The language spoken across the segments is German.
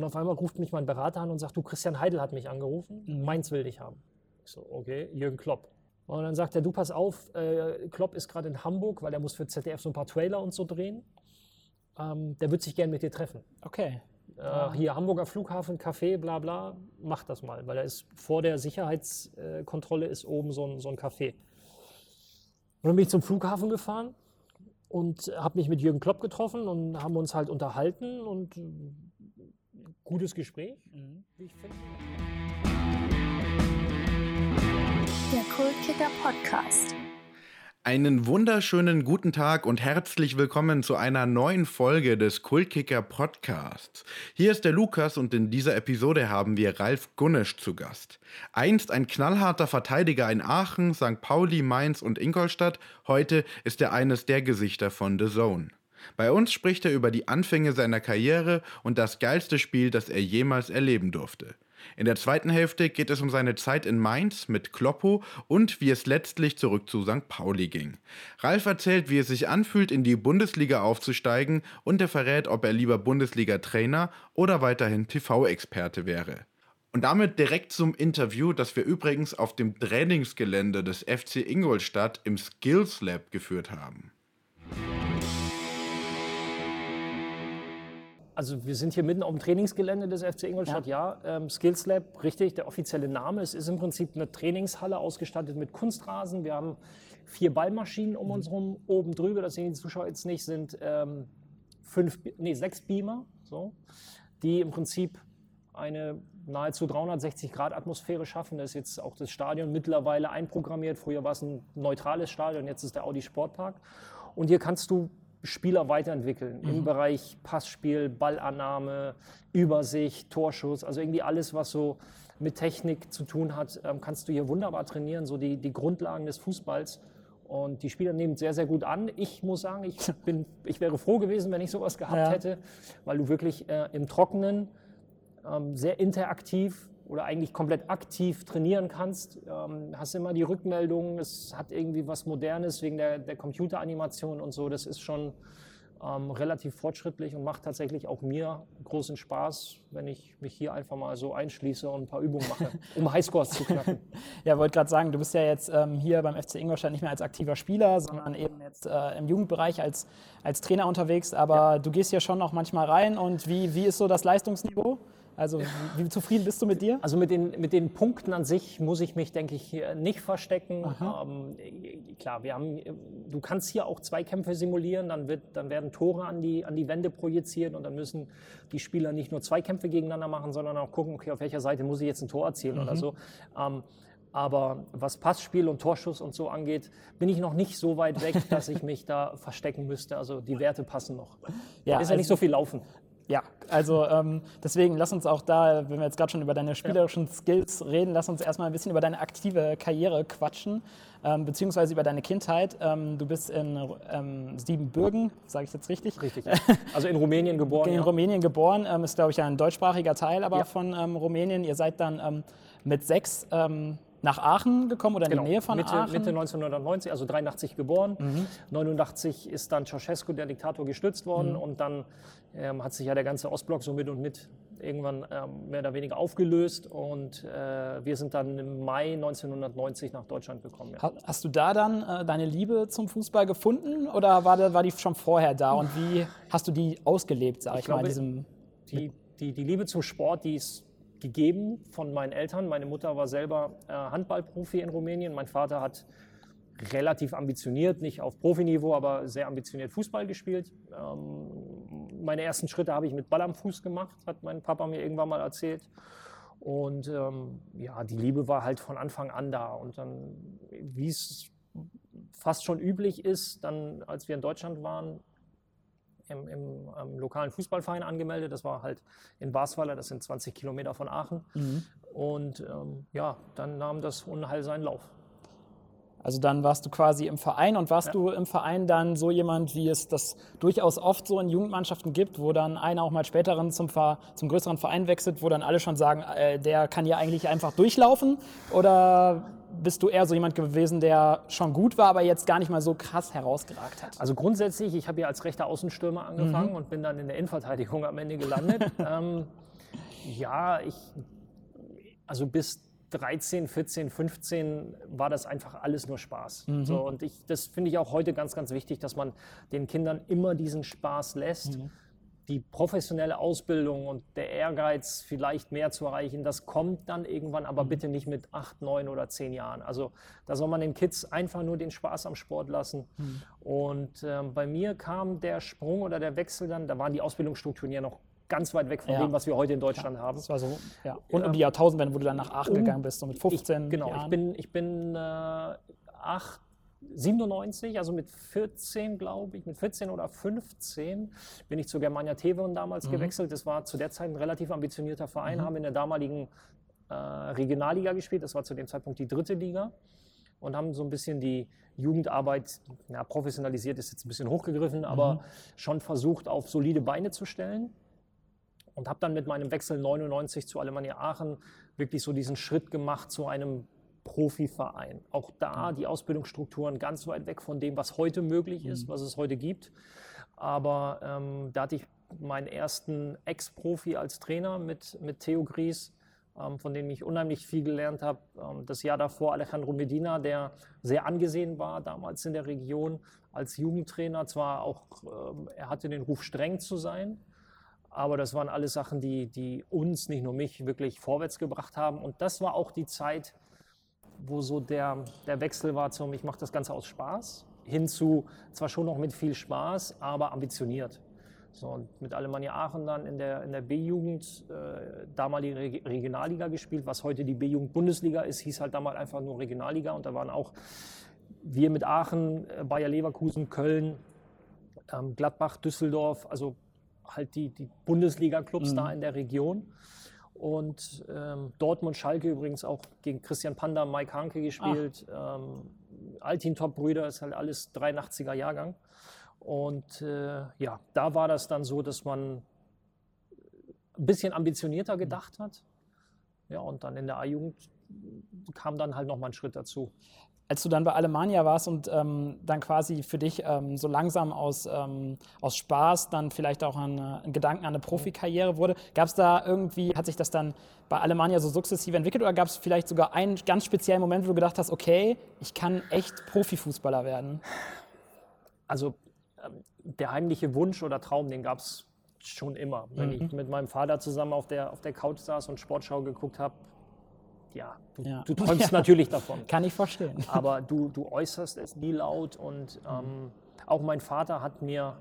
Und auf einmal ruft mich mein Berater an und sagt, du, Christian Heidel hat mich angerufen, mhm. Mainz will dich haben. Ich so, okay, Jürgen Klopp. Und dann sagt er, du pass auf, äh, Klopp ist gerade in Hamburg, weil er muss für ZDF so ein paar Trailer und so drehen. Ähm, der wird sich gern mit dir treffen. Okay. Äh, hier Hamburger Flughafen, Café, bla bla, mach das mal, weil da ist vor der Sicherheitskontrolle ist oben so ein, so ein Café. Und dann bin ich zum Flughafen gefahren und habe mich mit Jürgen Klopp getroffen und haben uns halt unterhalten und gutes Gespräch, mhm. wie ich finde. Der Kultkicker Podcast. Einen wunderschönen guten Tag und herzlich willkommen zu einer neuen Folge des Kultkicker Podcasts. Hier ist der Lukas und in dieser Episode haben wir Ralf Gunnisch zu Gast. Einst ein knallharter Verteidiger in Aachen, St. Pauli, Mainz und Ingolstadt, heute ist er eines der Gesichter von The Zone. Bei uns spricht er über die Anfänge seiner Karriere und das geilste Spiel, das er jemals erleben durfte. In der zweiten Hälfte geht es um seine Zeit in Mainz mit Kloppo und wie es letztlich zurück zu St. Pauli ging. Ralf erzählt, wie es sich anfühlt, in die Bundesliga aufzusteigen und er verrät, ob er lieber Bundesliga-Trainer oder weiterhin TV-Experte wäre. Und damit direkt zum Interview, das wir übrigens auf dem Trainingsgelände des FC Ingolstadt im Skills Lab geführt haben. Also wir sind hier mitten auf dem Trainingsgelände des FC Ingolstadt, ja. ja. Ähm, Skills Lab, richtig, der offizielle Name. Es ist im Prinzip eine Trainingshalle ausgestattet mit Kunstrasen. Wir haben vier Ballmaschinen um mhm. uns herum. Oben drüber, das sehen die Zuschauer jetzt nicht, sind ähm, fünf, nee, sechs Beamer, so, die im Prinzip eine nahezu 360 Grad Atmosphäre schaffen. Da ist jetzt auch das Stadion mittlerweile einprogrammiert. Früher war es ein neutrales Stadion, jetzt ist der Audi Sportpark. Und hier kannst du Spieler weiterentwickeln mhm. im Bereich Passspiel, Ballannahme, Übersicht, Torschuss, also irgendwie alles, was so mit Technik zu tun hat, ähm, kannst du hier wunderbar trainieren, so die, die Grundlagen des Fußballs. Und die Spieler nehmen es sehr, sehr gut an. Ich muss sagen, ich, bin, ich wäre froh gewesen, wenn ich sowas gehabt ja. hätte, weil du wirklich äh, im Trockenen ähm, sehr interaktiv oder eigentlich komplett aktiv trainieren kannst. Ähm, hast immer die Rückmeldungen, es hat irgendwie was Modernes wegen der, der Computeranimation und so. Das ist schon ähm, relativ fortschrittlich und macht tatsächlich auch mir großen Spaß, wenn ich mich hier einfach mal so einschließe und ein paar Übungen mache, um Highscores zu knacken. ja, wollte gerade sagen, du bist ja jetzt ähm, hier beim FC Ingolstadt nicht mehr als aktiver Spieler, sondern eben jetzt äh, im Jugendbereich als, als Trainer unterwegs. Aber ja. du gehst hier schon noch manchmal rein und wie, wie ist so das Leistungsniveau? Also wie, zufrieden bist du mit dir? Also mit den, mit den Punkten an sich muss ich mich, denke ich, nicht verstecken. Ähm, klar, wir haben, du kannst hier auch Zweikämpfe simulieren, dann, wird, dann werden Tore an die, an die Wände projiziert und dann müssen die Spieler nicht nur Zweikämpfe gegeneinander machen, sondern auch gucken, okay, auf welcher Seite muss ich jetzt ein Tor erzielen mhm. oder so. Ähm, aber was Passspiel und Torschuss und so angeht, bin ich noch nicht so weit weg, dass ich mich da verstecken müsste. Also die Werte passen noch. Ja, ist ja also nicht so viel laufen. Ja, also ähm, deswegen lass uns auch da, wenn wir jetzt gerade schon über deine spielerischen ja. Skills reden, lass uns erstmal ein bisschen über deine aktive Karriere quatschen, ähm, beziehungsweise über deine Kindheit. Ähm, du bist in ähm, Siebenbürgen, sage ich jetzt richtig? Richtig. Also in Rumänien geboren. In ja. Rumänien geboren, ähm, ist glaube ich ein deutschsprachiger Teil aber ja. von ähm, Rumänien. Ihr seid dann mit sechs nach Aachen gekommen oder in genau. die Nähe von Mitte, Aachen? Mitte 1990, also 83 geboren. Mhm. 89 ist dann Ceausescu, der Diktator, gestürzt worden mhm. und dann ähm, hat sich ja der ganze Ostblock so mit und mit irgendwann ähm, mehr oder weniger aufgelöst und äh, wir sind dann im Mai 1990 nach Deutschland gekommen. Ja. Hast du da dann äh, deine Liebe zum Fußball gefunden oder war, war die schon vorher da und wie hast du die ausgelebt, sag ich, ich glaube, mal? Diesem die, die, die Liebe zum Sport, die ist gegeben von meinen Eltern. Meine Mutter war selber äh, Handballprofi in Rumänien. Mein Vater hat relativ ambitioniert, nicht auf Profiniveau, aber sehr ambitioniert Fußball gespielt. Ähm, meine ersten Schritte habe ich mit Ball am Fuß gemacht, hat mein Papa mir irgendwann mal erzählt. Und ähm, ja, die Liebe war halt von Anfang an da. Und dann, wie es fast schon üblich ist, dann, als wir in Deutschland waren, im, im ähm, lokalen Fußballverein angemeldet. Das war halt in Basweiler, das sind 20 Kilometer von Aachen. Mhm. Und ähm, ja, dann nahm das Unheil seinen Lauf. Also dann warst du quasi im Verein und warst ja. du im Verein dann so jemand, wie es das durchaus oft so in Jugendmannschaften gibt, wo dann einer auch mal späteren zum, zum größeren Verein wechselt, wo dann alle schon sagen, äh, der kann ja eigentlich einfach durchlaufen? Oder bist du eher so jemand gewesen, der schon gut war, aber jetzt gar nicht mal so krass herausgeragt hat? Also grundsätzlich, ich habe ja als rechter Außenstürmer angefangen mhm. und bin dann in der Innenverteidigung am Ende gelandet. ähm, Ja, ich, also bis 13, 14, 15 war das einfach alles nur Spaß. Mhm. So, und ich, das finde ich auch heute ganz, ganz wichtig, dass man den Kindern immer diesen Spaß lässt. Mhm. Die professionelle Ausbildung und der Ehrgeiz, vielleicht mehr zu erreichen, das kommt dann irgendwann, aber bitte nicht mit acht, neun oder zehn Jahren. Also da soll man den Kids einfach nur den Spaß am Sport lassen. Und ähm, bei mir kam der Sprung oder der Wechsel dann, da waren die Ausbildungsstrukturen ja noch ganz weit weg von Ja. dem, was wir heute in Deutschland haben. Das war so, ja. Und um die Jahrtausendwende, wo du dann nach Aachen Um- gegangen bist, so mit 15 Ich, genau, Jahren. ich bin, ich bin äh, 8, 97, also mit 14, glaube ich, mit 14 oder 15 bin ich zu Germania Tevon damals Mhm. gewechselt. Das war zu der Zeit ein relativ ambitionierter Verein, haben in der damaligen äh, Regionalliga gespielt. Das war zu dem Zeitpunkt die dritte Liga und haben so ein bisschen die Jugendarbeit, ja, professionalisiert ist jetzt ein bisschen hochgegriffen, aber Mhm. schon versucht auf solide Beine zu stellen und habe dann mit meinem Wechsel 99 zu Alemannia Aachen wirklich so diesen Schritt gemacht zu einem Profiverein. Auch da die Ausbildungsstrukturen ganz weit weg von dem, was heute möglich ist, was es heute gibt. Aber ähm, da hatte ich meinen ersten Ex-Profi als Trainer mit, mit Theo Gries, ähm, von dem ich unheimlich viel gelernt habe. Ähm, das Jahr davor Alejandro Medina, der sehr angesehen war damals in der Region als Jugendtrainer. Zwar auch, ähm, er hatte den Ruf streng zu sein, aber das waren alles Sachen, die, die uns, nicht nur mich, wirklich vorwärts gebracht haben. Und das war auch die Zeit, wo so der, der Wechsel war zum, ich mache das Ganze aus Spaß, hin zu, zwar schon noch mit viel Spaß, aber ambitioniert. So, und mit Alemannia Aachen dann in der, in der B-Jugend, äh, damalige Reg Regionalliga gespielt, was heute die B-Jugend-Bundesliga ist, hieß halt damals einfach nur Regionalliga. Und da waren auch wir mit Aachen, äh, Bayer Leverkusen, Köln, ähm, Gladbach, Düsseldorf, also halt die, die Bundesliga-Clubs da in der Region. Und ähm, Dortmund, Schalke übrigens auch gegen Christian Panda, Mike Hanke gespielt. Ähm, Altin-Top-Brüder ist halt alles 83er Jahrgang. Und äh, ja, da war das dann so, dass man ein bisschen ambitionierter gedacht hat. Ja, und dann in der A-Jugend kam dann halt nochmal ein Schritt dazu. Als du dann bei Alemannia warst und ähm, dann quasi für dich ähm, so langsam aus, ähm, aus Spaß dann vielleicht auch an, äh, ein Gedanken an eine Profikarriere wurde, gab es da irgendwie, hat sich das dann bei Alemannia so sukzessive entwickelt oder gab es vielleicht sogar einen ganz speziellen Moment, wo du gedacht hast, okay, ich kann echt Profifußballer werden? Also ähm, der heimliche Wunsch oder Traum, den gab es schon immer. Wenn ich mit meinem Vater zusammen auf der, auf der Couch saß und Sportschau geguckt habe, ja, du, Ja. du träumst Ja. natürlich davon. Kann ich verstehen. Aber du, du äußerst es nie laut und ähm, auch mein Vater hat mir,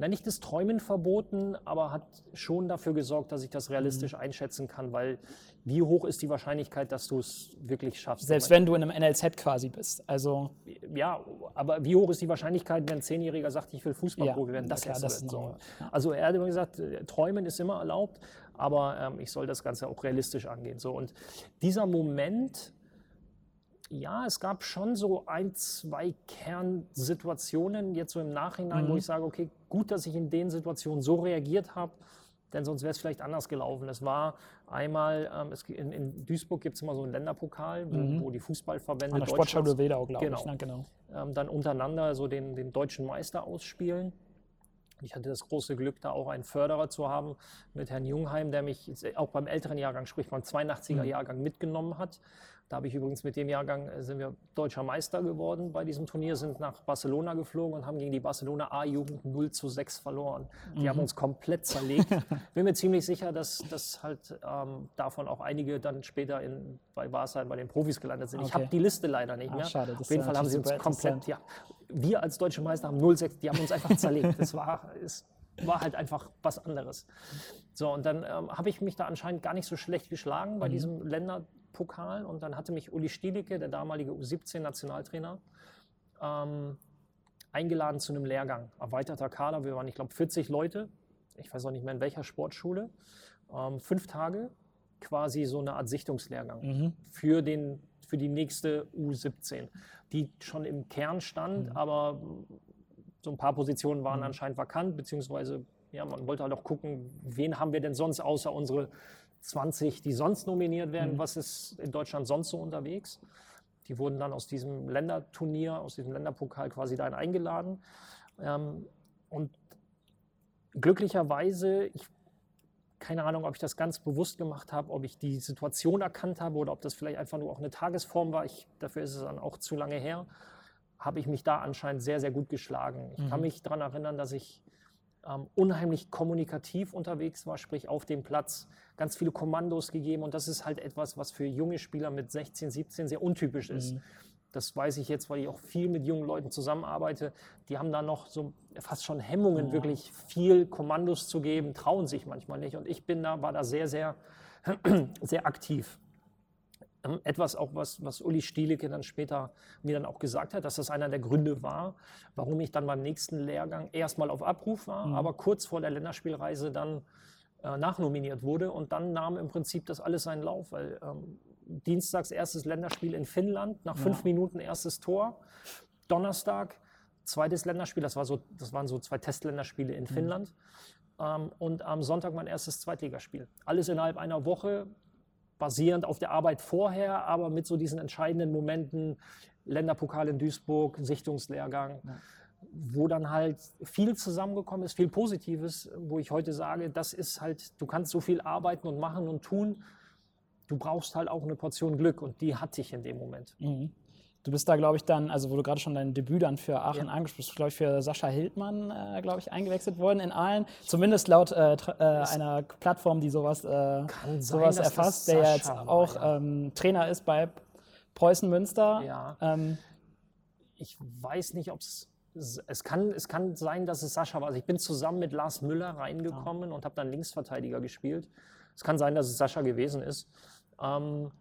na nicht das Träumen verboten, aber hat schon dafür gesorgt, dass ich das realistisch einschätzen kann, weil wie hoch ist die Wahrscheinlichkeit, dass du es wirklich schaffst? Selbst wenn du in einem NLZ quasi bist. Also, Ja, aber wie hoch ist die Wahrscheinlichkeit, wenn ein Zehnjähriger sagt, ich will Fußballprofi Ja, werden? Das, klar, das, ist so. ja. Also er hat immer gesagt, äh, Träumen ist immer erlaubt, aber ähm, ich soll das Ganze auch realistisch angehen. So und dieser Moment, ja, es gab schon so ein, zwei Kernsituationen jetzt so im Nachhinein, Mhm. wo ich sage, okay, gut, dass ich in den Situationen so reagiert habe. Denn sonst wäre es vielleicht anders gelaufen. Es war einmal, ähm, es, in, in Duisburg gibt es immer so einen Länderpokal, wo, wo die Fußballverbände Mhm. an der Sportschau Deutschlands- Wedau, glaube Genau. ich. Ne? Genau. ähm, dann untereinander so den, den deutschen Meister ausspielen. Ich hatte das große Glück, da auch einen Förderer zu haben mit Herrn Jungheim, der mich auch beim älteren Jahrgang, sprich beim 82er Jahrgang mitgenommen hat. Da habe ich übrigens mit dem Jahrgang, äh, sind wir deutscher Meister geworden bei diesem Turnier, sind nach Barcelona geflogen und haben gegen die Barcelona A-Jugend 0 zu 6 verloren. Die haben uns komplett zerlegt. Bin mir ziemlich sicher, dass, dass halt ähm, davon auch einige dann später in, bei Barca bei den Profis gelandet sind. Ich Okay. habe die Liste leider nicht Ah, mehr. schade, das Auf jeden ist Fall haben sie uns komplett, ja, wir als deutsche Meister haben 0-6, die haben uns einfach zerlegt. Das war, es war halt einfach was anderes. So, und dann ähm, habe ich mich da anscheinend gar nicht so schlecht geschlagen Mhm. bei diesem Länderpokal. Und dann hatte mich Uli Stielicke, der damalige U17-Nationaltrainer, ähm, eingeladen zu einem Lehrgang. Erweiterter Kader, wir waren, ich glaube, 40 Leute. Ich weiß auch nicht mehr in welcher Sportschule. Ähm, fünf Tage, quasi so eine Art Sichtungslehrgang Mhm. für, den, für die nächste U17, die schon im Kern stand, aber so ein paar Positionen waren anscheinend vakant, beziehungsweise ja, man wollte halt auch gucken, wen haben wir denn sonst außer unsere 20, die sonst nominiert werden, was ist in Deutschland sonst so unterwegs. Die wurden dann aus diesem Länderturnier, aus diesem Länderpokal quasi dahin eingeladen. Ähm, und glücklicherweise, ich keine Ahnung, ob ich das ganz bewusst gemacht habe, ob ich die Situation erkannt habe oder ob das vielleicht einfach nur auch eine Tagesform war. Ich, dafür ist es dann auch zu lange her. Habe ich mich da anscheinend sehr, sehr gut geschlagen. Ich kann mich daran erinnern, dass ich ähm, unheimlich kommunikativ unterwegs war, sprich auf dem Platz, ganz viele Kommandos gegeben. Und das ist halt etwas, was für junge Spieler mit 16, 17 sehr untypisch ist. Das weiß ich jetzt, weil ich auch viel mit jungen Leuten zusammenarbeite. Die haben da noch so fast schon Hemmungen, wirklich viel Kommandos zu geben, trauen sich manchmal nicht. Und ich bin da, war da sehr, sehr, sehr aktiv. Ähm, Etwas auch, was, was Uli Stielicke dann später mir dann auch gesagt hat, dass das einer der Gründe war, warum ich dann beim nächsten Lehrgang erstmal auf Abruf war, aber kurz vor der Länderspielreise dann äh, nachnominiert wurde. Und dann nahm im Prinzip das alles seinen Lauf, weil ähm, Dienstags erstes Länderspiel in Finnland, nach fünf Minuten erstes Tor. Donnerstag zweites Länderspiel, das, war so, das waren so zwei Testländerspiele in Finnland. Ähm, und am Sonntag mein erstes Zweitligaspiel. Alles innerhalb einer Woche, basierend auf der Arbeit vorher, aber mit so diesen entscheidenden Momenten, Länderpokal in Duisburg, Sichtungslehrgang, wo dann halt viel zusammengekommen ist, viel Positives, wo ich heute sage, das ist halt, du kannst so viel arbeiten und machen und tun, du brauchst halt auch eine Portion Glück und die hatte ich in dem Moment. Du bist da, glaube ich, dann, also wo du gerade schon dein Debüt dann für Aachen Ja. angesprochen hast, glaube ich, für Sascha Hildmann, äh, glaube ich, eingewechselt worden in Aalen. Zumindest laut äh, äh, einer Plattform, die sowas, äh, sein, sowas das erfasst, der ja jetzt Sascha war, auch ja. ähm, Trainer ist bei Preußen Münster. Ja. Ähm, Ich weiß nicht, ob es. Es kann, es kann sein, dass es Sascha war. Also ich bin zusammen mit Lars Müller reingekommen und habe dann Linksverteidiger gespielt. Es kann sein, dass es Sascha gewesen ist. Ähm,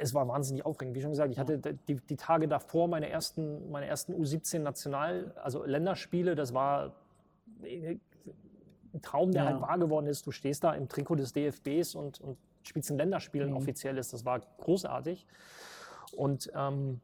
es war wahnsinnig aufregend. Wie schon gesagt, ich hatte die, die Tage davor meine ersten, meine ersten U17-National, also Länderspiele. Das war ein Traum, der Ja. halt wahr geworden ist. Du stehst da im Trikot des DFBs und, und spielst ein Länderspiel, ein offizielles. Das war großartig. Und ähm,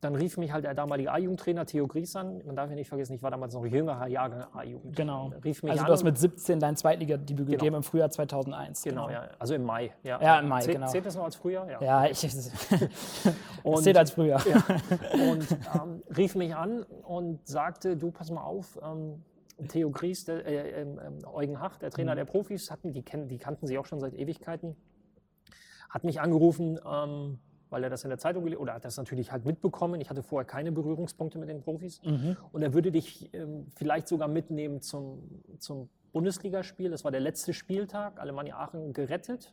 dann rief mich halt der damalige A-Jugendtrainer Theo Gries an. Man darf ja nicht vergessen, ich war damals noch jüngerer Jahrgang A-Jugend. genau. Rief mich Also an du hast mit 17 dein Zweitligadebüt gegeben im Frühjahr 2001. Genau, ja. Also im Mai. Ja, Ja, im Mai, Zäh- genau. Zählt das noch als Frühjahr? Ja. Ja, ich, Und- zählt als früher. und ähm, rief mich an und sagte, du pass mal auf, ähm, Theo Gries, der, äh, ähm, Eugen Hach, der Mhm. Trainer der Profis, hatten, die, die kannten sich auch schon seit Ewigkeiten, hat mich angerufen, ähm, weil er das in der Zeitung gelesen oder hat das natürlich halt mitbekommen. Ich hatte vorher keine Berührungspunkte mit den Profis. Mhm. Und er würde dich ähm, vielleicht sogar mitnehmen zum, zum Bundesligaspiel. Das war der letzte Spieltag. Alemannia Aachen gerettet.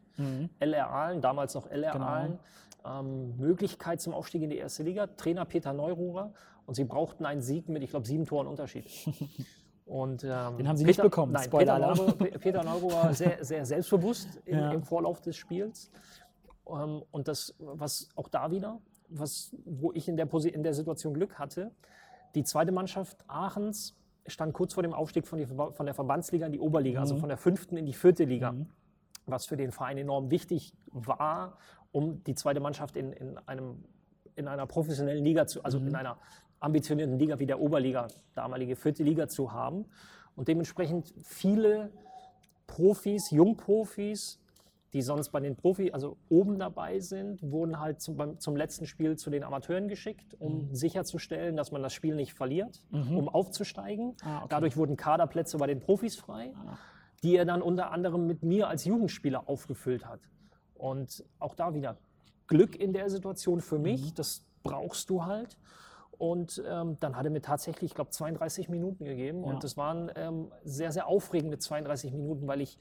LR Aalen, damals noch LR Mhm. Genau. Aalen. Ähm, Möglichkeit zum Aufstieg in die erste Liga. Trainer Peter Neururer. Und sie brauchten einen Sieg mit, ich glaube, sieben Toren Unterschied. Und, ähm, Den haben sie nicht bekommen, Nein, Peter Spoiler-Alarm. Neururer, Pe- Peter Neururer sehr, sehr selbstbewusst im, Ja. im Vorlauf des Spiels. Ähm, und das, was auch da wieder, was, wo ich in der, in der Situation Glück hatte, die zweite Mannschaft Aachens stand kurz vor dem Aufstieg von, die, von der Verbandsliga in die Oberliga, also von der fünften in die vierte Liga, was für den Verein enorm wichtig war, um die zweite Mannschaft in, in, einem, in einer professionellen Liga zu, also in einer ambitionierten Liga wie der Oberliga, damalige vierte Liga zu haben. Und dementsprechend viele Profis, Jungprofis, die sonst bei den Profi, also oben dabei sind, wurden halt zum, beim, zum letzten Spiel zu den Amateuren geschickt, um sicherzustellen, dass man das Spiel nicht verliert, um aufzusteigen. Ah, okay. Dadurch wurden Kaderplätze bei den Profis frei, die er dann unter anderem mit mir als Jugendspieler aufgefüllt hat. Und auch da wieder Glück in der Situation für mich, das brauchst du halt. Und ähm, dann hat er mir tatsächlich, ich glaube, 32 Minuten gegeben. Ja. Und das waren ähm, sehr, sehr aufregende 32 Minuten, weil ich,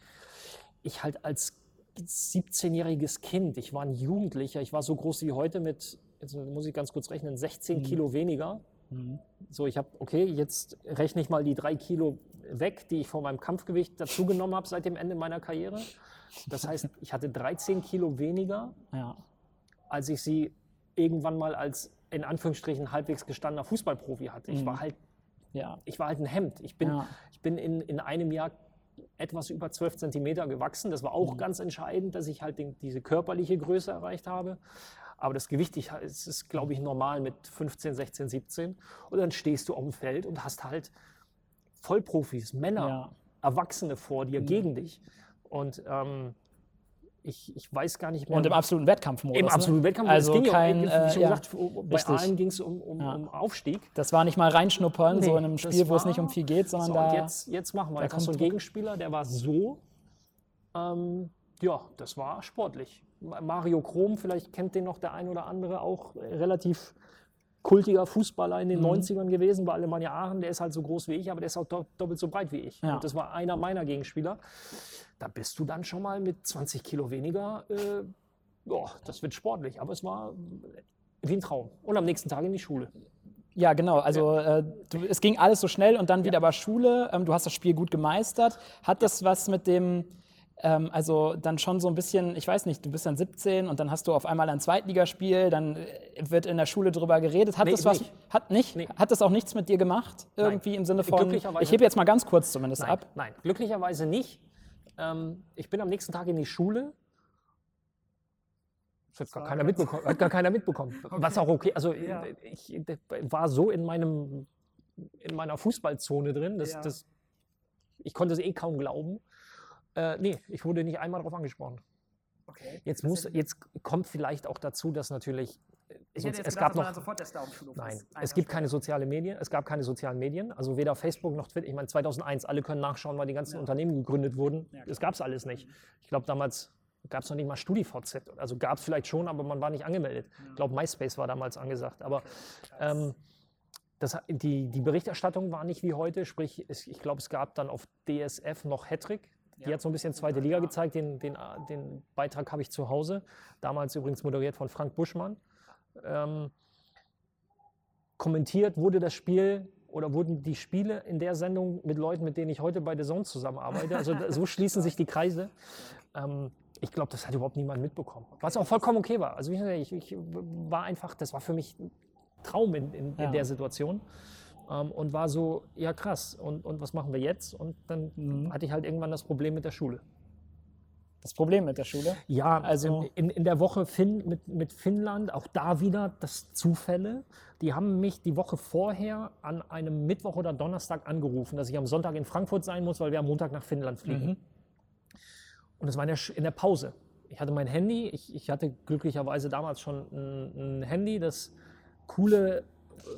ich halt als 17-jähriges Kind, ich war ein Jugendlicher, ich war so groß wie heute mit, jetzt muss ich ganz kurz rechnen, 16 Kilo weniger. So, ich habe, okay, jetzt rechne ich mal die drei Kilo weg, die ich von meinem Kampfgewicht dazugenommen habe seit dem Ende meiner Karriere. Das heißt, ich hatte 13 Kilo weniger, Ja. als ich sie irgendwann mal als in Anführungsstrichen halbwegs gestandener Fußballprofi hatte. Ich war halt ja. ich war halt ein Hemd. Ich bin, Ja. ich bin in, in einem Jahr etwas über 12 Zentimeter gewachsen. Das war auch Mhm. ganz entscheidend, dass ich halt den, diese körperliche Größe erreicht habe. Aber das Gewicht ich, es ist, glaube ich, normal mit 15, 16, 17. Und dann stehst du auf dem Feld und hast halt Vollprofis, Männer, Ja. Mhm. Erwachsene vor dir, gegen dich. Und ähm, ich, ich weiß gar nicht mehr. Und im absoluten Wettkampfmodus. Im ne? absoluten Wettkampf. Also es ging kein, ja, wie äh, schon ja, gesagt, bei richtig. allen ging es um, um, um Aufstieg. Das war nicht mal reinschnuppern, so Nee, in einem Spiel, wo es nicht um viel geht, sondern So, da. und jetzt, jetzt machen wir. da kommt Druck. Gegenspieler, der war so Ähm, ja, das war sportlich. Mario Krom, vielleicht kennt den noch der ein oder andere, auch relativ kultiger Fußballer in den Mhm. 90ern gewesen bei Alemannia Aachen. Der ist halt so groß wie ich, aber der ist auch do doppelt so breit wie ich. Ja. Und das war einer meiner Gegenspieler. Da bist du dann schon mal mit 20 Kilo weniger. Äh, ja, das wird sportlich, aber es war wie ein Traum. Und am nächsten Tag in die Schule. Ja, genau. Also Äh, du, es ging alles so schnell und dann wieder bei Schule. Ähm, du hast das Spiel gut gemeistert. Hat das was mit dem, ähm, also dann schon so ein bisschen, ich weiß nicht, du bist dann 17 und dann hast du auf einmal ein Zweitligaspiel, dann äh, wird in der Schule drüber geredet. Hat Nee, das was? nicht. Hat nicht? Nee. Hat das auch nichts mit dir gemacht? Irgendwie im Sinne von. Glücklicherweise- Ich hebe jetzt mal ganz kurz zumindest Nein, ab. nein, glücklicherweise nicht. Ähm, ich bin am nächsten Tag in die Schule. Das hat gar keiner mitbekommen. Hat gar keiner mitbekommen. Was auch okay. Also ich ich war so in meinem in meiner Fußballzone drin, dass, Ja. dass ich konnte es eh kaum glauben. Äh, nee, ich wurde nicht einmal darauf angesprochen. Jetzt, muss, jetzt kommt vielleicht auch dazu, dass natürlich so, es gab noch Nein, es gibt keine sozialen Medien, es gab keine sozialen Medien, also weder Facebook noch Twitter. Ich meine 2001, alle können nachschauen, weil die ganzen Unternehmen gegründet wurden. das gab es alles nicht. Ich glaube damals gab es noch nicht mal StudiVZ, also gab es vielleicht schon, aber man war nicht angemeldet. Ich glaube MySpace war damals angesagt, aber ähm, das, die, die Berichterstattung war nicht wie heute, sprich es, ich glaube es gab dann auf DSF noch Hattrick. Die hat so ein bisschen zweite Liga gezeigt, den, den, den Beitrag habe ich zu Hause. Damals übrigens moderiert von Frank Buschmann ähm, kommentiert wurde das Spiel oder wurden die Spiele in der Sendung mit Leuten, mit denen ich heute bei The Zone zusammenarbeite. Also so schließen sich die Kreise. Ähm, ich glaube, das hat überhaupt niemand mitbekommen. Was auch vollkommen okay war. Also ich, ich, ich war einfach, das war für mich ein Traum in, in, Ja. in der Situation. Ähm, und war so, ja krass, und, und was machen wir jetzt? Und dann Mhm. hatte ich halt irgendwann das Problem mit der Schule. Das Problem mit der Schule. Ja, Also- in, in der Woche Finn, mit, mit Finnland, auch da wieder das Zufälle. Die haben mich die Woche vorher an einem Mittwoch oder Donnerstag angerufen, dass ich am Sonntag in Frankfurt sein muss, weil wir am Montag nach Finnland fliegen. Mhm. Und das war in der, in der Pause. Ich hatte mein Handy, ich, ich hatte glücklicherweise damals schon ein, ein Handy, das coole.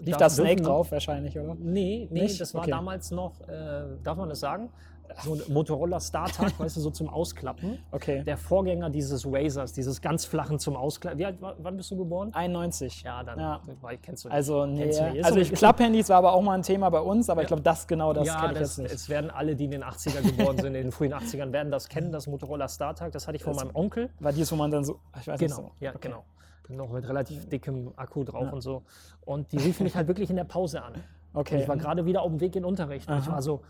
Liegt da Snake drauf wahrscheinlich, oder? Nee, nee, Nicht? das war Okay. damals noch, äh, darf man das sagen? So ein Motorola StarTAC, weißt du, so zum Ausklappen. Okay. Der Vorgänger dieses Razers, dieses ganz flachen zum Ausklappen. Wie alt, wann bist du geboren? 91. Ja, dann Ja. kennst du nicht. Also, nee. Du nicht. Also, so- ich, Klapphandys war aber auch mal ein Thema bei uns, aber ich glaube, das genau das ja, kenne ich das, jetzt nicht. es werden alle, die in den 80er geboren sind, in den frühen 80ern, werden das kennen, das Motorola StarTAC. Das hatte ich von meinem Onkel. War dies, wo man dann so, ich weiß Genau, nicht so. ja, Okay. genau. Noch mit relativ dickem Akku drauf und so. Und die riefen mich halt wirklich in der Pause an. Okay. Und ich war gerade wieder auf dem Weg in den Unterricht. Und ich war so,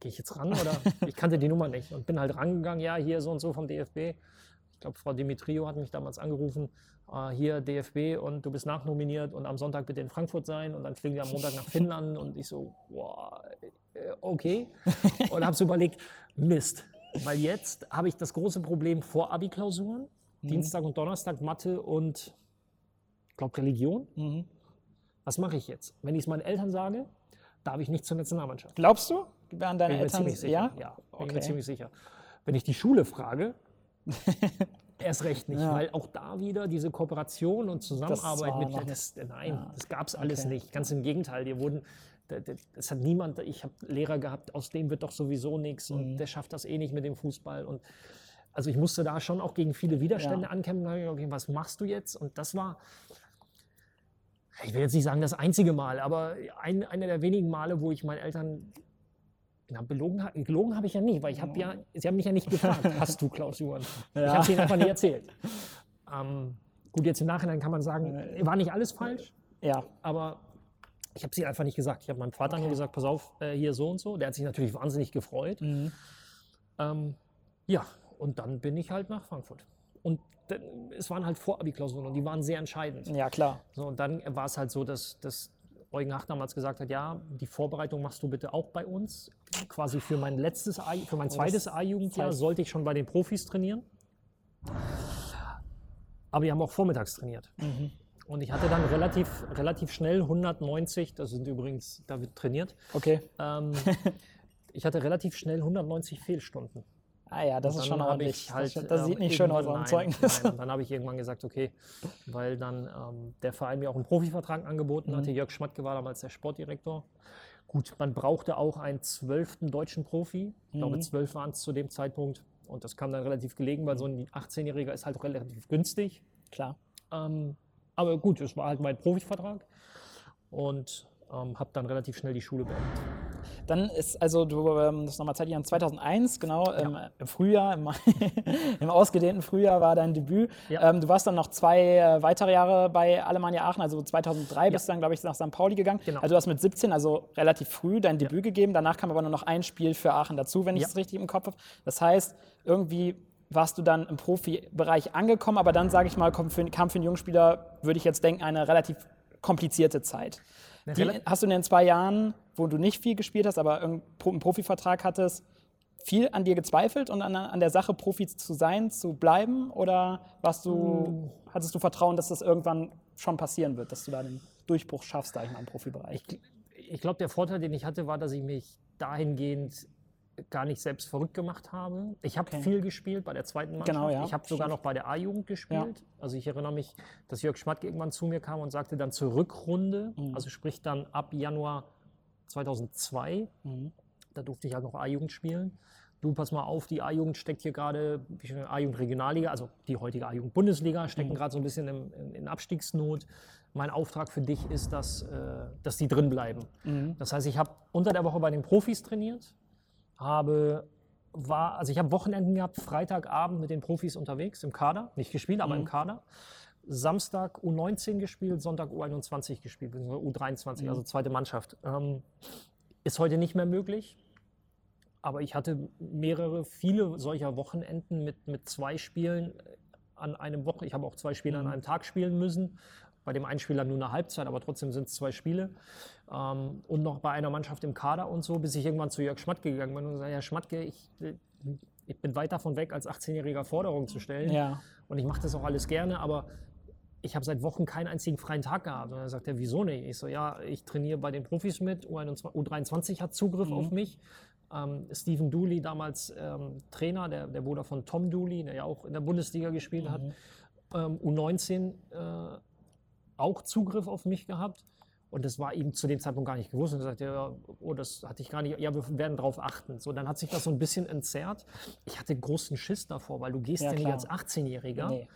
gehe ich jetzt ran oder? ich kannte die Nummer nicht und bin halt rangegangen, ja, hier so und so vom DFB. Ich glaube, Frau Dimitrio hat mich damals angerufen, äh, hier DFB und du bist nachnominiert und am Sonntag bitte in Frankfurt sein und dann fliegen wir am Montag nach Finnland und ich so, boah, äh, okay. Und habe so überlegt, Mist, weil jetzt habe ich das große Problem vor Abi-Klausuren, Dienstag und Donnerstag Mathe und, ich glaube, Religion. Mhm. Was mache ich jetzt? Wenn ich es meinen Eltern sage, darf ich nicht zur Nationalmannschaft. Glaubst du? Wären deine Bin ich mir Eltern ziemlich sicher. Ja? ja bin ich mir ziemlich sicher. Wenn ich die Schule frage, erst recht nicht, Ja. weil auch da wieder diese Kooperation und Zusammenarbeit mit, noch das, nein, Ja. das gab es alles Okay. nicht. Ganz im Gegenteil, die wurden, das hat niemand, ich habe Lehrer gehabt, aus dem wird doch sowieso nichts und Mhm. der schafft das eh nicht mit dem Fußball und also ich musste da schon auch gegen viele Widerstände Ja. ankämpfen. Da ich Okay, was machst du jetzt? Und das war, ich will jetzt nicht sagen das einzige Mal, aber ein, einer der wenigen Male, wo ich meinen Eltern na, belogen, gelogen habe ich ja nicht, weil ich habe ja, sie haben mich ja nicht gefragt, hast du Klausuren? Ich Ja. habe es ihnen einfach nicht erzählt. Ähm, gut, jetzt im Nachhinein kann man sagen, war nicht alles falsch, Ja. aber ich habe sie einfach nicht gesagt. Ich habe meinem Vater nur gesagt, pass auf, äh, hier so und so. Der hat sich natürlich wahnsinnig gefreut. Mhm. Ähm, ja, und dann bin ich halt nach Frankfurt. Und es waren halt Vor-Abi-Klausuren und die waren sehr entscheidend. Ja, klar. So, und dann war es halt so, dass, dass Eugen Hach damals gesagt hat, ja, die Vorbereitung machst du bitte auch bei uns. Quasi für mein letztes, A- für mein zweites A-Jugendjahr sollte ich schon bei den Profis trainieren. Aber die haben auch vormittags trainiert. Mhm. Und ich hatte dann relativ, relativ schnell 190, das sind übrigens, da wird trainiert, Okay. ähm, ich hatte relativ schnell 190 Fehlstunden. Ah ja, das Und ist schon ordentlich. ich halt, das das sieht ähm, nicht schön aus am Zeugnis. Nein, dann habe ich irgendwann gesagt, okay, weil dann ähm, der Verein mir auch einen Profivertrag angeboten Mhm. hatte. Jörg Schmatke war damals der Sportdirektor. Gut, man brauchte auch einen zwölften deutschen Profi. Ich glaube, Mhm. zwölf waren es zu dem Zeitpunkt. Und das kam dann relativ gelegen, weil so ein 18-Jähriger ist halt relativ günstig. Klar. Ähm, aber gut, es war halt mein Profivertrag. Und ähm, habe dann relativ schnell die Schule beendet. Dann ist, also du, ähm, das ist nochmal zeitlich an 2001, genau, im, im Frühjahr, im, im ausgedehnten Frühjahr war dein Debüt. Ja. Ähm, du warst dann noch zwei äh, weitere Jahre bei Alemannia Aachen, also 2003 bist du dann, glaube ich, nach St. Pauli gegangen. Genau. Also du hast mit 17, also relativ früh, dein Debüt gegeben. Danach kam aber nur noch ein Spiel für Aachen dazu, wenn ich Ja. es richtig im Kopf habe. Das heißt, irgendwie warst du dann im Profibereich angekommen, aber dann, sage ich mal, für, kam für einen Jungspieler, würde ich jetzt denken, eine relativ komplizierte Zeit. Die, hast du in den zwei Jahren, wo du nicht viel gespielt hast, aber einen Profivertrag hattest, viel an dir gezweifelt und an, an der Sache, Profi zu sein, zu bleiben? Oder warst du, hattest du Vertrauen, dass das irgendwann schon passieren wird, dass du da den Durchbruch schaffst, ich mal, im Profibereich? Ich glaube, der Vorteil, den ich hatte, war, dass ich mich dahingehend gar nicht selbst verrückt gemacht habe. Ich habe Okay. viel gespielt bei der zweiten Mannschaft. Genau, ja. Ich habe sogar noch bei der A-Jugend gespielt. Also ich erinnere mich, dass Jörg Schmatke irgendwann zu mir kam und sagte dann zur Rückrunde, Mhm. also sprich dann ab Januar 2002, Mhm. da durfte ich halt noch A-Jugend spielen. Du, pass mal auf, die A-Jugend steckt hier gerade, A-Jugend Regionalliga, also die heutige A-Jugend Bundesliga, Mhm. stecken gerade so ein bisschen im, in, in Abstiegsnot. Mein Auftrag für dich ist, dass, äh, dass die drin bleiben. Mhm. Das heißt, ich habe unter der Woche bei den Profis trainiert, habe war, also ich habe Wochenenden gehabt, Freitagabend mit den Profis unterwegs im Kader, nicht gespielt, aber im Kader. Samstag U19 gespielt, Sonntag U21 gespielt, beziehungsweise U23, also zweite Mannschaft. Ähm, ist heute nicht mehr möglich. Aber ich hatte mehrere, viele solcher Wochenenden mit, mit zwei Spielen an einem Woche. Ich habe auch zwei Spiele an einem Tag spielen müssen. Bei dem einen Spieler nur eine Halbzeit, aber trotzdem sind es zwei Spiele. Ähm, und noch bei einer Mannschaft im Kader und so, bis ich irgendwann zu Jörg Schmatke gegangen bin und gesagt, Herr Schmatke, ich, ich bin weit davon weg, als 18-Jähriger Forderungen zu stellen. Ja. Und ich mache das auch alles gerne, aber ich habe seit Wochen keinen einzigen freien Tag gehabt. Und er sagt er, wieso nicht? Ich so, ja, ich trainiere bei den Profis mit, U21, U23 hat Zugriff auf mich. Ähm, Stephen Dooley, damals ähm, Trainer, der, der Bruder von Tom Dooley, der ja auch in der Bundesliga gespielt hat, ähm, U19 äh, auch Zugriff auf mich gehabt. Und das war ihm zu dem Zeitpunkt gar nicht gewusst. Und er sagte, ja, oh, das hatte ich gar nicht, ja, wir werden darauf achten. So, dann hat sich das so ein bisschen entzerrt. Ich hatte großen Schiss davor, weil du gehst Ja, ja, nicht klar. als 18-Jähriger. Nee.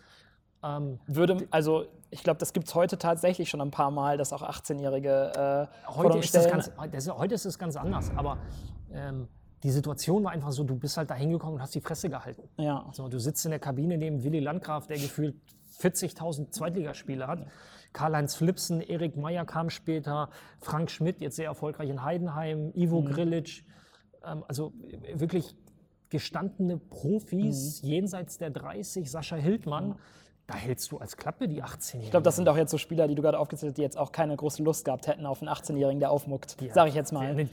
Ähm, Würde, also ich glaube, das gibt es heute tatsächlich schon ein paar Mal, dass auch 18-Jährige äh, heute, ist das ganz, das, heute ist es ganz anders. Aber ähm, die Situation war einfach so, du bist halt da hingekommen und hast die Fresse gehalten. Ja. So, du sitzt in der Kabine neben Willy Landgraf, der gefühlt 40.000 Zweitligaspiele hat. Karl-Heinz Flipsen, Erik Meyer kam später, Frank Schmidt, jetzt sehr erfolgreich in Heidenheim, Ivo Grilic. Ähm, also äh, wirklich gestandene Profis jenseits der 30, Sascha Hildmann. Da hältst du als Klappe die 18-Jährigen. Ich glaube, das sind auch jetzt so Spieler, die du gerade aufgezählt hast, die jetzt auch keine große Lust gehabt hätten auf einen 18-Jährigen, der aufmuckt. Sag ich jetzt mal.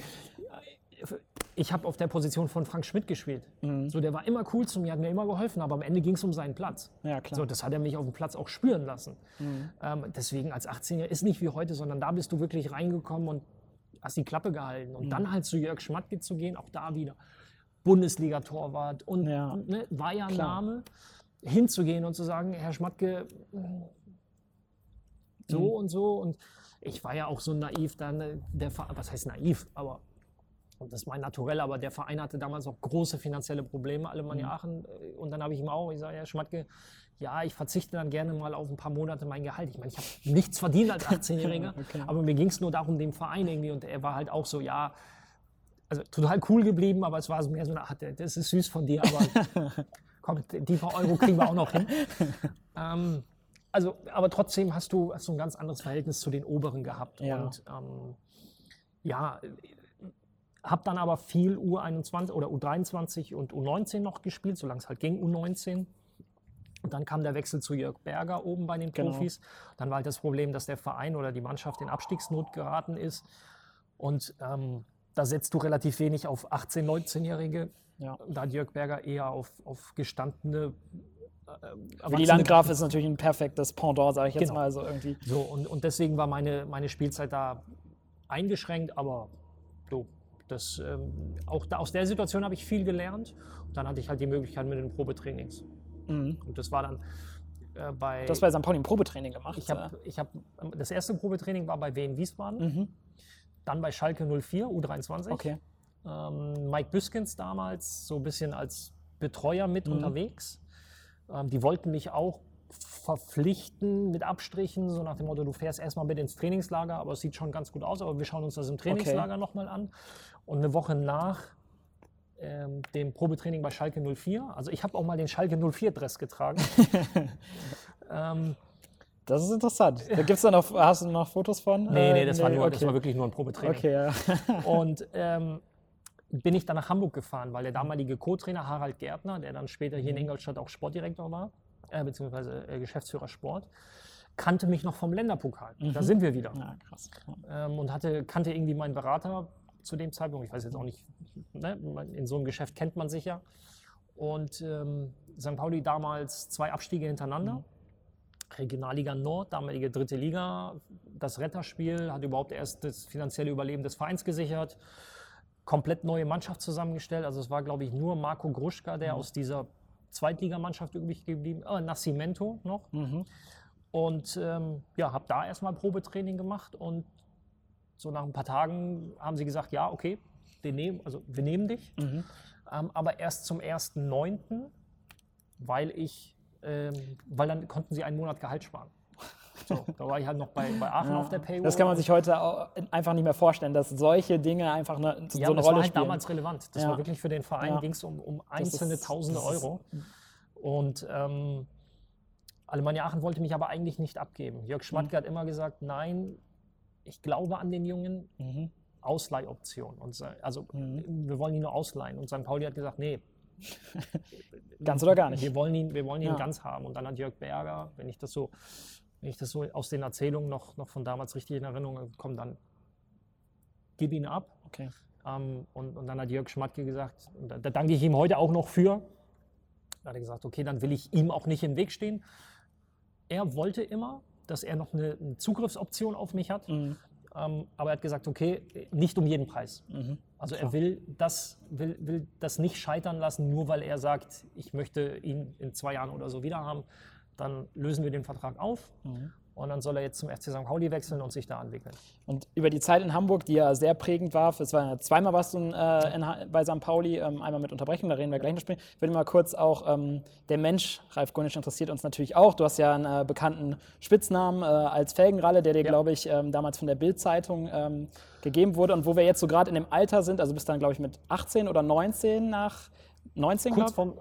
Ich habe auf der Position von Frank Schmidt gespielt. Mhm. So, der war immer cool zu mir, hat mir immer geholfen, aber am Ende ging es um seinen Platz. Ja, klar. So, das hat er mich auf dem Platz auch spüren lassen. Mhm. Ähm, deswegen als 18-Jähriger ist nicht wie heute, sondern da bist du wirklich reingekommen und hast die Klappe gehalten. Und Mhm. dann halt zu Jörg Schmatke zu gehen, auch da wieder Bundesliga-Torwart und Ja. ne, war ja ein. Name, hinzugehen und zu sagen, Herr Schmatke, so Mhm. und so. Und ich war ja auch so naiv dann, äh, der was heißt naiv, aber und das ist mein Naturell, aber der Verein hatte damals auch große finanzielle Probleme, Alemannia Mhm. Aachen. äh, Und dann habe ich ihm auch, ich sage, Herr Schmatke, ja, ich verzichte dann gerne mal auf ein paar Monate mein Gehalt. Ich meine, ich habe nichts verdient als 18-Jähriger, Okay. aber mir ging es nur darum, dem Verein irgendwie. Und er war halt auch so, ja, also total cool geblieben, aber es war so mehr so eine Art, das ist süß von dir, aber komm, die paar Euro kriegen wir auch noch hin. ähm, also, aber trotzdem hast du, hast du ein ganz anderes Verhältnis zu den Oberen gehabt. Ja. Und ähm, ja, habe dann aber viel U21 oder U23 und U19 noch gespielt, solange es halt ging, U19. Und dann kam der Wechsel zu Jörg Berger oben bei den Genau. Profis. Dann war halt das Problem, dass der Verein oder die Mannschaft in Abstiegsnot geraten ist. Und ähm, da setzt du relativ wenig auf 18-, 19-Jährige. Ja. Da hat Jörg Berger eher auf, auf gestandene. Äh, Willi Landgraf ist natürlich ein perfektes Pendant, sage ich jetzt Genau. mal so irgendwie. So, und, und deswegen war meine, meine Spielzeit da eingeschränkt, aber so, das, ähm, auch da, aus der Situation habe ich viel gelernt. Und dann hatte ich halt die Möglichkeit mit den Probetrainings. Mhm. Und das war dann äh, bei. Du hast bei St. Pauli ein Probetraining gemacht. ich habe, ich hab, das erste Probetraining war bei Wien Wiesbaden. Mhm. Dann bei Schalke 04, U23. Okay. Ähm, Mike Büskens damals so ein bisschen als Betreuer mit Mhm. unterwegs. Ähm, die wollten mich auch verpflichten mit Abstrichen, so nach dem Motto, du fährst erstmal mit ins Trainingslager, aber es sieht schon ganz gut aus, aber wir schauen uns das im Trainingslager nochmal an. Und eine Woche nach ähm, dem Probetraining bei Schalke 04, also ich habe auch mal den Schalke 04-Dress getragen. ähm, Das ist interessant. Da gibt's da noch, hast du noch Fotos von? nee, Äh, nee, das, war nur, das okay. war wirklich nur ein Probetraining. Okay, ja. Und ähm, bin ich dann nach Hamburg gefahren, weil der damalige Co-Trainer Harald Gärtner, der dann später hier in Ingolstadt auch Sportdirektor war, äh, beziehungsweise äh, Geschäftsführer Sport, kannte mich noch vom Länderpokal. Da sind wir wieder. ja, krass. Ähm, und hatte, kannte irgendwie meinen Berater zu dem Zeitpunkt. Ich weiß jetzt auch nicht, ne, in so einem Geschäft kennt man sich ja. Und ähm, St. Pauli damals zwei Abstiege hintereinander. Regionalliga Nord, damalige dritte Liga. Das Retterspiel hat überhaupt erst das finanzielle Überleben des Vereins gesichert. Komplett neue Mannschaft zusammengestellt. Also es war, glaube ich, nur Marco Gruschka, der aus dieser Zweitligamannschaft übrig geblieben äh, Nascimento noch. Mhm. Und ähm, ja, habe da erstmal Probetraining gemacht und so nach ein paar Tagen haben sie gesagt, ja, okay, wir nehmen, also wir nehmen dich, Mhm. ähm, aber erst zum 1.9., weil ich, ähm, weil dann konnten sie einen Monat Gehalt sparen. So, da war ich halt noch bei, bei Aachen auf der Paywall. Das kann man sich heute einfach nicht mehr vorstellen, dass solche Dinge einfach eine, so ja, eine das Rolle war halt spielen. damals relevant. Das Ja. war wirklich für den Verein, Ja. ging es um, um Das einzelne ist- Tausende das Euro. Und ähm, Alemannia Aachen wollte mich aber eigentlich nicht abgeben. Jörg Schmatke hat immer gesagt, nein, ich glaube an den Jungen, Mhm. Ausleihoption. Und, also Mhm. wir wollen ihn nur ausleihen. Und St. Pauli hat gesagt, nee. Ganz oder gar nicht. Wir wollen ihn, wir wollen ihn Ja. ganz haben. Und dann hat Jörg Berger, wenn ich das so, wenn ich das so aus den Erzählungen noch, noch von damals richtig in Erinnerung habe, komm, dann gib ihn ab. Okay. Ähm, und, und dann hat Jörg Schmatke gesagt, da, da danke ich ihm heute auch noch für, da hat er gesagt, okay, dann will ich ihm auch nicht im Weg stehen. Er wollte immer, dass er noch eine, eine Zugriffsoption auf mich hat, Mhm. ähm, aber er hat gesagt, okay, nicht um jeden Preis. Mhm. Also er will das, will, will das nicht scheitern lassen, nur weil er sagt, ich möchte ihn in zwei Jahren oder so wieder haben. Dann lösen wir den Vertrag auf Mhm. und dann soll er jetzt zum FC St. Pauli wechseln und sich da entwickeln. Und über die Zeit in Hamburg, die ja sehr prägend war, es war zweimal warst du in, äh, in, bei St. Pauli, ähm, einmal mit Unterbrechung, da reden wir gleich noch später. Ich würde mal kurz auch, ähm, der Mensch, Ralf Gunnisch, interessiert uns natürlich auch. Du hast ja einen äh, bekannten Spitznamen äh, als Felgenralle, der dir, Ja. glaube ich, ähm, damals von der Bild-Zeitung ähm, gegeben wurde. Und wo wir jetzt so gerade in dem Alter sind, also bist dann, glaube ich, mit 18 oder 19 nach 19, Kurz glaub? vom,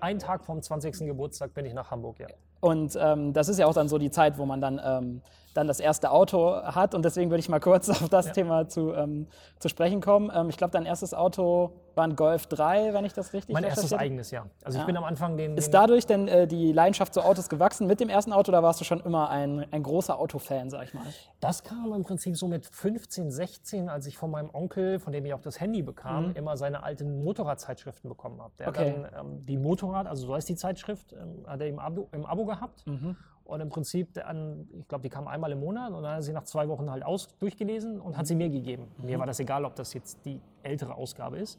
einen Tag vom 20. Geburtstag bin ich nach Hamburg, ja. Und ähm, das ist ja auch dann so die Zeit, wo man dann, ähm, dann das erste Auto hat. Und deswegen würde ich mal kurz auf das Ja. Thema zu, ähm, zu sprechen kommen. Ähm, ich glaube, dein erstes Auto war ein Golf 3, wenn ich das richtig Mein erstes eigenes Jahr. Also Ja. ich bin am Anfang den. Ist den dadurch denn äh, die Leidenschaft zu Autos gewachsen mit dem ersten Auto oder warst du schon immer ein, ein großer Autofan, sag ich mal? das kam im Prinzip so mit 15, 16, als ich von meinem Onkel, von dem ich auch das Handy bekam, immer seine alten Motorradzeitschriften bekommen habe. Der Mhm. Okay. hat dann ähm, die Motorrad, also so heißt die Zeitschrift, ähm, hat er im Abo, im Abo gehabt. Mhm. Und im Prinzip, dann, ich glaube, die kam einmal im Monat und dann hat sie nach zwei Wochen halt aus, durchgelesen und Mhm. hat sie mir gegeben. Mir war das egal, ob das jetzt die ältere Ausgabe ist.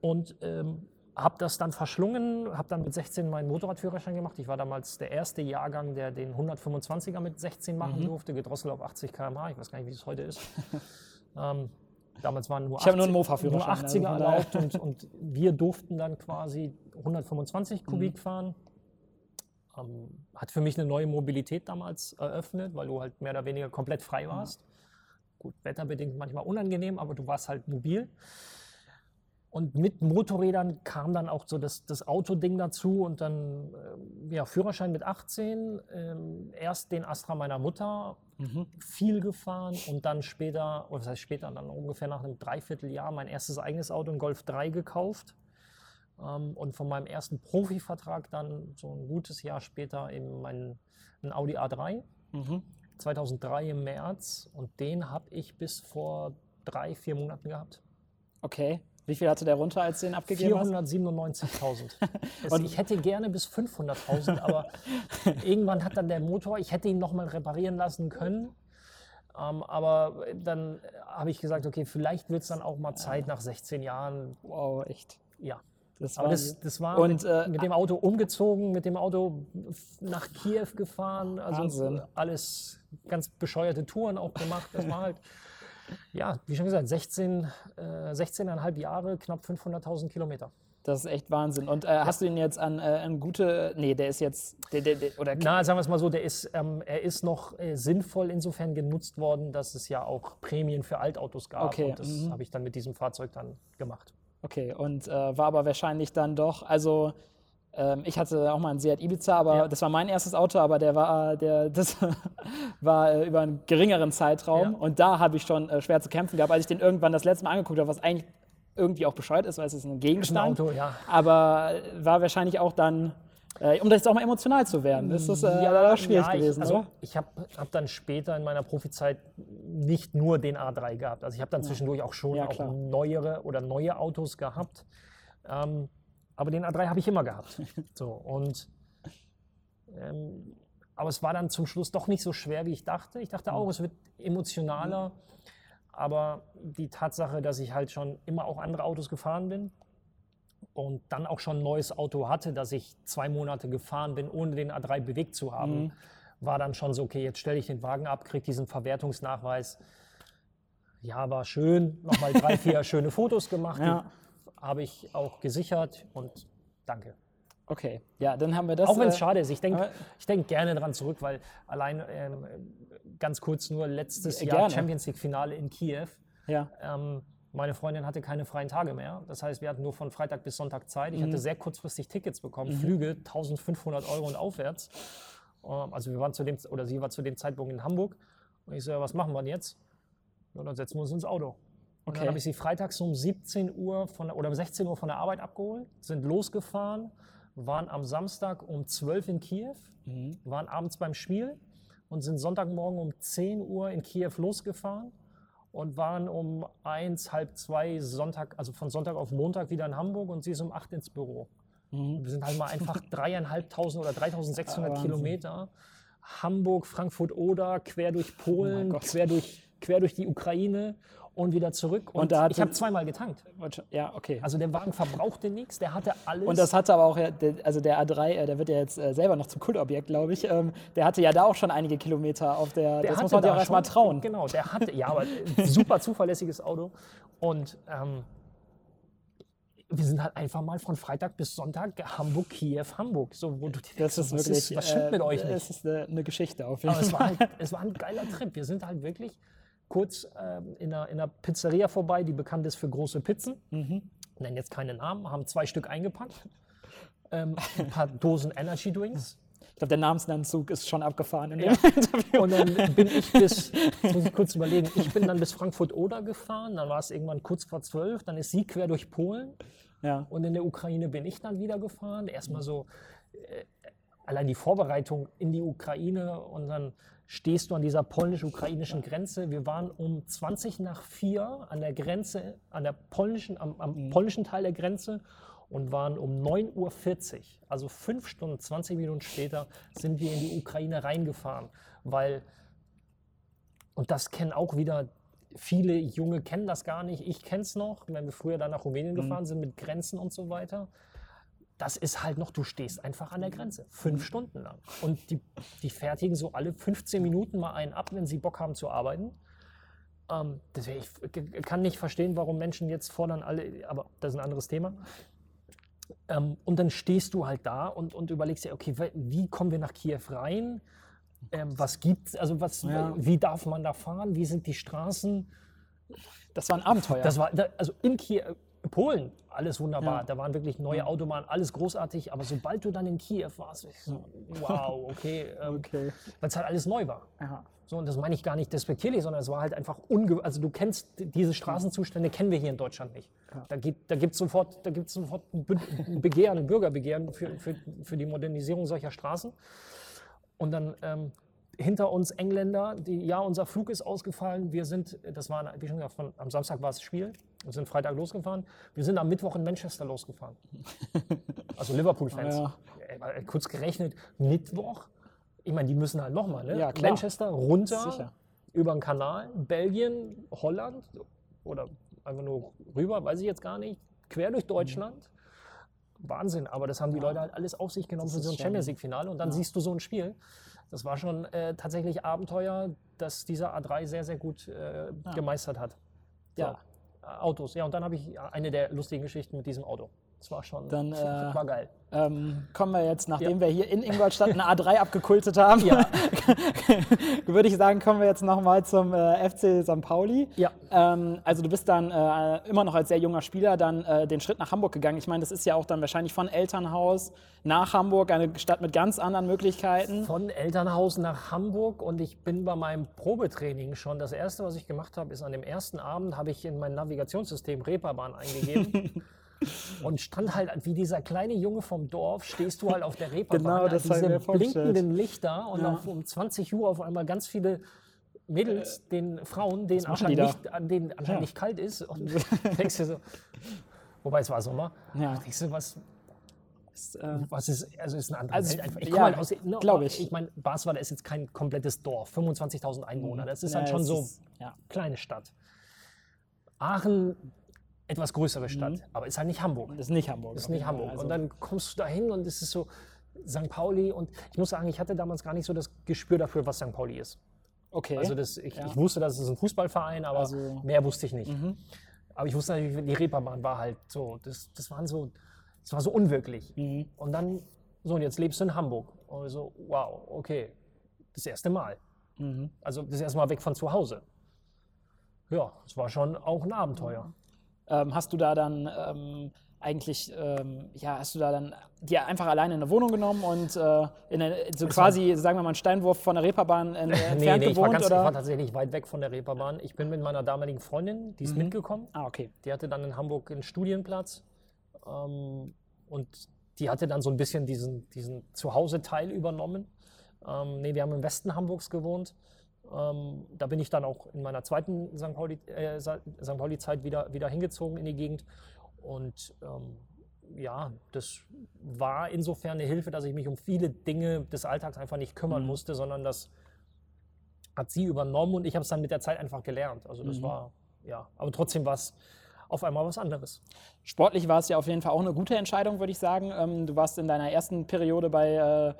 Und ähm, habe das dann verschlungen, habe dann mit 16 meinen Motorradführerschein gemacht. Ich war damals der erste Jahrgang, der den 125er mit 16 machen Mhm. durfte, gedrosselt auf 80 km/h. Ich weiß gar nicht, wie es heute ist. ähm, damals waren nur Ich habe nur einen 80 Mofa-Führerschein, nur also 80er von daher. erlaubt und, und wir durften dann quasi 125 Mhm. Kubik fahren. Ähm, hat für mich eine neue Mobilität damals eröffnet, weil du halt mehr oder weniger komplett frei warst. Gut, wetterbedingt manchmal unangenehm, aber du warst halt mobil. Und mit Motorrädern kam dann auch so das, das Autoding dazu und dann ähm, ja, Führerschein mit 18, ähm, erst den Astra meiner Mutter, Mhm. viel gefahren und dann später, oder was heißt später, dann ungefähr nach einem Dreivierteljahr mein erstes eigenes Auto, ein Golf 3 gekauft. Ähm, und von meinem ersten Profivertrag dann so ein gutes Jahr später eben mein ein Audi A3, Mhm. 2003 im März. Und den habe ich bis vor drei, vier Monaten gehabt. Okay. Wie viel hatte der runter, als du den abgegeben hast? 497.000. Es- Und- ich hätte gerne bis 500.000, aber irgendwann hat dann der Motor, ich hätte ihn nochmal reparieren lassen können. Ähm, aber dann habe ich gesagt, okay, vielleicht wird es dann auch mal Zeit nach 16 Jahren. Wow, echt. Ja. Das war das, das war Und, mit, äh, mit dem Auto umgezogen, mit dem Auto nach Kiew gefahren, also Wahnsinn. alles ganz bescheuerte Touren auch gemacht. Das war halt Ja, wie schon gesagt, 16, äh, 16,5 Jahre, knapp 500.000 Kilometer. Das ist echt Wahnsinn. Und äh, hast du ihn jetzt an, äh, an gute. Nee, der ist jetzt. Der, der, der, oder Na, sagen wir es mal so, der ist, ähm, er ist noch äh, sinnvoll insofern genutzt worden, dass es ja auch Prämien für Altautos gab. Okay, Und das mhm. habe ich dann mit diesem Fahrzeug dann gemacht. Okay, und äh, war aber wahrscheinlich dann doch, also ähm, ich hatte auch mal einen Seat Ibiza, aber Ja. das war mein erstes Auto, aber der war, der, das war äh, über einen geringeren Zeitraum Ja. und da habe ich schon äh, schwer zu kämpfen gehabt, als ich den irgendwann das letzte Mal angeguckt habe, was eigentlich irgendwie auch bescheuert ist, weil es ist ein Gegenstand, Auto, ja. aber war wahrscheinlich auch dann, äh, um jetzt auch mal emotional zu werden, ist das äh, leider schwierig ja, ich, gewesen, also oder? Ich habe hab dann später in meiner Profizeit nicht nur den A3 gehabt. Also ich habe dann zwischendurch auch schon Ja, auch neuere oder neue Autos gehabt. Ähm, aber den A3 habe ich immer gehabt. So, und, ähm, aber es war dann zum Schluss doch nicht so schwer, wie ich dachte. Ich dachte auch, es wird emotionaler. Aber die Tatsache, dass ich halt schon immer auch andere Autos gefahren bin und dann auch schon ein neues Auto hatte, dass ich zwei Monate gefahren bin, ohne den A3 bewegt zu haben, war dann schon so, okay, jetzt stelle ich den Wagen ab, kriege diesen Verwertungsnachweis. Ja, war schön. Nochmal drei, vier schöne Fotos gemacht. Ja. Habe ich auch gesichert und danke. Okay, ja, dann haben wir das. Auch wenn es äh, schade ist. Ich denke ich denk gerne dran zurück, weil allein ähm, ganz kurz nur letztes Ja, Jahr. Champions League-Finale in Kiew. Ja, Ähm, meine Freundin hatte keine freien Tage mehr. Das heißt, wir hatten nur von Freitag bis Sonntag Zeit. Ich Mhm. hatte sehr kurzfristig Tickets bekommen, Flüge 1500 Euro und aufwärts. Ähm, also wir waren zu dem, oder sie war zu dem Zeitpunkt in Hamburg. Und ich so, ja, was machen wir denn jetzt? Ja, dann setzen wir uns ins Auto. Und Okay. dann habe ich sie freitags um 17 Uhr von, der- oder um 16 Uhr von der Arbeit abgeholt, sind losgefahren, waren am Samstag um 12 in Kiew, Mhm. waren abends beim Spiel und sind Sonntagmorgen um 10 Uhr in Kiew losgefahren und waren um eins, halb zwei Sonntag, also von Sonntag auf Montag wieder in Hamburg und sie ist um acht ins Büro. Wir sind halt mal einfach dreieinhalbtausend oder 3600 Ah. Kilometer. Hamburg, Frankfurt oder quer durch Polen, Oh quer, durch, quer durch die Ukraine und wieder zurück. Und, da hat ich habe zweimal getankt. ja, okay. Also der Wagen verbrauchte nichts, der hatte alles. Und das hatte aber auch, ja, also der A3, äh, der wird ja jetzt äh, selber noch zum Kultobjekt, glaube ich. Ähm, der hatte ja da auch schon einige Kilometer auf der. Der das muss hatte man dir da auch erstmal trauen. Genau, der hatte, ja, aber super zuverlässiges Auto. Und ähm, wir sind halt einfach mal von Freitag bis Sonntag Hamburg, Kiew, Hamburg. So, wo du dir Das denkst, ist was wirklich. was stimmt mit äh, euch nicht? Das ist eine, eine Geschichte auf jeden Aber es Fall. war, halt, es war ein geiler Trip. Wir sind halt wirklich kurz ähm, in, einer, in einer Pizzeria vorbei, die bekannt ist für große Pizzen. Mhm. Nennen jetzt keine Namen, haben zwei Stück eingepackt. Ähm, ein paar Dosen Energy Drinks. Ich glaube, der Namensnennzug ist schon abgefahren in dem Ja. Interview. Und dann bin ich bis, jetzt muss ich kurz überlegen, ich bin dann bis Frankfurt-Oder gefahren, dann war es irgendwann kurz vor zwölf, dann ist sie quer durch Polen Ja. und in der Ukraine bin ich dann wieder gefahren. Erstmal so, äh, allein die Vorbereitung in die Ukraine und dann stehst du an dieser polnisch-ukrainischen Grenze. Wir waren um 20 nach 4 an der Grenze, an der polnischen, am, am polnischen Teil der Grenze und waren um 9.40 Uhr, also fünf Stunden, 20 Minuten später, sind wir in die Ukraine reingefahren, weil, und das kennen auch wieder viele Junge kennen das gar nicht, ich kenne es noch, wenn wir früher dann nach Rumänien gefahren sind mit Grenzen und so weiter. Das ist halt noch, du stehst einfach an der Grenze, fünf Stunden lang. Und die, die fertigen so alle 15 Minuten mal einen ab, wenn sie Bock haben zu arbeiten. Ähm, deswegen, ich kann nicht verstehen, warum Menschen jetzt fordern alle, aber das ist ein anderes Thema. Ähm, und dann stehst du halt da und, und überlegst dir, okay, wie kommen wir nach Kiew rein? Ähm, was gibt's? Also was, Ja. wie darf man da fahren? Wie sind die Straßen? Das war ein Abenteuer. Das war, also in Kiew, Polen, alles wunderbar. Ja. Da waren wirklich neue Autobahnen, alles großartig. Aber sobald du dann in Kiew warst, so, wow, okay, ähm, okay. weil es halt alles neu war. Ja. So, und das meine ich gar nicht despektierlich, sondern es war halt einfach unge Also du kennst diese Straßenzustände, kennen wir hier in Deutschland nicht. Da gibt da gibt's sofort, da gibt's sofort ein Be- ein Begehren, ein Bürgerbegehren für, für, für die Modernisierung solcher Straßen. Und dann ähm, hinter uns Engländer, die, ja, unser Flug ist ausgefallen. Wir sind, das war, wie schon gesagt, von, am Samstag war das Spiel. Wir sind Freitag losgefahren. Wir sind am Mittwoch in Manchester losgefahren. Also Liverpool-Fans. Ja. Kurz gerechnet, Mittwoch. Ich meine, die müssen halt nochmal, ne? Ja, klar. Manchester runter, Sicher. über den Kanal, Belgien, Holland oder einfach nur rüber, weiß ich jetzt gar nicht, quer durch Deutschland. Wahnsinn. Aber das haben die Leute halt alles auf sich genommen für so ein Champions League-Finale. Und dann siehst du so ein Spiel. Das war schon äh, tatsächlich Abenteuer, das dieser A3 sehr, sehr gut äh, gemeistert hat. Ja. So, äh, Autos. Ja, und dann habe ich eine der lustigen Geschichten mit diesem Auto. Das war schon Dann, äh, war geil. Ähm, kommen wir jetzt, nachdem Ja. wir hier in Ingolstadt eine A3 abgekultet haben, Ja. würde ich sagen, kommen wir jetzt nochmal zum äh, FC St. Pauli. Ja. Ähm, also du bist dann äh, immer noch als sehr junger Spieler dann äh, den Schritt nach Hamburg gegangen. Ich meine, das ist ja auch dann wahrscheinlich von Elternhaus nach Hamburg, eine Stadt mit ganz anderen Möglichkeiten. Von Elternhaus nach Hamburg und ich bin bei meinem Probetraining schon. Das erste, was ich gemacht habe, ist an dem ersten Abend habe ich in mein Navigationssystem Reeperbahn eingegeben. Und stand halt wie dieser kleine Junge vom Dorf, stehst du halt auf der Reeperbahn, Genau, das diese blinkenden Lichter und Ja. um 20 Uhr auf einmal ganz viele Mädels, den Frauen, denen anscheinend, nicht, an denen anscheinend Ja. nicht kalt ist. Und denkst du so, wobei es war Sommer, Ja. denkst du, was, Das, äh, was ist, also ist eine andere Also, Welt einfach. Ich ja, komme halt aus, ne, glaub ich. Ich meine, Basweiler ist jetzt kein komplettes Dorf, 25.000 Einwohner. Das ist ja, halt schon so ist- ja. kleine Stadt. Aachen, etwas größere Stadt, aber ist halt nicht Hamburg. Das ist nicht Hamburg. Das ist nicht. Hamburg. Also, und dann kommst du da hin und es ist so St. Pauli. Und ich muss sagen, ich hatte damals gar nicht so das Gespür dafür, was St. Pauli ist. okay. Also das, ich, Ja. ich wusste, dass es ein Fußballverein, aber Also- Mhm. mehr wusste ich nicht. Aber ich wusste natürlich, die Reeperbahn war halt so, das, das waren so, das war so unwirklich. Mhm. Und dann, so und jetzt lebst du in Hamburg. Und so, wow, okay, das erste Mal. Mhm. Also das erste Mal weg von zu Hause. Ja, es war schon auch ein Abenteuer. Ähm, hast du da dann ähm, eigentlich, ähm, ja, hast du da dann dir einfach alleine eine Wohnung genommen und äh, in eine, so quasi, sagen wir mal, einen Steinwurf von der Reeperbahn in, Nee, entfernt nee, ich war, gewohnt? ich oder? war tatsächlich weit weg von der Reeperbahn. Ich bin mit meiner damaligen Freundin, die ist mitgekommen. ah, okay. Die hatte dann in Hamburg einen Studienplatz ähm, und die hatte dann so ein bisschen diesen, diesen Zuhause-Teil übernommen. Ähm, nee, wir haben im Westen Hamburgs gewohnt. Ähm, da bin ich dann auch in meiner zweiten St. Pauli, äh, St. Pauli-Zeit wieder, wieder hingezogen in die Gegend. Und ähm, ja, das war insofern eine Hilfe, dass ich mich um viele Dinge des Alltags einfach nicht kümmern musste, sondern das hat sie übernommen und ich habe es dann mit der Zeit einfach gelernt. Also das war, ja, aber trotzdem war es auf einmal was anderes. Sportlich war es ja auf jeden Fall auch eine gute Entscheidung, würde ich sagen. Ähm, du warst in deiner ersten Periode bei äh,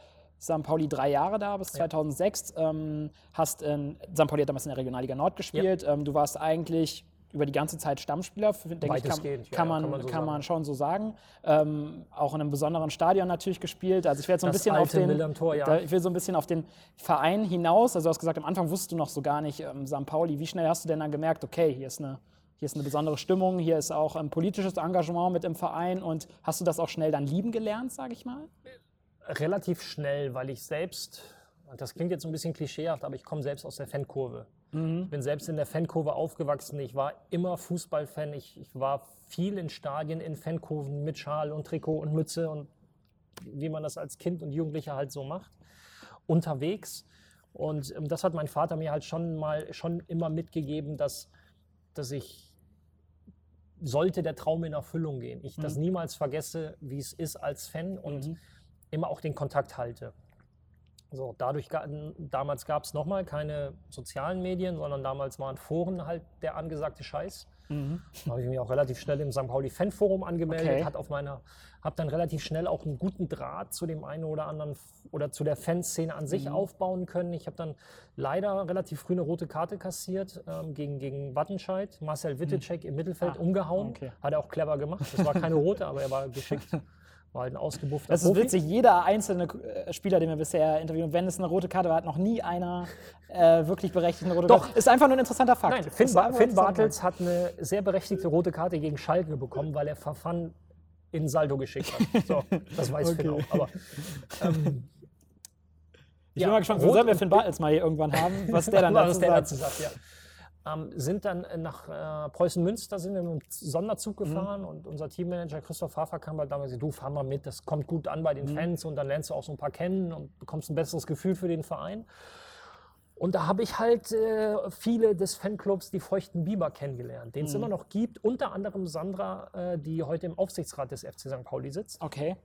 St. Pauli drei Jahre da, bis 2006. Ähm, hast in, St. Pauli hat damals in der Regionalliga Nord gespielt. Ähm, du warst eigentlich über die ganze Zeit Stammspieler, denke ich, kann, ja, kann, ja, man, kann kann, man man, so sagen. schon so sagen. Ähm, auch in einem besonderen Stadion natürlich gespielt. Also ich werde so ein Das bisschen auf den, Millantor, ja. da, ich will so ein bisschen auf den Verein hinaus. Also du hast gesagt, am Anfang wusstest du noch so gar nicht ähm, St. Pauli. Wie schnell hast du denn dann gemerkt, okay, hier ist eine hier ist eine besondere Stimmung, hier ist auch ein politisches Engagement mit im Verein und hast du das auch schnell dann lieben gelernt, sage ich mal? Relativ schnell, weil ich selbst, das klingt jetzt ein bisschen klischeehaft, aber ich komme selbst aus der Fankurve. Ich bin selbst in der Fankurve aufgewachsen. Ich war immer Fußballfan. Ich, ich war viel in Stadien, in Fankurven mit Schal und Trikot und Mütze und wie man das als Kind und Jugendlicher halt so macht, unterwegs. Und ähm, das hat mein Vater mir halt schon mal schon immer mitgegeben, dass, dass ich sollte der Traum in Erfüllung gehen. Ich das niemals vergesse, wie es ist als Fan und immer auch den Kontakt halte. So, dadurch, damals gab es nochmal keine sozialen Medien, sondern damals waren Foren halt der angesagte Scheiß. Da habe ich mich auch relativ schnell im St. Pauli Fanforum angemeldet, Okay. hat auf meiner, habe dann relativ schnell auch einen guten Draht zu dem einen oder anderen oder zu der Fanszene an Mhm. sich aufbauen können. Ich habe dann leider relativ früh eine rote Karte kassiert ähm, gegen, gegen Wattenscheid. Marcel Wittecek im Mittelfeld umgehauen. Mhm. Ah, okay. Hat er auch clever gemacht. Das war keine rote, aber er war geschickt. War halt ein ausgebuffter Das ist Profi. witzig, jeder einzelne äh, Spieler, den wir bisher interviewen, wenn es eine rote Karte war, hat noch nie einer äh, wirklich berechtigt eine rote Doch. Karte. Ist einfach nur ein interessanter Fakt. Nein, Finn, ba Finn Bartels hat eine sehr berechtigte rote Karte gegen Schalke bekommen, weil er Verfan in Saldo geschickt hat. So, das weiß Finn auch. Aber ähm, Ich bin ja, mal gespannt, rot sollen wir Finn Bartels mal hier irgendwann haben, was der dann was dazu der sagt. dazu sagt, ja. Ähm, sind dann äh, nach äh, Preußen-Münster, sind mit dem Sonderzug Mhm. gefahren und unser Teammanager Christoph Hafer kam halt damals, du fahr mal mit, das kommt gut an bei den Mhm. Fans und dann lernst du auch so ein paar kennen und bekommst ein besseres Gefühl für den Verein. Und da habe ich halt äh, viele des Fanclubs, die Feuchten Biber, kennengelernt, den es immer noch gibt. Unter anderem Sandra, äh, die heute im Aufsichtsrat des FC St. Pauli sitzt. Okay.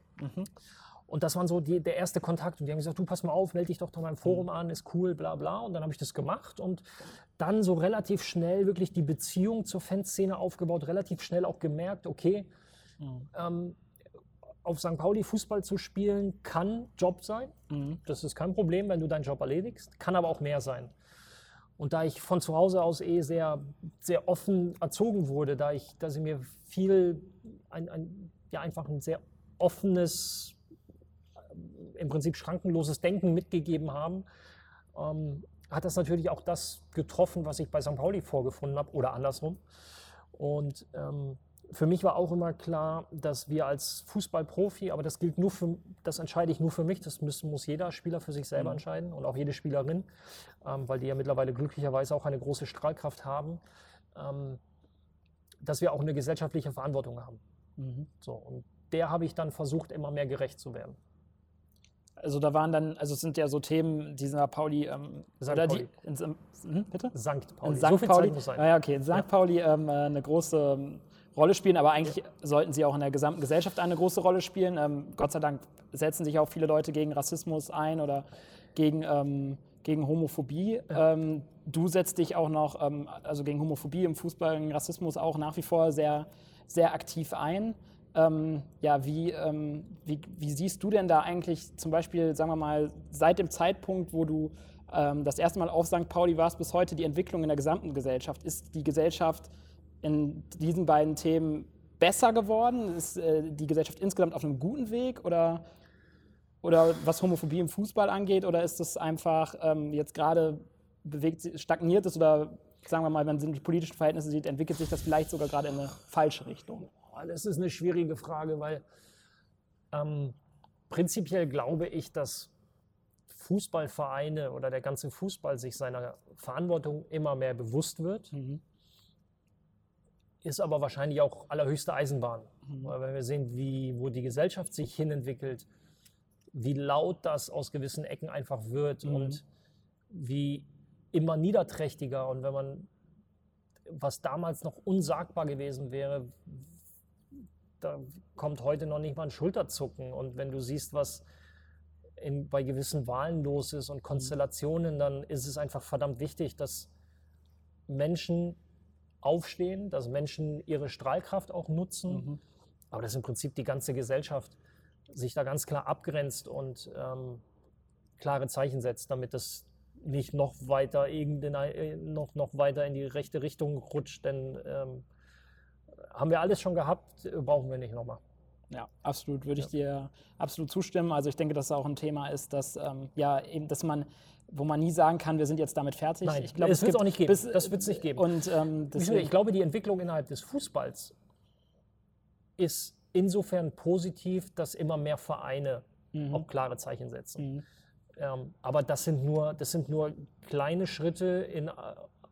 Und das war so die, der erste Kontakt. Und die haben gesagt, du pass mal auf, melde dich doch da beim Forum an, ist cool, bla bla. Und dann habe ich das gemacht und dann so relativ schnell wirklich die Beziehung zur Fanszene aufgebaut, relativ schnell auch gemerkt, okay, ähm, auf St. Pauli Fußball zu spielen kann Job sein. Das ist kein Problem, wenn du deinen Job erledigst. Kann aber auch mehr sein. Und da ich von zu Hause aus eh sehr, sehr offen erzogen wurde, da ich, dass sie mir viel, ein, ein, ja, einfach ein sehr offenes, im Prinzip schrankenloses Denken mitgegeben haben, ähm, hat das natürlich auch das getroffen, was ich bei St. Pauli vorgefunden habe oder andersrum. Und ähm, für mich war auch immer klar, dass wir als Fußballprofi, aber das gilt nur für, das entscheide ich nur für mich, das muss, muss jeder Spieler für sich selber entscheiden und auch jede Spielerin, ähm, weil die ja mittlerweile glücklicherweise auch eine große Strahlkraft haben, ähm, dass wir auch eine gesellschaftliche Verantwortung haben. So, und der habe ich dann versucht, immer mehr gerecht zu werden. Also da waren dann, also es sind ja so Themen, die St. Pauli, ähm, St. oder Pauli. die, in, hm, bitte? Sankt Pauli. In St. So Pauli, sein. Ah ja, okay, in St. Ja. Pauli ähm, äh, eine große ähm, Rolle spielen, aber eigentlich sollten sie auch in der gesamten Gesellschaft eine große Rolle spielen. Ähm, Gott sei Dank setzen sich auch viele Leute gegen Rassismus ein oder gegen, ähm, gegen Homophobie. Ähm, du setzt dich auch noch, ähm, also gegen Homophobie im Fußball, gegen Rassismus auch nach wie vor sehr, sehr aktiv ein. Ähm, ja, wie, ähm, wie, wie siehst du denn da eigentlich zum Beispiel, sagen wir mal, seit dem Zeitpunkt, wo du ähm, das erste Mal auf St. Pauli warst, bis heute die Entwicklung in der gesamten Gesellschaft? Ist die Gesellschaft in diesen beiden Themen besser geworden? Ist äh, die Gesellschaft insgesamt auf einem guten Weg oder, oder was Homophobie im Fußball angeht? Oder ist es einfach ähm, jetzt gerade bewegt, stagniert es oder sagen wir mal, wenn man die politischen Verhältnisse sieht, entwickelt sich das vielleicht sogar gerade in eine falsche Richtung? Das ist eine schwierige Frage, weil ähm, prinzipiell glaube ich, dass Fußballvereine oder der ganze Fußball sich seiner Verantwortung immer mehr bewusst wird. Ist aber wahrscheinlich auch allerhöchste Eisenbahn. Weil wenn wir sehen, wie, wo die Gesellschaft sich hinentwickelt, wie laut das aus gewissen Ecken einfach wird und wie immer niederträchtiger. Und wenn man, was damals noch unsagbar gewesen wäre, da kommt heute noch nicht mal ein Schulterzucken. Und wenn du siehst, was in, bei gewissen Wahlen los ist und Konstellationen, dann ist es einfach verdammt wichtig, dass Menschen aufstehen, dass Menschen ihre Strahlkraft auch nutzen, aber dass im Prinzip die ganze Gesellschaft sich da ganz klar abgrenzt und ähm, klare Zeichen setzt, damit das nicht noch weiter irgendeine, äh, noch, noch weiter in die rechte Richtung rutscht, denn ähm, haben wir alles schon gehabt, brauchen wir nicht nochmal. Ja, absolut, würde ich dir absolut zustimmen. Also ich denke, dass es auch ein Thema ist, dass ähm, ja eben, dass man, wo man nie sagen kann, wir sind jetzt damit fertig. Nein, ich glaube, das wird's gibt auch nicht geben. bis- Das wird's nicht geben. Und ähm, Ich glaube, die Entwicklung innerhalb des Fußballs ist insofern positiv, dass immer mehr Vereine Mhm. auch klare Zeichen setzen. Ähm, aber das sind, nur, das sind nur kleine Schritte in,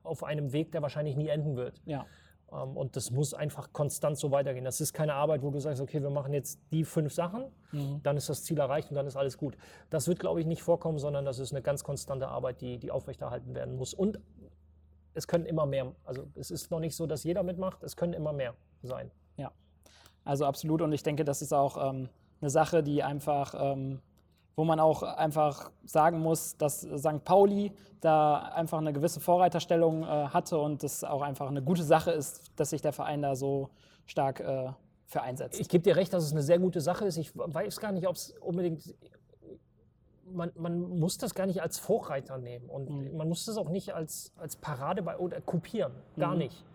auf einem Weg, der wahrscheinlich nie enden wird. ja, und das muss einfach konstant so weitergehen. Das ist keine Arbeit, wo du sagst, okay, wir machen jetzt die fünf Sachen, dann ist das Ziel erreicht und dann ist alles gut. Das wird, glaube ich, nicht vorkommen, sondern das ist eine ganz konstante Arbeit, die, die aufrechterhalten werden muss. Und es können immer mehr, also es ist noch nicht so, dass jeder mitmacht, es können immer mehr sein. ja. Also absolut. Und ich denke, das ist auch ähm, eine Sache, die einfach, ähm, wo man auch einfach sagen muss, dass St. Pauli da einfach eine gewisse Vorreiterstellung äh, hatte und das auch einfach eine gute Sache ist, dass sich der Verein da so stark äh, für einsetzt. Ich gebe dir recht, dass es eine sehr gute Sache ist. Ich weiß gar nicht, ob es unbedingt. Man, man muss das gar nicht als Vorreiter nehmen und man muss das auch nicht als, als Parade bei, oder kopieren. Gar nicht.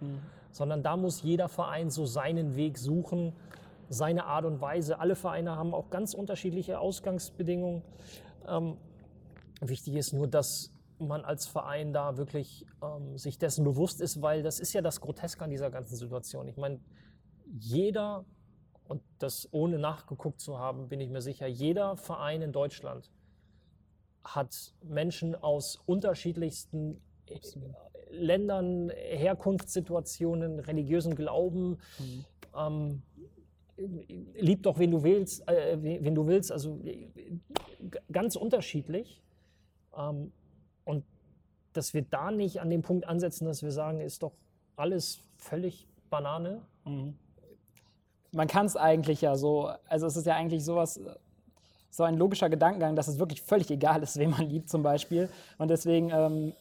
Sondern da muss jeder Verein so seinen Weg suchen, seine Art und Weise. Alle Vereine haben auch ganz unterschiedliche Ausgangsbedingungen. Ähm, wichtig ist nur, dass man als Verein da wirklich ähm, sich dessen bewusst ist, weil das ist ja das Groteske an dieser ganzen Situation. Ich meine, jeder, und das ohne nachgeguckt zu haben, bin ich mir sicher, jeder Verein in Deutschland hat Menschen aus unterschiedlichsten äh, Ländern, Herkunftssituationen, religiösen Glauben. Ähm, lieb doch, wen du willst, äh, wen du willst, also äh, ganz unterschiedlich. Ähm, und dass wir da nicht an dem Punkt ansetzen, dass wir sagen, ist doch alles völlig Banane. man kann es eigentlich ja so, also es ist ja eigentlich sowas, so ein logischer Gedankengang, dass es wirklich völlig egal ist, wen man liebt zum Beispiel. Und deswegen ähm,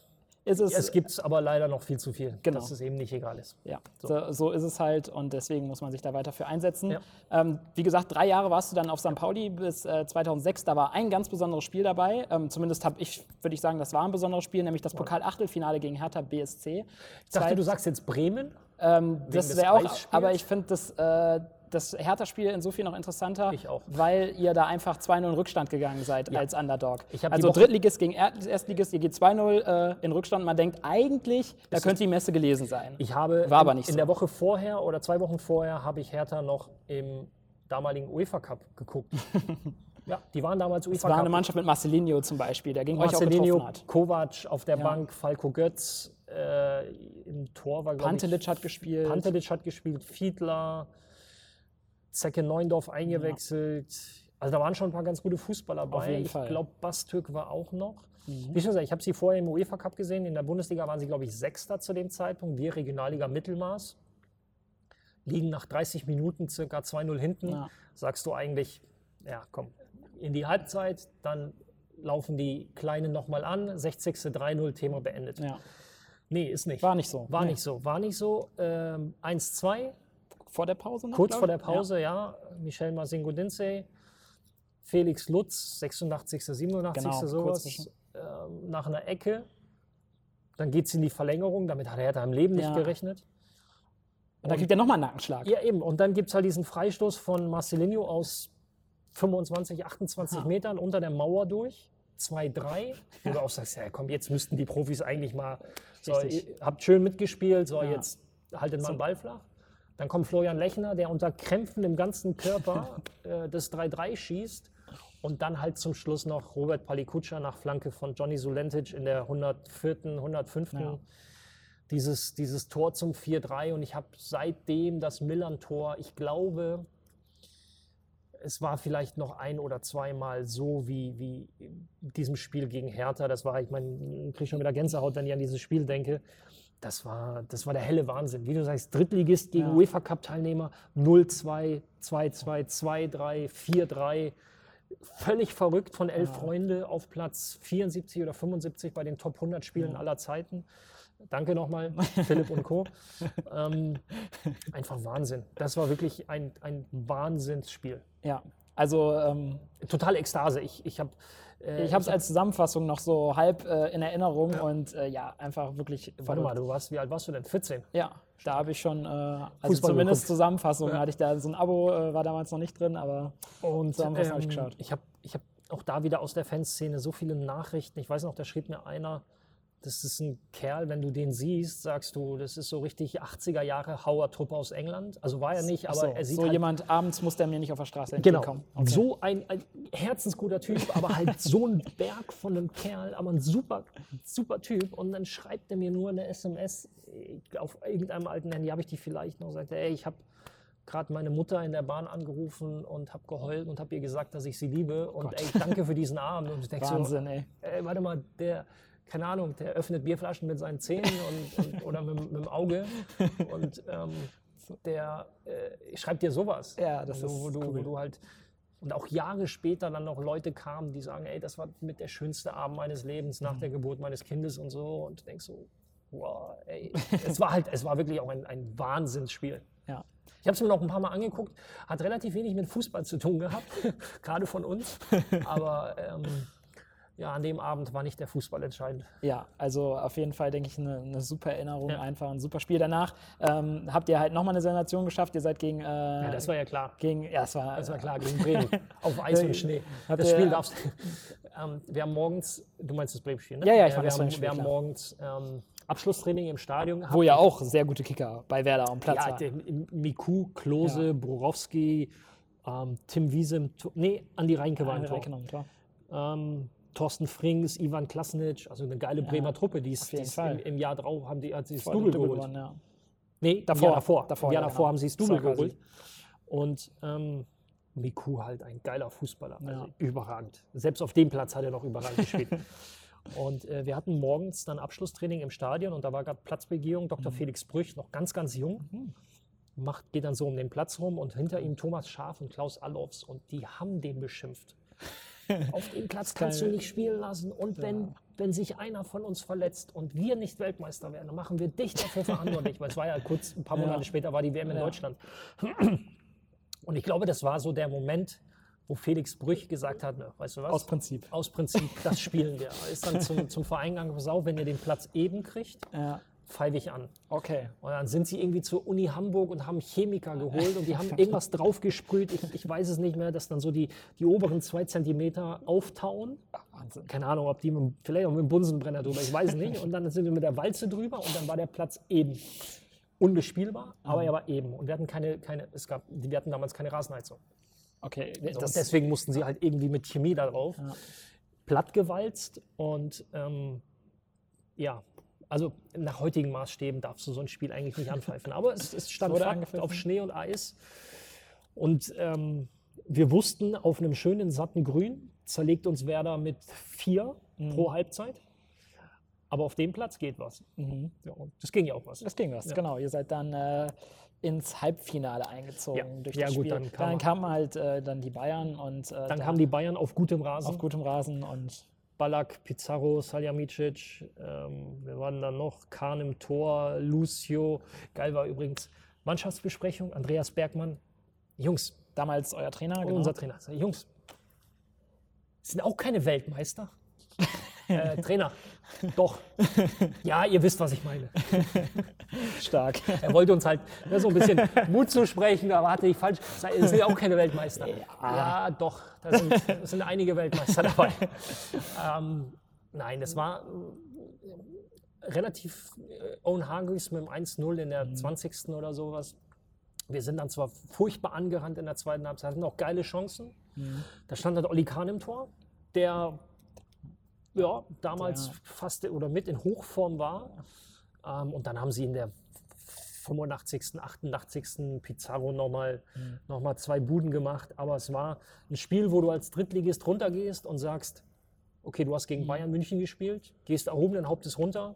ist es. Es gibt aber leider noch viel zu viel, Genau. dass es eben nicht egal ist. Ja, so. So, ist es halt und deswegen muss man sich da weiter für einsetzen. Ja. Ähm, wie gesagt, drei Jahre warst du dann auf St. Pauli bis äh, 2006. Da war ein ganz besonderes Spiel dabei. Ähm, zumindest habe ich, würde ich sagen, das war ein besonderes Spiel, nämlich das Pokal-Achtelfinale gegen Hertha BSC. Ich dachte, Zwei- du sagst jetzt Bremen. ähm, das wäre auch, aber ich finde das, äh, das Hertha-Spiel insofern noch interessanter, weil ihr da einfach 2-0 in Rückstand gegangen seid als Underdog. Also Drittligist gegen Er- Erstligist, ihr geht 2-0 äh, in Rückstand. Man denkt eigentlich, da könnte die Messe gelesen sein. Ich habe War aber in, nicht in so. der Woche vorher oder zwei Wochen vorher habe ich Hertha noch im damaligen UEFA Cup geguckt. ja, die waren damals UEFA Es war Cup. eine Mannschaft mit Marcelinho zum Beispiel, der gegen euch auch Marcelinho, hat. Kovac auf der Ja. Bank, Falco Götz äh, im Tor war, glaube ich. Pantelic hat gespielt. Pantelic hat gespielt, Fiedler, Zecke Neundorf eingewechselt. Also da waren schon ein paar ganz gute Fußballer jeden ich. Mhm. glaube, Bastürk war auch noch. Wie schon gesagt, ich habe sie vorher im UEFA Cup gesehen. In der Bundesliga waren sie, glaube ich, Sechster zu dem Zeitpunkt. Wir Regionalliga Mittelmaß. Liegen nach 30 Minuten circa 2-0 hinten. Ja. Sagst du eigentlich, ja komm, in die Halbzeit, dann laufen die Kleinen nochmal an. 60. 3-0, Thema beendet. Ja, Nee, ist nicht. war nicht so. War Nee. nicht so. War nicht so. Ähm, 1-2, Vor der Pause noch, kurz vor der? Pause, ja. Michel Masingo-Dinze, Felix Lutz, 86., 87., Genau, sowas, ähm, nach einer Ecke. Dann geht es in die Verlängerung, damit hat Hertha im Leben nicht Ja. gerechnet. Ja. Und da kriegt er nochmal einen Nackenschlag. Ja, eben. Und dann gibt es halt diesen Freistoß von Marcelinho aus 25, 28 Ha. Metern unter der Mauer durch. 2-3. Wo du auch sagst, ja komm, jetzt müssten die Profis eigentlich mal, so, ihr habt schön mitgespielt, so Ja. jetzt haltet mal den Ball flach. Dann kommt Florian Lechner, der unter Krämpfen im ganzen Körper äh, das 3-3 schießt. Und dann halt zum Schluss noch Robert Palikutscha nach Flanke von Johnny Sulentic in der 104., 105. Ja. Dieses, dieses Tor zum 4-3 und ich habe seitdem das Millern-Tor, ich glaube, es war vielleicht noch ein oder zweimal so wie, wie in diesem Spiel gegen Hertha. Das war, ich meine, ich kriege schon wieder Gänsehaut, wenn ich an dieses Spiel denke. Das war, das war der helle Wahnsinn. Wie du sagst, Drittligist gegen Ja. UEFA Cup-Teilnehmer 0-2, 2-2, 2-3, 4-3. Völlig verrückt von elf Freunde auf Platz 74 oder 75 bei den Top 100 Spielen aller Zeiten. Danke nochmal, Philipp und Co. ähm, einfach Wahnsinn. Das war wirklich ein, ein Wahnsinnsspiel. Ja, also ähm, Total Ekstase. Ich, ich habe äh, ich habe es als Zusammenfassung noch so halb äh, in Erinnerung und äh, ja, einfach wirklich. Warte mal, verrückt. du warst, wie alt warst du denn? 14? Ja, da habe ich schon, äh, also Fußball zumindest geguckt. Zusammenfassung Ja. hatte ich da, so ein Abo äh, war damals noch nicht drin, aber Und Zusammenfassung hab ich ähm, geschaut. ich habe ich hab auch da wieder aus der Fanszene so viele Nachrichten. Ich weiß noch, da schrieb mir einer, das ist ein Kerl, wenn du den siehst, sagst du, das ist so richtig 80er Jahre Hauer-Truppe aus England. Also war er nicht, aber so, er sieht so halt jemand, abends muss der mir nicht auf der Straße Genau. entgegenkommen. Okay. So ein, ein herzensguter Typ, aber halt so ein Berg von einem Kerl, aber ein super, super Typ. Und dann schreibt er mir nur eine SMS ich- auf irgendeinem alten Handy, habe ich die vielleicht noch, sagt er, ey, ich habe gerade meine Mutter in der Bahn angerufen und habe geheult und habe ihr gesagt, dass ich sie liebe. Und ey, danke für diesen Abend. Und ich denk Wahnsinn, ey. so, ey, warte mal, der, keine Ahnung, der öffnet Bierflaschen mit seinen Zähnen und, und, oder mit, mit dem Auge. Und ähm, der äh, schreibt dir sowas. Ja, das Also, ist wo du, cool. wo du halt und auch Jahre später dann noch Leute kamen, die sagen, ey, das war mit der schönste Abend meines Lebens Mhm. nach der Geburt meines Kindes und so. Und du denkst so, wow, ey, es war halt, es war wirklich auch ein, ein Wahnsinnsspiel. Ja. Ich habe es mir noch ein paar Mal angeguckt, hat relativ wenig mit Fußball zu tun gehabt, gerade von uns. Aber ähm, ja, an dem Abend war nicht der Fußball entscheidend. Ja, also auf jeden Fall denke ich eine, eine super Erinnerung, Ja. einfach ein super Spiel. Danach ähm, habt ihr halt nochmal eine Sensation geschafft. Ihr seid gegen. Äh, Ja, das war ja klar. gegen ja, es war, Das war klar, gegen Bremen. Auf Eis und Schnee. Habt Das ihr- Spiel darfst ähm, Wir haben morgens, du meinst das Bremen-Spiel, ne? Ja, ja, ich meine wir das haben, wir haben morgens ähm, Abschlusstraining im Stadion wo ja auch sehr gute Kicker bei Werder am Platz Ja, waren. Miku, Klose, Borowski, ähm, Tim Wiese, im Tor- nee, Andi Reinke war im Eine Tor. Reihe genommen, klar. Ähm, Thorsten Frings, Ivan Klasnic, also eine geile Bremer Truppe, die ist, im, im Jahr drauf haben die, hat sie das Double geholt. gewonnen, ja. Nee, Davor, Jahr davor. davor, Im Jahr ja, davor genau. haben sie das Double geholt. Und ähm, Miku halt ein geiler Fußballer, also überragend. Selbst auf dem Platz hat er noch überragend gespielt. Und äh, wir hatten morgens dann Abschlusstraining im Stadion und da war gerade Platzbegehung, Dr. Mhm. Felix Brüch, noch ganz, ganz jung. Macht, geht dann so um den Platz rum und hinter ihm Thomas Schaf und Klaus Allofs und die haben den beschimpft. Auf dem Platz kannst du nicht spielen lassen und wenn wenn sich einer von uns verletzt und wir nicht Weltmeister werden, dann machen wir dich dafür verantwortlich. Weil es war ja kurz, ein paar Monate Ja. später war die WM in Ja. Deutschland. Und ich glaube, das war so der Moment, wo Felix Brüch gesagt hat, ne, weißt du was? Aus Prinzip. Aus Prinzip, das spielen wir. Ist dann zum, zum Verein gegangen, pass auf, wenn ihr den Platz eben kriegt, Ja. Pfeife ich an. Okay. Und dann sind sie irgendwie zur Uni Hamburg und haben Chemiker geholt und die haben irgendwas draufgesprüht. Ich, ich weiß es nicht mehr, dass dann so die, die oberen zwei Zentimeter auftauen. Wahnsinn. Keine Ahnung, ob die mit, vielleicht auch mit dem Bunsenbrenner drüber, ich weiß es nicht. Und dann sind wir mit der Walze drüber und dann war der Platz eben. Unbespielbar, aber er war eben. Und wir hatten keine, keine es gab, wir hatten damals keine Rasenheizung. Okay. So, deswegen mussten sie halt irgendwie mit Chemie da drauf. Ja. Plattgewalzt und ähm, ja, also nach heutigen Maßstäben darfst du so ein Spiel eigentlich nicht anpfeifen. Aber es, es stand Fakt auf Schnee und Eis. Und ähm, wir wussten, auf einem schönen satten Grün zerlegt uns Werder mit vier Mhm. pro Halbzeit. Aber auf dem Platz geht was. Ja, und das ging ja auch was. das ging was, Ja. genau. Ihr seid dann äh, ins Halbfinale eingezogen Ja. durch Ja, das gut, Spiel. dann kam- dann kamen halt äh, dann die Bayern und äh, Dann da kamen die Bayern auf gutem Rasen. auf gutem Rasen und Ballack, Pizarro, Saljamicic, ähm, wir waren dann noch, Kahn im Tor, Lucio. Geil war übrigens Mannschaftsbesprechung, Andreas Bergmann. Jungs, damals euer Trainer, genau. unser Trainer. Jungs, sind auch keine Weltmeister. äh, Trainer, doch. Ja, ihr wisst, was ich meine. stark. Er wollte uns halt ne, so ein bisschen Mut zu sprechen, aber hatte ich falsch. Es sind ja auch keine Weltmeister. Ja, doch, da sind, sind einige Weltmeister dabei. ähm, nein, das war äh, relativ äh, Owen Hargreaves mit dem 1-0 in der 20. oder sowas. Wir sind dann zwar furchtbar angerannt in der zweiten Halbzeit, hatten auch geile Chancen. Da stand dann Olli Kahn im Tor, der ja, damals Der- fast oder mit in Hochform war. Ähm, und dann haben sie in der 85., 88. Pizarro nochmal noch mal zwei Buden gemacht. Aber es war ein Spiel, wo du als Drittligist runtergehst und sagst, okay, du hast gegen Bayern München gespielt, gehst erhobenen Hauptes runter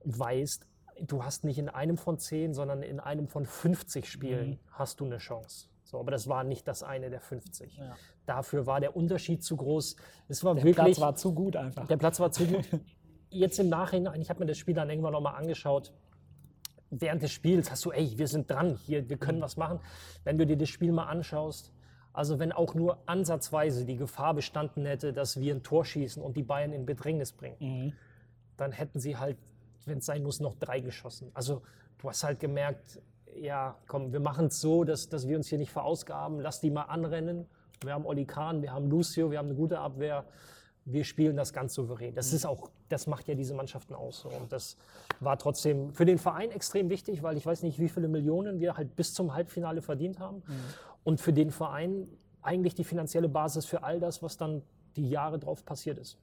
und weißt, du hast nicht in einem von zehn, sondern in einem von 50 Spielen hast du eine Chance. So, aber das war nicht das eine der 50. Ja. Dafür war der Unterschied zu groß. Es war Der wirklich, Platz war zu gut einfach. der Platz war zu gut. Jetzt im Nachhinein, ich habe mir das Spiel dann irgendwann nochmal angeschaut. Während des Spiels hast du, ey, wir sind dran hier, wir können was machen. Wenn du dir das Spiel mal anschaust, also wenn auch nur ansatzweise die Gefahr bestanden hätte, dass wir ein Tor schießen und die Bayern in Bedrängnis bringen, dann hätten sie halt, wenn es sein muss, noch drei geschossen. Also du hast halt gemerkt, ja, komm, wir machen es so, dass, dass wir uns hier nicht verausgaben, lass die mal anrennen. Wir haben Oli Kahn, wir haben Lucio, wir haben eine gute Abwehr. Wir spielen das ganz souverän. Das ist auch, das macht ja diese Mannschaften aus. So. Und das war trotzdem für den Verein extrem wichtig, weil ich weiß nicht, wie viele Millionen wir halt bis zum Halbfinale verdient haben. Und für den Verein eigentlich die finanzielle Basis für all das, was dann die Jahre drauf passiert ist.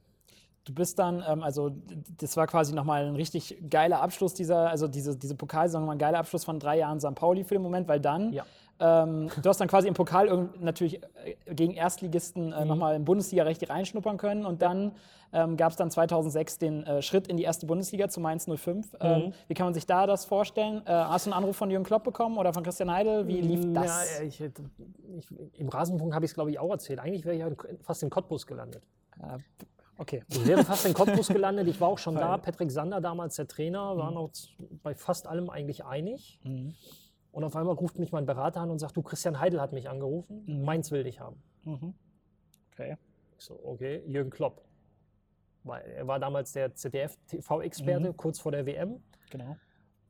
Du bist dann, ähm, also das war quasi nochmal ein richtig geiler Abschluss dieser, also diese, diese Pokalsaison, nochmal ein geiler Abschluss von drei Jahren St. Pauli für den Moment, weil dann, Ja. ähm, du hast dann quasi im Pokal natürlich äh, gegen Erstligisten Mhm. äh, nochmal im Bundesliga richtig reinschnuppern können und dann ähm, gab es dann 2006 den äh, Schritt in die erste Bundesliga zu Mainz 05. Mhm. Ähm, wie kann man sich da das vorstellen? Äh, hast du einen Anruf von Jürgen Klopp bekommen oder von Christian Heidel? Wie lief das? Ja, ich, ich, Im Rasenfunk habe ich es, glaube ich, auch erzählt. Eigentlich wäre ich ja fast in Cottbus gelandet. Äh, okay. Ich wäre fast in Cottbus gelandet. Ich war auch schon da. Patrick Sander, damals der Trainer, waren Mhm. auch bei fast allem eigentlich einig. Und auf einmal ruft mich mein Berater an und sagt, du, Christian Heidel hat mich angerufen. Mhm. Mainz will dich haben. okay. Ich so, okay, Jürgen Klopp. Weil er war damals der ZDF-TV-Experte, kurz vor der WM. Genau.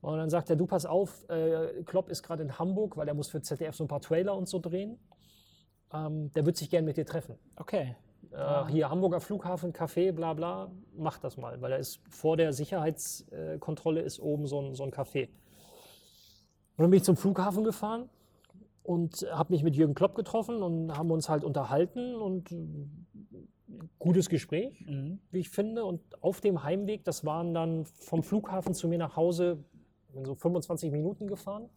Und dann sagt er, du pass auf, äh, Klopp ist gerade in Hamburg, weil er muss für ZDF so ein paar Trailer und so drehen. Ähm, der wird sich gern mit dir treffen. Okay. Äh, hier Hamburger Flughafen, Café, bla bla, mach das mal, weil er ist vor der Sicherheitskontrolle ist oben so ein, so ein Café. Und dann bin ich zum Flughafen gefahren und habe mich mit Jürgen Klopp getroffen und haben uns halt unterhalten und äh, gutes Gespräch, wie ich finde. Und auf dem Heimweg, das waren dann vom Flughafen zu mir nach Hause bin so 25 Minuten gefahren,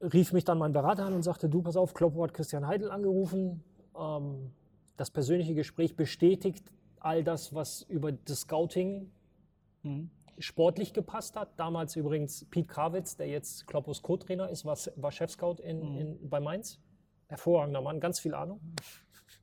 rief mich dann mein Berater an und sagte, du, pass auf, Klopp hat Christian Heidel angerufen. Ähm, das persönliche Gespräch bestätigt all das, was über das Scouting sportlich gepasst hat. Damals übrigens Pete Krawitz, der jetzt Kloppos Co-Trainer ist, war, war Chefscout in, in, bei Mainz. Hervorragender Mann, ganz viel Ahnung.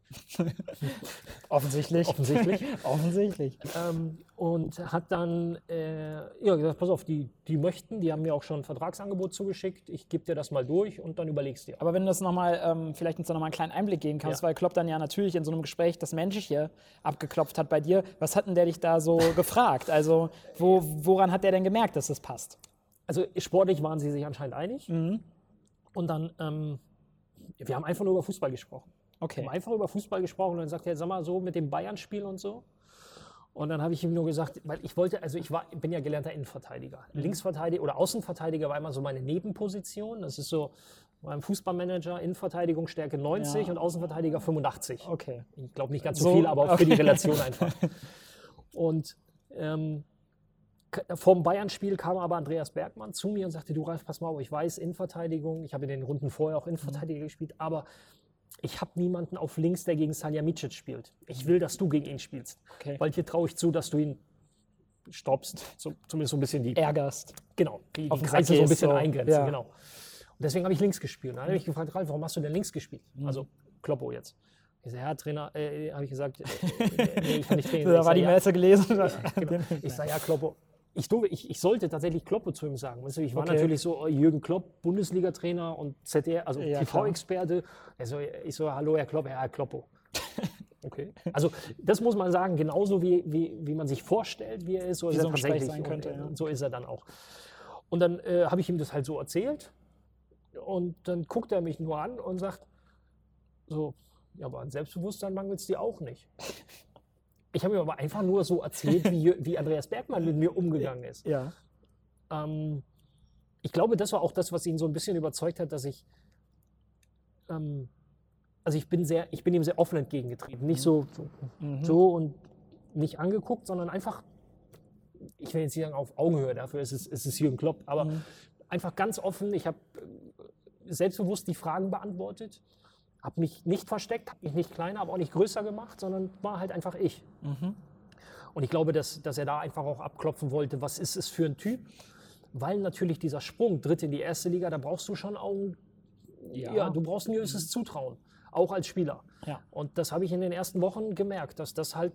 Offensichtlich. offensichtlich. Offensichtlich. ähm, und hat dann äh, ja, gesagt, pass auf, die, die möchten, die haben mir auch schon ein Vertragsangebot zugeschickt, ich gebe dir das mal durch und dann überlegst dir. Aber wenn du das nochmal, ähm, vielleicht uns da nochmal einen kleinen Einblick geben kannst, Ja. weil Klopp dann ja natürlich in so einem Gespräch das Menschliche abgeklopft hat bei dir. Was hat denn der dich da so gefragt? Also, wo, woran hat der denn gemerkt, dass das passt? Also sportlich waren sie sich anscheinend einig. Mhm. Und dann, ähm, wir haben einfach nur über Fußball gesprochen. Okay. haben einfach über Fußball gesprochen und dann sagt er, sag mal so mit dem Bayern-Spiel und so. Und dann habe ich ihm nur gesagt, weil ich wollte, also ich war, bin ja gelernter Innenverteidiger. Linksverteidiger oder Außenverteidiger war immer so meine Nebenposition. Das ist so beim Fußballmanager Innenverteidigung Stärke 90 Ja. und Außenverteidiger 85. Okay. Ich glaube nicht ganz so, So, viel, aber auch für die okay. Relation einfach. Und ähm, vom Bayern-Spiel kam aber Andreas Bergmann zu mir und sagte, du Ralf, pass mal auf, ich weiß Innenverteidigung, ich habe in den Runden vorher auch Innenverteidiger gespielt, aber ich habe niemanden auf links, der gegen Salihamidzic spielt. Ich will, dass du gegen ihn spielst. Okay. Weil hier traue ich zu, dass du ihn stoppst, so, zumindest so ein bisschen die, Ärgerst. genau, die, die Auf Kreise Sack so ein bisschen so. eingrenzen. Ja. Genau. Und deswegen habe ich links gespielt. Dann habe ich gefragt, Ralf, warum hast du denn links gespielt? Mhm. Also Kloppo jetzt. Ich sage, ja, Trainer, äh, habe ich gesagt, äh, nee, ich kann nicht trainieren. Da Ich war sag, die ja, Messe gelesen. Genau. Ich sage, ja, Kloppo. Ich, durfte- ich, ich sollte tatsächlich Kloppo zu ihm sagen. Weißt du, ich war Okay. natürlich so äh, Jürgen Klopp, Bundesliga-Trainer und ZDR, also Ja, TV-Experte. Also ich so, hallo Herr Klopp, Herr Kloppo. Okay. Also das muss man sagen, genauso wie, wie, wie man sich vorstellt, wie er ist, so ist so er tatsächlich. sein könnte, und, äh, ja. So ist er dann auch. Und dann äh, habe ich ihm das halt so erzählt. Und dann guckt er mich nur an und sagt so, ja, aber an Selbstbewusstsein mangelt es dir auch nicht. Ich habe ihm aber einfach nur so erzählt, wie, wie Andreas Bergmann mit mir umgegangen ist. ja. Ähm, ich glaube, das war auch das, was ihn so ein bisschen überzeugt hat, dass ich, ähm, also ich bin sehr, ich bin ihm sehr offen entgegengetreten, nicht so, so, Mhm. so und nicht angeguckt, sondern einfach, ich will jetzt nicht sagen auf Augenhöhe, dafür ist es, ist es Jürgen Klopp, aber Mhm. einfach ganz offen. Ich habe äh, selbstbewusst die Fragen beantwortet, habe mich nicht versteckt, habe mich nicht kleiner, aber auch nicht größer gemacht, sondern war halt einfach ich. Mhm. Und ich glaube, dass, dass er da einfach auch abklopfen wollte, was ist es für ein Typ? Weil natürlich dieser Sprung, dritte in die erste Liga, da brauchst du schon auch, ja, Ja. du brauchst ein gewisses Zutrauen, auch als Spieler. Ja. Und das habe ich in den ersten Wochen gemerkt, dass das halt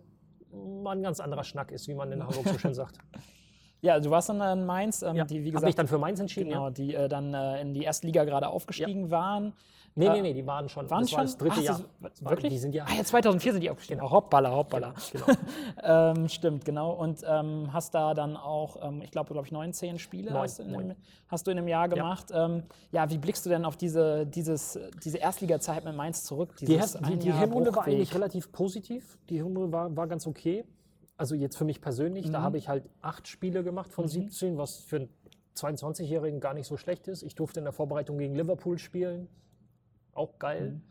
mal ein ganz anderer Schnack ist, wie man in Hamburg so schön sagt. ja, du warst dann in Mainz, ähm, Ja, die, wie gesagt, ich dann für Mainz entschieden. genau, Ja. die äh, dann äh, in die erste Liga gerade aufgestiegen waren. Nee, Äh, nee, nee, die waren schon. Waren das schon? war das dritte Ach, Jahr. das- wirklich? Die sind ja. Ah, ja, 2004 sind die aufgestiegen. Oh, hoppala, hoppala. Genau. ähm, stimmt, genau. Und ähm, hast da dann auch, ähm, ich glaube, glaube ich, 19 Spiele Neun, hast, du einem, hast du in einem Jahr gemacht. Ja, ähm, ja wie blickst du denn auf diese, dieses, diese Erstliga-Zeit mit Mainz zurück? Die, die, die Hinrunde war eigentlich relativ positiv. Die Hinrunde war, war ganz okay. Also jetzt für mich persönlich, Mhm. da habe ich halt acht Spiele gemacht von 17, was für einen 22-Jährigen gar nicht so schlecht ist. Ich durfte in der Vorbereitung gegen Liverpool spielen. Auch geil. Mhm.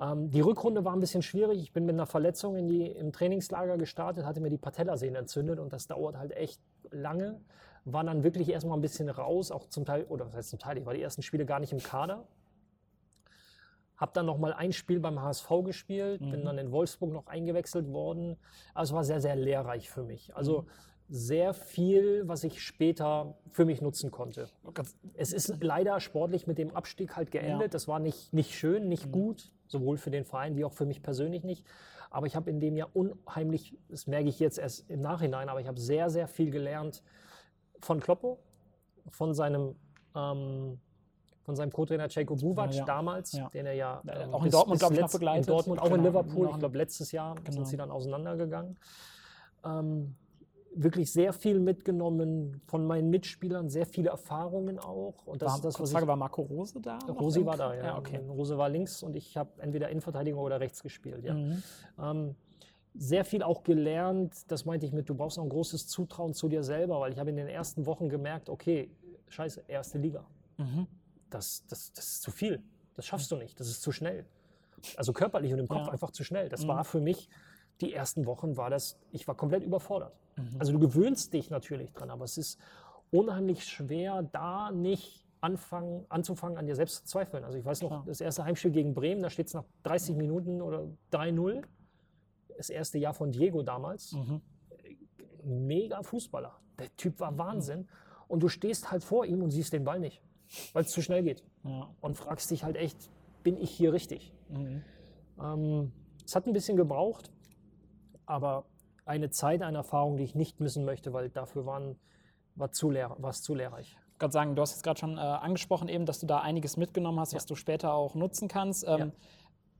Ähm, die Rückrunde war ein bisschen schwierig. Ich bin mit einer Verletzung in die, im Trainingslager gestartet, hatte mir die Patellasehne entzündet und das dauert halt echt lange. War dann wirklich erstmal ein bisschen raus, auch zum Teil, oder was heißt zum Teil, ich war die ersten Spiele gar nicht im Kader. Habe dann noch mal ein Spiel beim HSV gespielt, bin dann in Wolfsburg noch eingewechselt worden. Also es war sehr, sehr lehrreich für mich. Also sehr viel, was ich später für mich nutzen konnte. Es ist leider sportlich mit dem Abstieg halt geendet. Ja. Das war nicht, nicht schön, nicht gut, sowohl für den Verein wie auch für mich persönlich nicht. Aber ich habe in dem Jahr unheimlich, das merke ich jetzt erst im Nachhinein, aber ich habe sehr, sehr viel gelernt von Kloppo, von seinem, ähm, von seinem Co-Trainer Ceko Buvac Ja. damals, Ja. den er ja Äh, ähm, auch in Dortmund, glaub ich, noch begleitet. In Dortmund, auch in Genau. Liverpool. Noch- Ich glaube, letztes Jahr Genau. sind sie dann auseinandergegangen. Ähm, wirklich sehr viel mitgenommen von meinen Mitspielern, sehr viele Erfahrungen auch. Und das War, ist das, was Frage, ich war Marco Rose da? Rosi im war da, Kader? ja. okay. Rose war links und ich habe entweder Innenverteidigung oder rechts gespielt. Ja. Mhm. Ähm, sehr viel auch gelernt, das meinte ich mit, du brauchst auch ein großes Zutrauen zu dir selber, weil ich habe in den ersten Wochen gemerkt, okay, scheiße, erste Liga. Mhm. Das, das, das ist zu viel. Das schaffst du nicht. Das ist zu schnell. Also körperlich und im Kopf Ja. einfach zu schnell. Das Mhm. war für mich, die ersten Wochen war das, ich war komplett überfordert. Mhm. Also du gewöhnst dich natürlich dran, aber es ist unheimlich schwer, da nicht anfangen, anzufangen, an dir selbst zu zweifeln. Also ich weiß noch, Klar. das erste Heimspiel gegen Bremen, da steht es nach 30 Minuten oder 3-0. Das erste Jahr von Diego damals. Mhm. Mega Fußballer. Der Typ war Wahnsinn. Und du stehst halt vor ihm und siehst den Ball nicht, weil es zu schnell geht. Ja. Und fragst dich halt echt, bin ich hier richtig? Mhm. Ähm, es hat ein bisschen gebraucht, aber eine Zeit, eine Erfahrung, die ich nicht missen möchte, weil dafür waren, war zu lehr, war es zu lehrreich. Ich gerade sagen, du hast jetzt gerade schon äh, angesprochen, eben, dass du da einiges mitgenommen hast, was du später auch nutzen kannst. Ähm, Ja.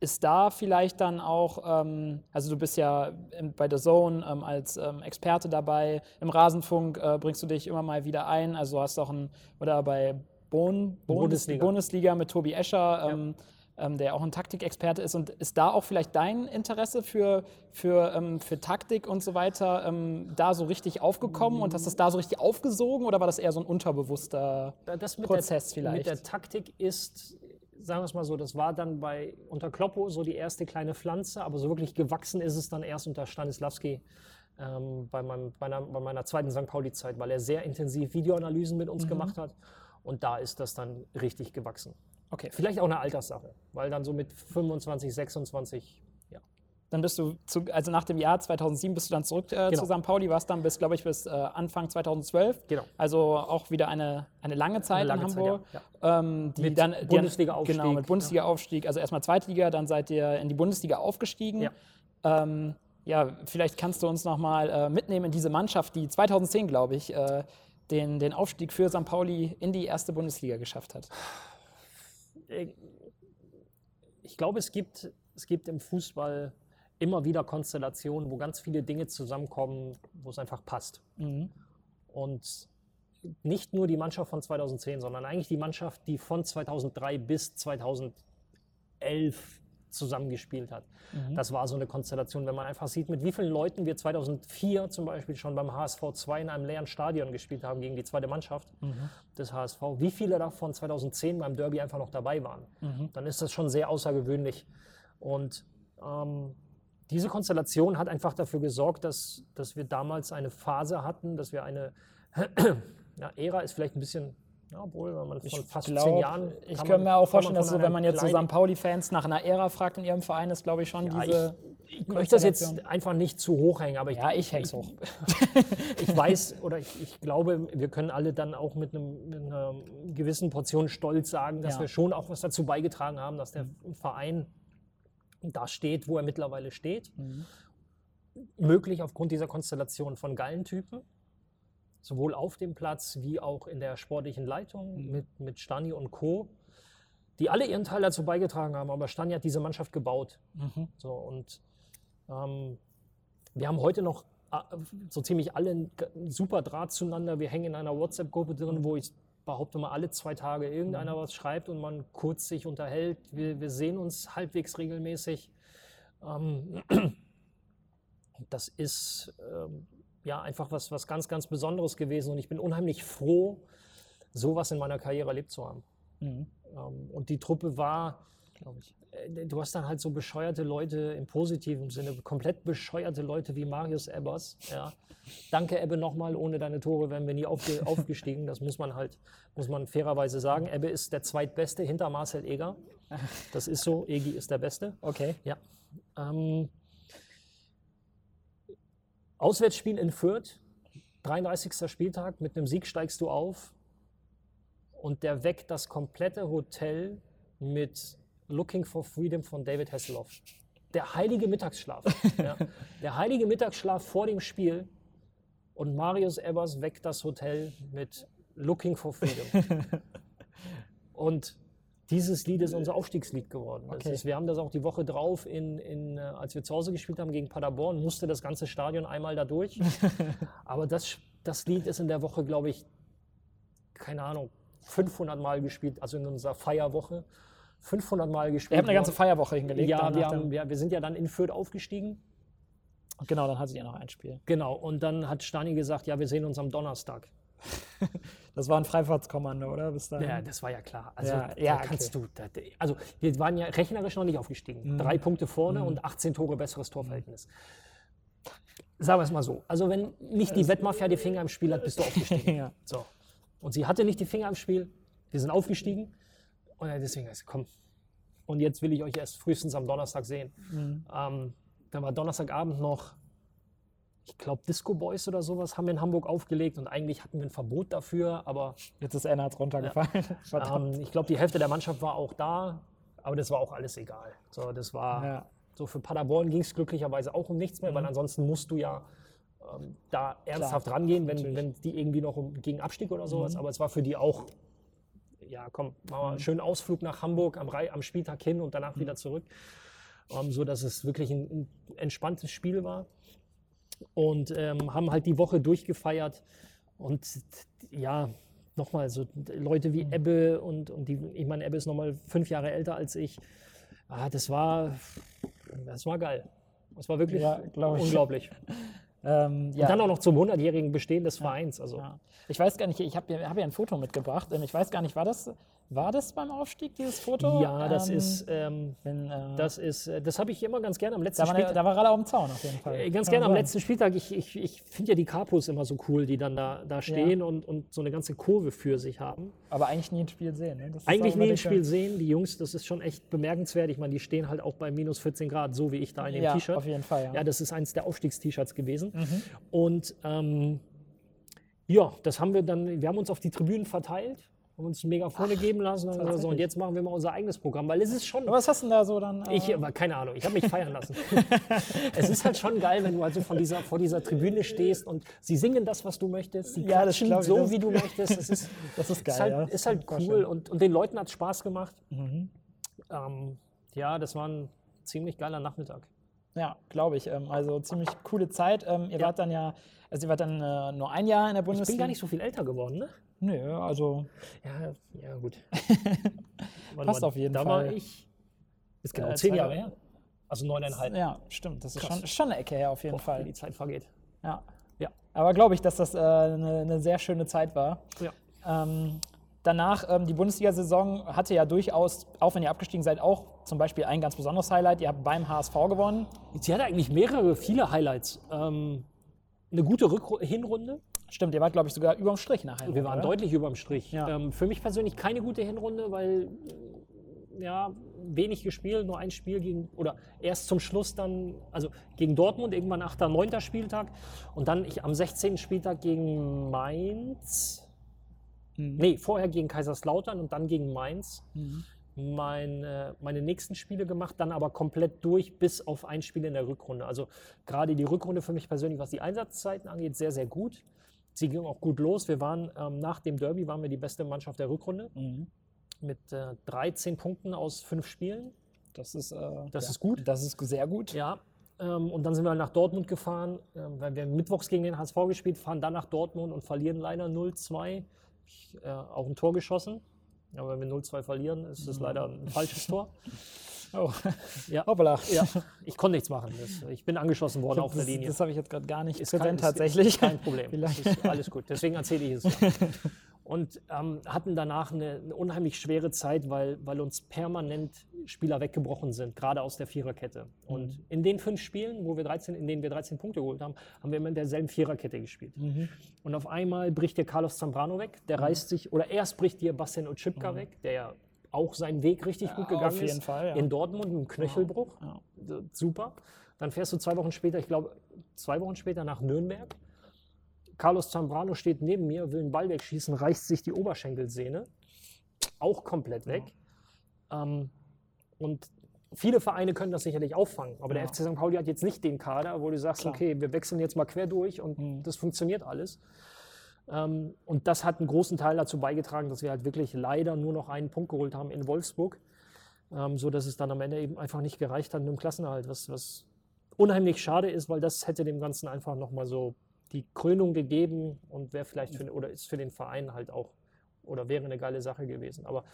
Ist da vielleicht dann auch, ähm, also du bist ja im, bei The Zone ähm, als ähm, Experte dabei, im Rasenfunk äh, bringst du dich immer mal wieder ein, also du hast auch ein, oder bei Bon, Bundes, Bundesliga. Bundesliga mit Tobi Escher, ähm, ähm, der auch ein Taktikexperte ist. Und ist da auch vielleicht dein Interesse für, für, ähm, für Taktik und so weiter ähm, da so richtig aufgekommen und hast das da so richtig aufgesogen oder war das eher so ein unterbewusster das mit Prozess der, vielleicht? Mit der Taktik ist, sagen wir es mal so, das war dann bei unter Kloppo so die erste kleine Pflanze, aber so wirklich gewachsen ist es dann erst unter Stanislavski ähm, bei, meinem, meiner, bei meiner zweiten St. Pauli-Zeit, weil er sehr intensiv Videoanalysen mit Mhm. uns gemacht hat. Und da ist das dann richtig gewachsen. Okay, Vielleicht auch eine Alterssache, weil dann so mit 25, 26, ja. dann bist du, zu, also nach dem Jahr 2007 bist du dann zurück äh, Genau. zu St. Pauli, warst dann bis, glaube ich, bis äh, Anfang 2012. Genau. Also auch wieder eine, eine lange Zeit lange in Zeit, Hamburg. ja, Ähm, die Mit dann, Bundesliga-Aufstieg, Genau, mit. Bundesliga-Aufstieg. Also erstmal Zweitliga, dann seid ihr in die Bundesliga aufgestiegen. Ja. Ähm, ja, vielleicht kannst du uns nochmal äh, mitnehmen in diese Mannschaft, die 2010, glaube ich, äh, den, den Aufstieg für St. Pauli in die erste Bundesliga geschafft hat. Ich glaube, es gibt, es gibt im Fußball immer wieder Konstellationen, wo ganz viele Dinge zusammenkommen, wo es einfach passt. Und nicht nur die Mannschaft von 2010, sondern eigentlich die Mannschaft, die von 2003 bis 2011 zusammengespielt hat. Das war so eine Konstellation, wenn man einfach sieht, mit wie vielen Leuten wir 2004 zum Beispiel schon beim HSV 2 in einem leeren Stadion gespielt haben gegen die zweite Mannschaft des HSV, wie viele davon 2010 beim Derby einfach noch dabei waren. Dann ist das schon sehr außergewöhnlich. Und ähm, diese Konstellation hat einfach dafür gesorgt, dass, dass wir damals eine Phase hatten, dass wir eine ja, Ära ist vielleicht ein bisschen, ja, obwohl, wenn man von fast glaub, zehn Jahren. Ich man- mir auch vorstellen, dass so, wenn man jetzt so St. Pauli-Fans nach einer Ära fragt in ihrem Verein, ist, glaube ich, schon Ja, diese. ich, ich möchte das jetzt einfach nicht zu hoch hängen, aber ich, Ja, ich häng's hoch. ich weiß oder ich, ich glaube, wir können alle dann auch mit, einem, mit einer gewissen Portion Stolz sagen, dass Ja. wir schon auch was dazu beigetragen haben, dass der Verein da steht, wo er mittlerweile steht. Möglich aufgrund dieser Konstellation von geilen Typen, sowohl auf dem Platz wie auch in der sportlichen Leitung mit, mit Stani und Co., die alle ihren Teil dazu beigetragen haben. Aber Stani hat diese Mannschaft gebaut. So, und ähm, wir haben heute noch äh, so ziemlich alle einen super Draht zueinander. Wir hängen in einer WhatsApp-Gruppe drin, wo ich behaupte mal alle zwei Tage irgendeiner was schreibt und man kurz sich unterhält. Wir, wir sehen uns halbwegs regelmäßig. Ähm, das ist ähm, ja einfach was, was ganz, ganz Besonderes gewesen und ich bin unheimlich froh, sowas in meiner Karriere erlebt zu haben. Ähm, und die Truppe war, glaube ich. äh, du hast dann halt so bescheuerte Leute im positiven Sinne, komplett bescheuerte Leute wie Marius Ebbers. Ja. Danke, Ebbe, nochmal. Ohne deine Tore wären wir nie aufge aufgestiegen. Das muss man halt, muss man fairerweise sagen. Ebbe ist der zweitbeste hinter Marcel Eger. Das ist so. Egi ist der Beste. Okay. Ja. Ähm, Auswärtsspiel in Fürth, 33. Spieltag, mit einem Sieg steigst du auf und der weckt das komplette Hotel mit Looking for Freedom von David Hasselhoff. Der heilige Mittagsschlaf. ja. Der heilige Mittagsschlaf vor dem Spiel und Marius Ebbers weckt das Hotel mit Looking for Freedom. und dieses Lied ist unser Aufstiegslied geworden. Okay. ist, wir haben das auch die Woche drauf, in, in, äh, als wir zu Hause gespielt haben gegen Paderborn, musste das ganze Stadion einmal da durch. Aber das, das Lied ist in der Woche, glaube ich, keine Ahnung, 500 Mal gespielt, also in unserer Feierwoche. 500 Mal gespielt. Ihr habt eine ganze. Feierwoche hingelegt. Ja, wir, haben, wir, wir sind ja dann in Fürth aufgestiegen. Genau, dann hattet ihr noch ein Spiel. Genau, und dann hat Stani gesagt, ja, wir sehen uns am Donnerstag. Das war ein Freifahrtskommando, oder? Bis dahin. Ja, das war ja klar. Also, Ja, ja, kannst du. Da, also, wir waren ja rechnerisch noch nicht aufgestiegen. Drei Punkte vorne und 18 Tore besseres Torverhältnis. Sagen wir es mal so. Also, wenn nicht die Wettmafia die Finger im Spiel hat, bist du aufgestiegen. Ja. So. Und sie hatte nicht die Finger im Spiel. Wir sind aufgestiegen. Und deswegen ist komm. Und jetzt will ich euch erst frühestens am Donnerstag sehen. Ähm, dann war Donnerstagabend noch, ich glaube, Disco Boys oder sowas haben wir in Hamburg aufgelegt. Und eigentlich hatten wir ein Verbot dafür, aber Jetzt ist Ennard runtergefallen. Verdammt. ähm, ich glaube, die Hälfte der Mannschaft war auch da, aber das war auch alles egal. So, das war, Ja. So für Paderborn ging es glücklicherweise auch um nichts mehr, weil Mhm. ansonsten musst du ja ähm, da ernsthaft rangehen, wenn, wenn die irgendwie noch um, gegen Abstieg oder Mhm. sowas. Aber es war für die auch, ja komm, machen wir einen schönen Ausflug nach Hamburg am, am Spieltag hin und danach Mhm. wieder zurück. Ähm, so dass es wirklich ein, ein entspanntes Spiel war. Und ähm, haben halt die Woche durchgefeiert. Und ja, nochmal, so Leute wie Ebbe und, und die, ich meine, Ebbe ist nochmal fünf Jahre älter als ich. Ah, das war, das war geil. Das war wirklich Ja, glaub ich. unglaublich. Ähm, ja. Und dann auch noch zum 100-jährigen Bestehen des Vereins. Also. Ich weiß gar nicht, ich habe hab ja ein Foto mitgebracht. Ich weiß gar nicht, war das, war das beim Aufstieg, dieses Foto? ja, das Ähm, ist, ähm, Wenn, äh, das ist, äh, das habe ich immer ganz gerne am letzten da, war, Spieltag. da war Ralle auf dem Zaun auf jeden Fall. Äh, Ganz gerne am letzten Spieltag. Ich, ich, ich finde ja die Capos immer so cool, die dann da, da stehen und, und so eine ganze Kurve für sich haben. Aber eigentlich nie ein Spiel sehen. Ne? Eigentlich nie ein Spiel sehen. Die Jungs, das ist schon echt bemerkenswert. Ich meine, die stehen halt auch bei minus 14 Grad, so wie ich da in dem Ja, T-Shirt. auf jeden Fall. Ja. Mhm. Ja, das ist eins der Aufstiegst-T-Shirts gewesen. Und ähm, ja, das haben wir dann, wir haben uns auf die Tribünen verteilt, haben uns Megafone geben lassen und, so, und jetzt machen wir mal unser eigenes Programm, weil es ist schon. Aber was hast du denn da so dann? Äh, Ich, aber keine Ahnung, ich habe mich feiern lassen. es ist halt schon geil, wenn du also von dieser, vor dieser Tribüne stehst und sie singen das, was du möchtest. Sie Ja, das ich, so, das- wie du möchtest. Das ist, das ist geil. ist halt, ja. ist halt cool und, und den Leuten hat es Spaß gemacht. Mhm. Ähm, ja, das war ein ziemlich geiler Nachmittag. Ja, glaube ich. Ähm, also ziemlich coole Zeit. Ähm, ihr Ja. wart dann ja, also ihr wart dann äh, nur ein Jahr in der Ich Bundesliga. bin gar nicht so viel älter geworden, ne? Nö, also Ja, ja gut. Passt mal, auf jeden da Fall. war ich. Ist genau Äh, zehn Jahre her. Also neuneinhalb. ja, stimmt. Das ist schon, schon eine Ecke her auf jeden Boah, Fall. wie die Zeit vergeht. Ja. Ja. Aber glaube ich, dass das äh, eine, eine sehr schöne Zeit war. Ja. Ähm, danach, ähm, die Bundesliga-Saison hatte ja durchaus, auch wenn ihr abgestiegen seid, auch zum Beispiel ein ganz besonderes Highlight. Ihr habt beim HSV gewonnen. Sie hatte eigentlich mehrere, viele Highlights. Ähm, eine gute Rückru Hinrunde. Stimmt, ihr wart, glaube ich, sogar überm Strich nachher. Wir waren oder? deutlich über dem Strich. Ja. Ähm, für mich persönlich keine gute Hinrunde, weil äh, ja, wenig gespielt, nur ein Spiel gegen, oder erst zum Schluss dann, also gegen Dortmund, irgendwann 8., 9. Spieltag und dann ich, am 16. Spieltag gegen Mainz. Mhm. Nee, vorher gegen Kaiserslautern und dann gegen Mainz. Mein, äh, meine nächsten Spiele gemacht, dann aber komplett durch bis auf ein Spiel in der Rückrunde. Also gerade die Rückrunde für mich persönlich, was die Einsatzzeiten angeht, sehr, sehr gut. Sie ging auch gut los. Wir waren ähm, nach dem Derby waren wir die beste Mannschaft der Rückrunde Mhm. mit äh, 13 Punkten aus fünf Spielen. Das ist, äh, Das ja, ist gut. Das ist sehr gut. Ja. Ähm, und dann sind wir nach Dortmund gefahren, ähm, weil wir mittwochs gegen den HSV gespielt, fahren dann nach Dortmund und verlieren leider 0-2. Ich, Äh, auch ein Tor geschossen. Aber wenn wir 0-2 verlieren, ist das leider ein falsches Tor. Oh. Ja. Hoppala. Ja, ich konnte nichts machen. Das, ich bin angeschossen worden auf der Linie. das habe ich jetzt gerade gar nicht Ist präsent kein, tatsächlich. Kein Problem. Alles gut. Deswegen erzähle ich es. Ja. Und ähm, hatten danach eine, eine unheimlich schwere Zeit, weil, weil uns permanent Spieler weggebrochen sind, gerade aus der Viererkette. Und Mhm. in den fünf Spielen, wo wir 13, in denen wir 13 Punkte geholt haben, haben wir immer in derselben Viererkette gespielt. Mhm. Und auf einmal bricht dir Carlos Zambrano weg, der reißt sich, oder erst bricht dir Bastian Oczipka weg, der ja auch seinen Weg richtig gut. Ja, gegangen auf jeden ist. Fall, ja. In Dortmund einem Knöchelbruch. Ja. Super. Dann fährst du zwei Wochen später, ich glaube, zwei Wochen später nach Nürnberg. Carlos Zambrano steht neben mir, will einen Ball wegschießen, reißt sich die Oberschenkelsehne. Auch komplett weg. Ähm, und viele Vereine können das sicherlich auffangen. Aber der. FC St. Pauli hat jetzt nicht den Kader, wo du sagst, Klar. okay, wir wechseln jetzt mal quer durch und Mhm. das funktioniert alles. Ähm, und das hat einen großen Teil dazu beigetragen, dass wir halt wirklich leider nur noch einen Punkt geholt haben in Wolfsburg. Ähm, so dass es dann am Ende eben einfach nicht gereicht hat mit dem Klassenerhalt, was, was unheimlich schade ist, weil das hätte dem Ganzen einfach nochmal so die Krönung gegeben und wäre vielleicht für, oder ist für den Verein halt auch oder wäre eine geile Sache gewesen. Aber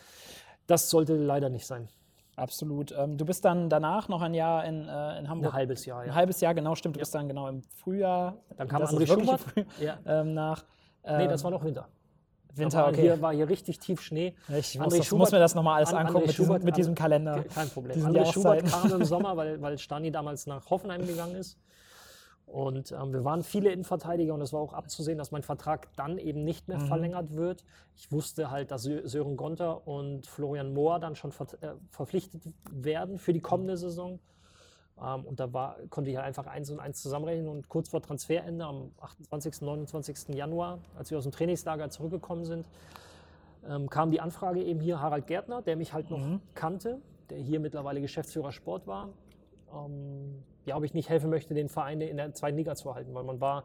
das sollte leider nicht sein. Absolut. Ähm, du bist dann danach noch ein Jahr in, äh, in Hamburg. Ein halbes Jahr, Ein ja. halbes Jahr, genau, stimmt. Du bist dann genau im Frühjahr. Dann kam das André Schubert. Ja. Ähm. Nee, ähm, das war noch Winter. Winter, okay. Hier war hier richtig tief Schnee. ich muss, das, Schubert- muss mir das nochmal alles An- angucken André mit, diesem, Schubert- mit diesem Kalender. Kein Problem. André Schubert kam im Sommer, weil, weil Stani damals nach Hoffenheim gegangen ist. Und ähm, wir waren viele Innenverteidiger und es war auch abzusehen, dass mein Vertrag dann eben nicht Mhm. mehr verlängert wird. Ich wusste halt, dass Sö- Sören Gonter und Florian Mohr dann schon ver äh, verpflichtet werden für die kommende Saison. Ähm, und da war, konnte ich halt einfach eins und eins zusammenrechnen. Und kurz vor Transferende, am 28., 29. Januar, als wir aus dem Trainingslager zurückgekommen sind, ähm, kam die Anfrage eben hier Harald Gärtner, der mich halt noch kannte, der hier mittlerweile Geschäftsführer Sport war. ähm, ja, ob ich nicht helfen möchte, den Verein in der zweiten Liga zu halten, weil man war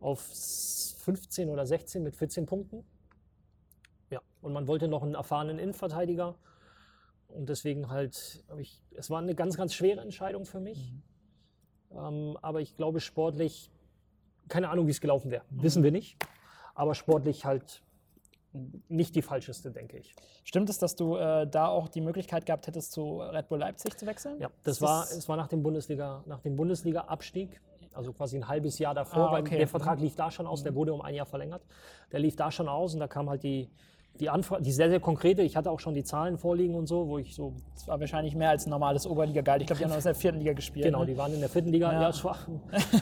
auf 15 oder 16 mit 14 Punkten. Ja, und man wollte noch einen erfahrenen Innenverteidiger. Und deswegen halt, ich, es war eine ganz, ganz schwere Entscheidung für mich. Ähm, aber ich glaube, sportlich, keine Ahnung, wie es gelaufen wäre. Wissen wir nicht. Aber sportlich halt nicht die falscheste, denke ich. Stimmt es, dass du äh, da auch die Möglichkeit gehabt hättest, zu Red Bull Leipzig zu wechseln? Ja, das war, es war nach dem Bundesliga, nach dem Bundesliga-Abstieg, also quasi ein halbes Jahr davor, Ah, weil okay. der Vertrag lief da schon aus, der wurde um ein Jahr verlängert. Der lief da schon aus und da kam halt die, die Anfrage, die sehr, sehr konkrete, ich hatte auch schon die Zahlen vorliegen und so, wo ich so Das war wahrscheinlich mehr als ein normales Oberliga-Gehalt. Ich glaube, die haben aus der vierten Liga gespielt. Genau, ne? die waren in der vierten Liga. Ja. Ja, es, war,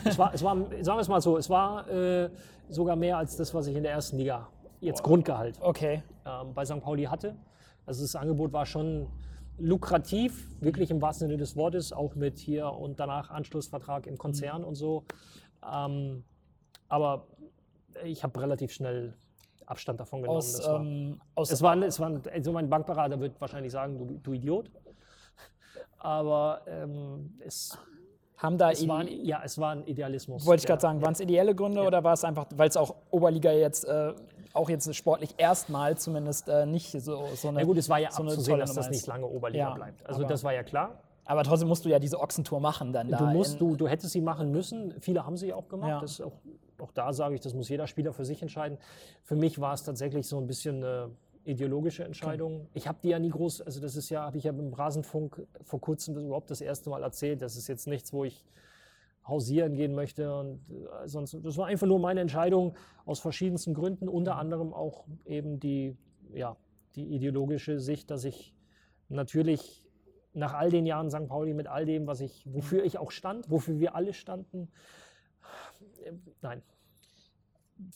es, war, es war, sagen wir es mal so, es war äh, sogar mehr als das, was ich in der ersten Liga jetzt Grundgehalt Okay. ähm, bei St. Pauli hatte. Also das Angebot war schon lukrativ, wirklich im wahrsten Sinne des Wortes, auch mit hier und danach Anschlussvertrag im Konzern und so. Ähm, aber ich habe relativ schnell Abstand davon genommen. Aus, war- ähm, aus es war, es war, also mein Bankberater wird wahrscheinlich sagen, du, du Idiot. Aber ähm, es, haben da es, war ein, Ide- ja, es war ein Idealismus. Wollte ich gerade sagen, waren es ideelle Gründe oder war es einfach, weil es auch Oberliga jetzt, äh, auch jetzt sportlich erstmal zumindest äh, nicht so, so eine. Ja gut, es war ja so abzusehen, dass das nicht lange Oberliga Ja, bleibt. Also das war ja klar. Aber trotzdem musst du ja diese Ochsentour machen dann da. Du, musst, du, du hättest sie machen müssen. Viele haben sie auch gemacht. Ja. Das ist auch, auch da sage ich, das muss jeder Spieler für sich entscheiden. Für mich war es tatsächlich so ein bisschen eine ideologische Entscheidung. Ich habe die ja nie groß, also das ist ja, habe ich ja im Rasenfunk vor kurzem überhaupt das erste Mal erzählt. Das ist jetzt nichts, wo ich hausieren gehen möchte. Und äh, sonst, das war einfach nur meine Entscheidung aus verschiedensten Gründen, unter anderem auch eben die, ja, die ideologische Sicht, dass ich natürlich nach all den Jahren St. Pauli mit all dem, was ich, wofür ich auch stand, wofür wir alle standen, äh, nein.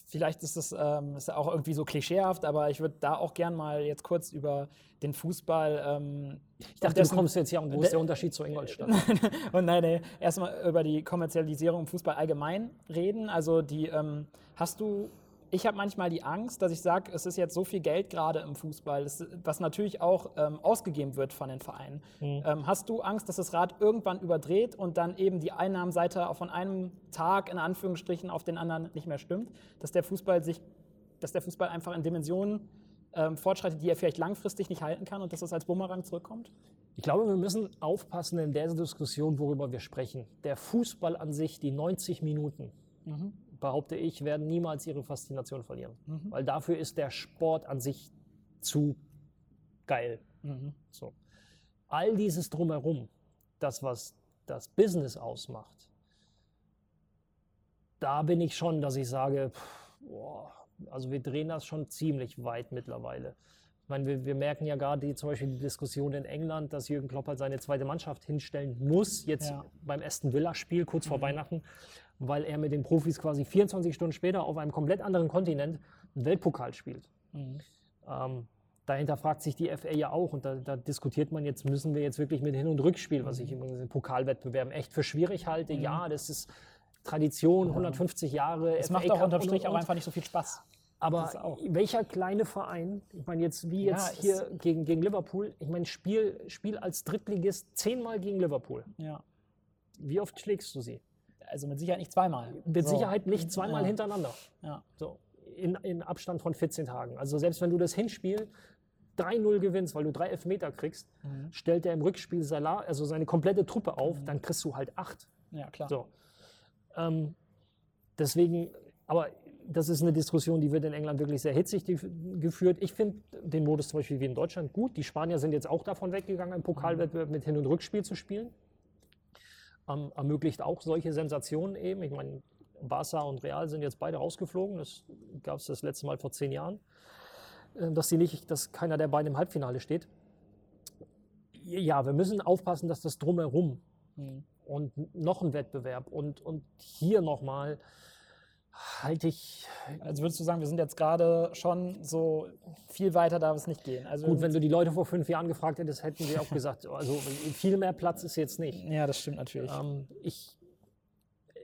Vielleicht ist das ähm, ist auch irgendwie so klischeehaft, aber ich würde da auch gern mal jetzt kurz über den Fußball. Ähm, Ich dachte, du kommst jetzt hier und wo ist der Unterschied zu Ingolstadt? Und nein, nee, erstmal über die Kommerzialisierung im Fußball allgemein reden. Also die ähm, hast du. Ich habe manchmal die Angst, dass ich sage, es ist jetzt so viel Geld gerade im Fußball, das, was natürlich auch ähm, ausgegeben wird von den Vereinen. Ähm, hast du Angst, dass das Rad irgendwann überdreht und dann eben die Einnahmenseite von einem Tag in Anführungsstrichen auf den anderen nicht mehr stimmt, dass der Fußball sich, dass der Fußball einfach in Dimensionen ähm, fortschreitet, die er vielleicht langfristig nicht halten kann und dass das als Bumerang zurückkommt? Ich glaube, wir müssen aufpassen in der Diskussion, worüber wir sprechen. Der Fußball an sich, die 90 Minuten, behaupte ich, werden niemals ihre Faszination verlieren. Weil dafür ist der Sport an sich zu geil. So. All dieses drumherum, das, was das Business ausmacht, da bin ich schon, dass ich sage, pff, boah, also wir drehen das schon ziemlich weit mittlerweile. Ich meine, wir, wir merken ja gerade die, zum Beispiel die Diskussion in England, dass Jürgen Klopp halt seine zweite Mannschaft hinstellen muss, jetzt Ja. beim Aston Villa-Spiel kurz vor Weihnachten, weil er mit den Profis quasi 24 Stunden später auf einem komplett anderen Kontinent einen Weltpokal spielt. Ähm, dahinter fragt sich die FA ja auch und da, da diskutiert man jetzt, müssen wir jetzt wirklich mit Hin- und Rückspiel, was ich Mhm. übrigens in Pokalwettbewerben echt für schwierig halte. Ja, das ist Tradition, 150 Jahre. Es macht auch unterm Strich auch einfach nicht so viel Spaß. Aber welcher kleine Verein, ich meine jetzt wie Ja, jetzt es- hier gegen, gegen Liverpool, ich meine Spiel, Spiel als Drittligist zehnmal gegen Liverpool. Ja. Wie oft schlägst du sie? Also mit Sicherheit nicht zweimal. Mit So. Sicherheit nicht zweimal Ja. hintereinander. Ja. So, in, in Abstand von 14 Tagen. Also selbst wenn du das Hinspiel 3-0 gewinnst, weil du drei Elfmeter kriegst, Mhm. stellt er im Rückspiel Salah, also seine komplette Truppe auf, dann kriegst du halt acht. ja, klar. So. Ähm, deswegen, aber das ist eine Diskussion, die wird in England wirklich sehr hitzig gef- geführt. Ich finde den Modus zum Beispiel wie in Deutschland gut. Die Spanier sind jetzt auch davon weggegangen, einen Pokalwettbewerb mit Hin- und Rückspiel zu spielen. Ähm, ermöglicht auch solche Sensationen eben. Ich meine, Barca und Real sind jetzt beide rausgeflogen. Das gab es das letzte Mal vor zehn Jahren. Äh, Dass, sie nicht, dass keiner der beiden im Halbfinale steht. Ja, wir müssen aufpassen, dass das drumherum und noch ein Wettbewerb und, und hier nochmal halte ich, Also würdest du sagen, wir sind jetzt gerade schon so viel weiter darf es nicht gehen. Also gut, wenn du die Leute vor fünf Jahren gefragt hättest, hätten sie auch gesagt, also viel mehr Platz ist jetzt nicht. ja, das stimmt natürlich. Ähm, ich,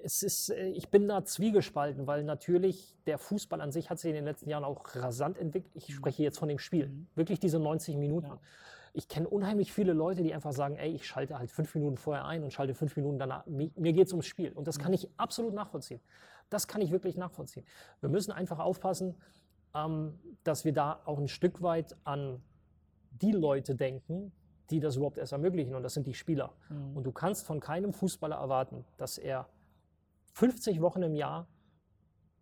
es ist, ich bin da zwiegespalten, weil natürlich der Fußball an sich hat sich in den letzten Jahren auch rasant entwickelt. Ich spreche jetzt von dem Spiel. Wirklich diese 90 Minuten. Ja. Ich kenne unheimlich viele Leute, die einfach sagen, ey, ich schalte halt fünf Minuten vorher ein und schalte fünf Minuten danach. Mir, mir geht es ums Spiel. Und das kann ich absolut nachvollziehen. Das kann ich wirklich nachvollziehen. Wir müssen einfach aufpassen, ähm, dass wir da auch ein Stück weit an die Leute denken, die das überhaupt erst ermöglichen. Und das sind die Spieler. Mhm. Und du kannst von keinem Fußballer erwarten, dass er 50 Wochen im Jahr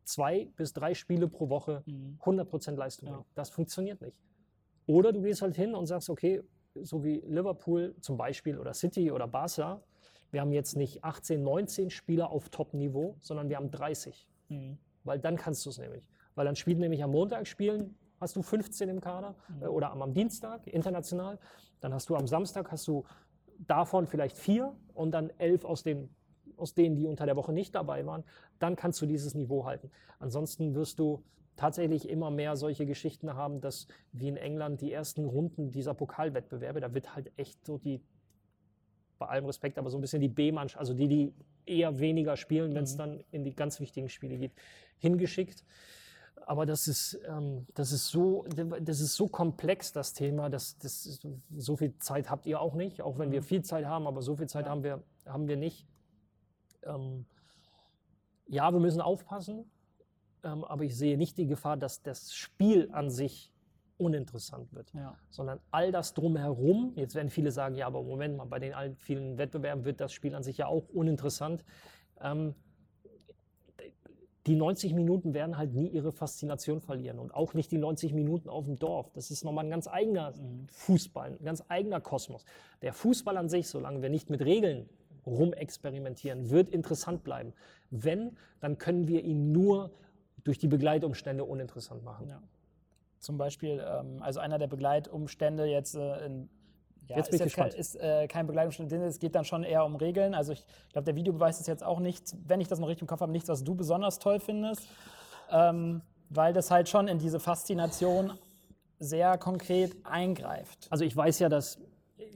zwei bis drei Spiele pro Woche Mhm. 100% Leistung Ja. bringt. Das funktioniert nicht. Oder du gehst halt hin und sagst, okay, so wie Liverpool zum Beispiel oder City oder Barca, wir haben jetzt nicht 18, 19 Spieler auf Top-Niveau, sondern wir haben 30. Mhm. Weil dann kannst du es nämlich. Weil dann spielt nämlich am Montag spielen, hast du 15 im Kader äh, oder am, am Dienstag international. Dann hast du am Samstag hast du davon vielleicht vier und dann elf aus den aus denen, die unter der Woche nicht dabei waren, dann kannst du dieses Niveau halten. Ansonsten wirst du tatsächlich immer mehr solche Geschichten haben, dass wie in England die ersten Runden dieser Pokalwettbewerbe, da wird halt echt so die, bei allem Respekt, aber so ein bisschen die B-Mannschaft, also die, die eher weniger spielen, wenn es dann in die ganz wichtigen Spiele geht, hingeschickt. Aber das ist, ähm, das ist, so, das ist so komplex, das Thema. Das, das ist, so viel Zeit habt ihr auch nicht, auch wenn wir viel Zeit haben, aber so viel Zeit haben, wir, haben wir nicht. Ähm, ja, wir müssen aufpassen, ähm, aber ich sehe nicht die Gefahr, dass das Spiel an sich uninteressant wird, Ja. sondern all das drumherum. Jetzt werden viele sagen, ja, aber Moment mal, bei den allen vielen Wettbewerben wird das Spiel an sich ja auch uninteressant. Ähm, die 90 Minuten werden halt nie ihre Faszination verlieren und auch nicht die 90 Minuten auf dem Dorf. Das ist nochmal ein ganz eigener Fußball, ein ganz eigener Kosmos. Der Fußball an sich, solange wir nicht mit Regeln rumexperimentieren, wird interessant bleiben. Wenn, dann können wir ihn nur durch die Begleitumstände uninteressant machen. Ja. Zum Beispiel, ähm, also einer der Begleitumstände jetzt äh, in ja, Jetzt bin ist ich kein, ist äh, kein Begleitumstand, es geht dann schon eher um Regeln. Also ich glaube, der Videobeweis ist jetzt auch nicht, wenn ich das noch richtig im Kopf habe, nichts, was du besonders toll findest, ähm, weil das halt schon in diese Faszination sehr konkret eingreift. Also ich weiß ja, dass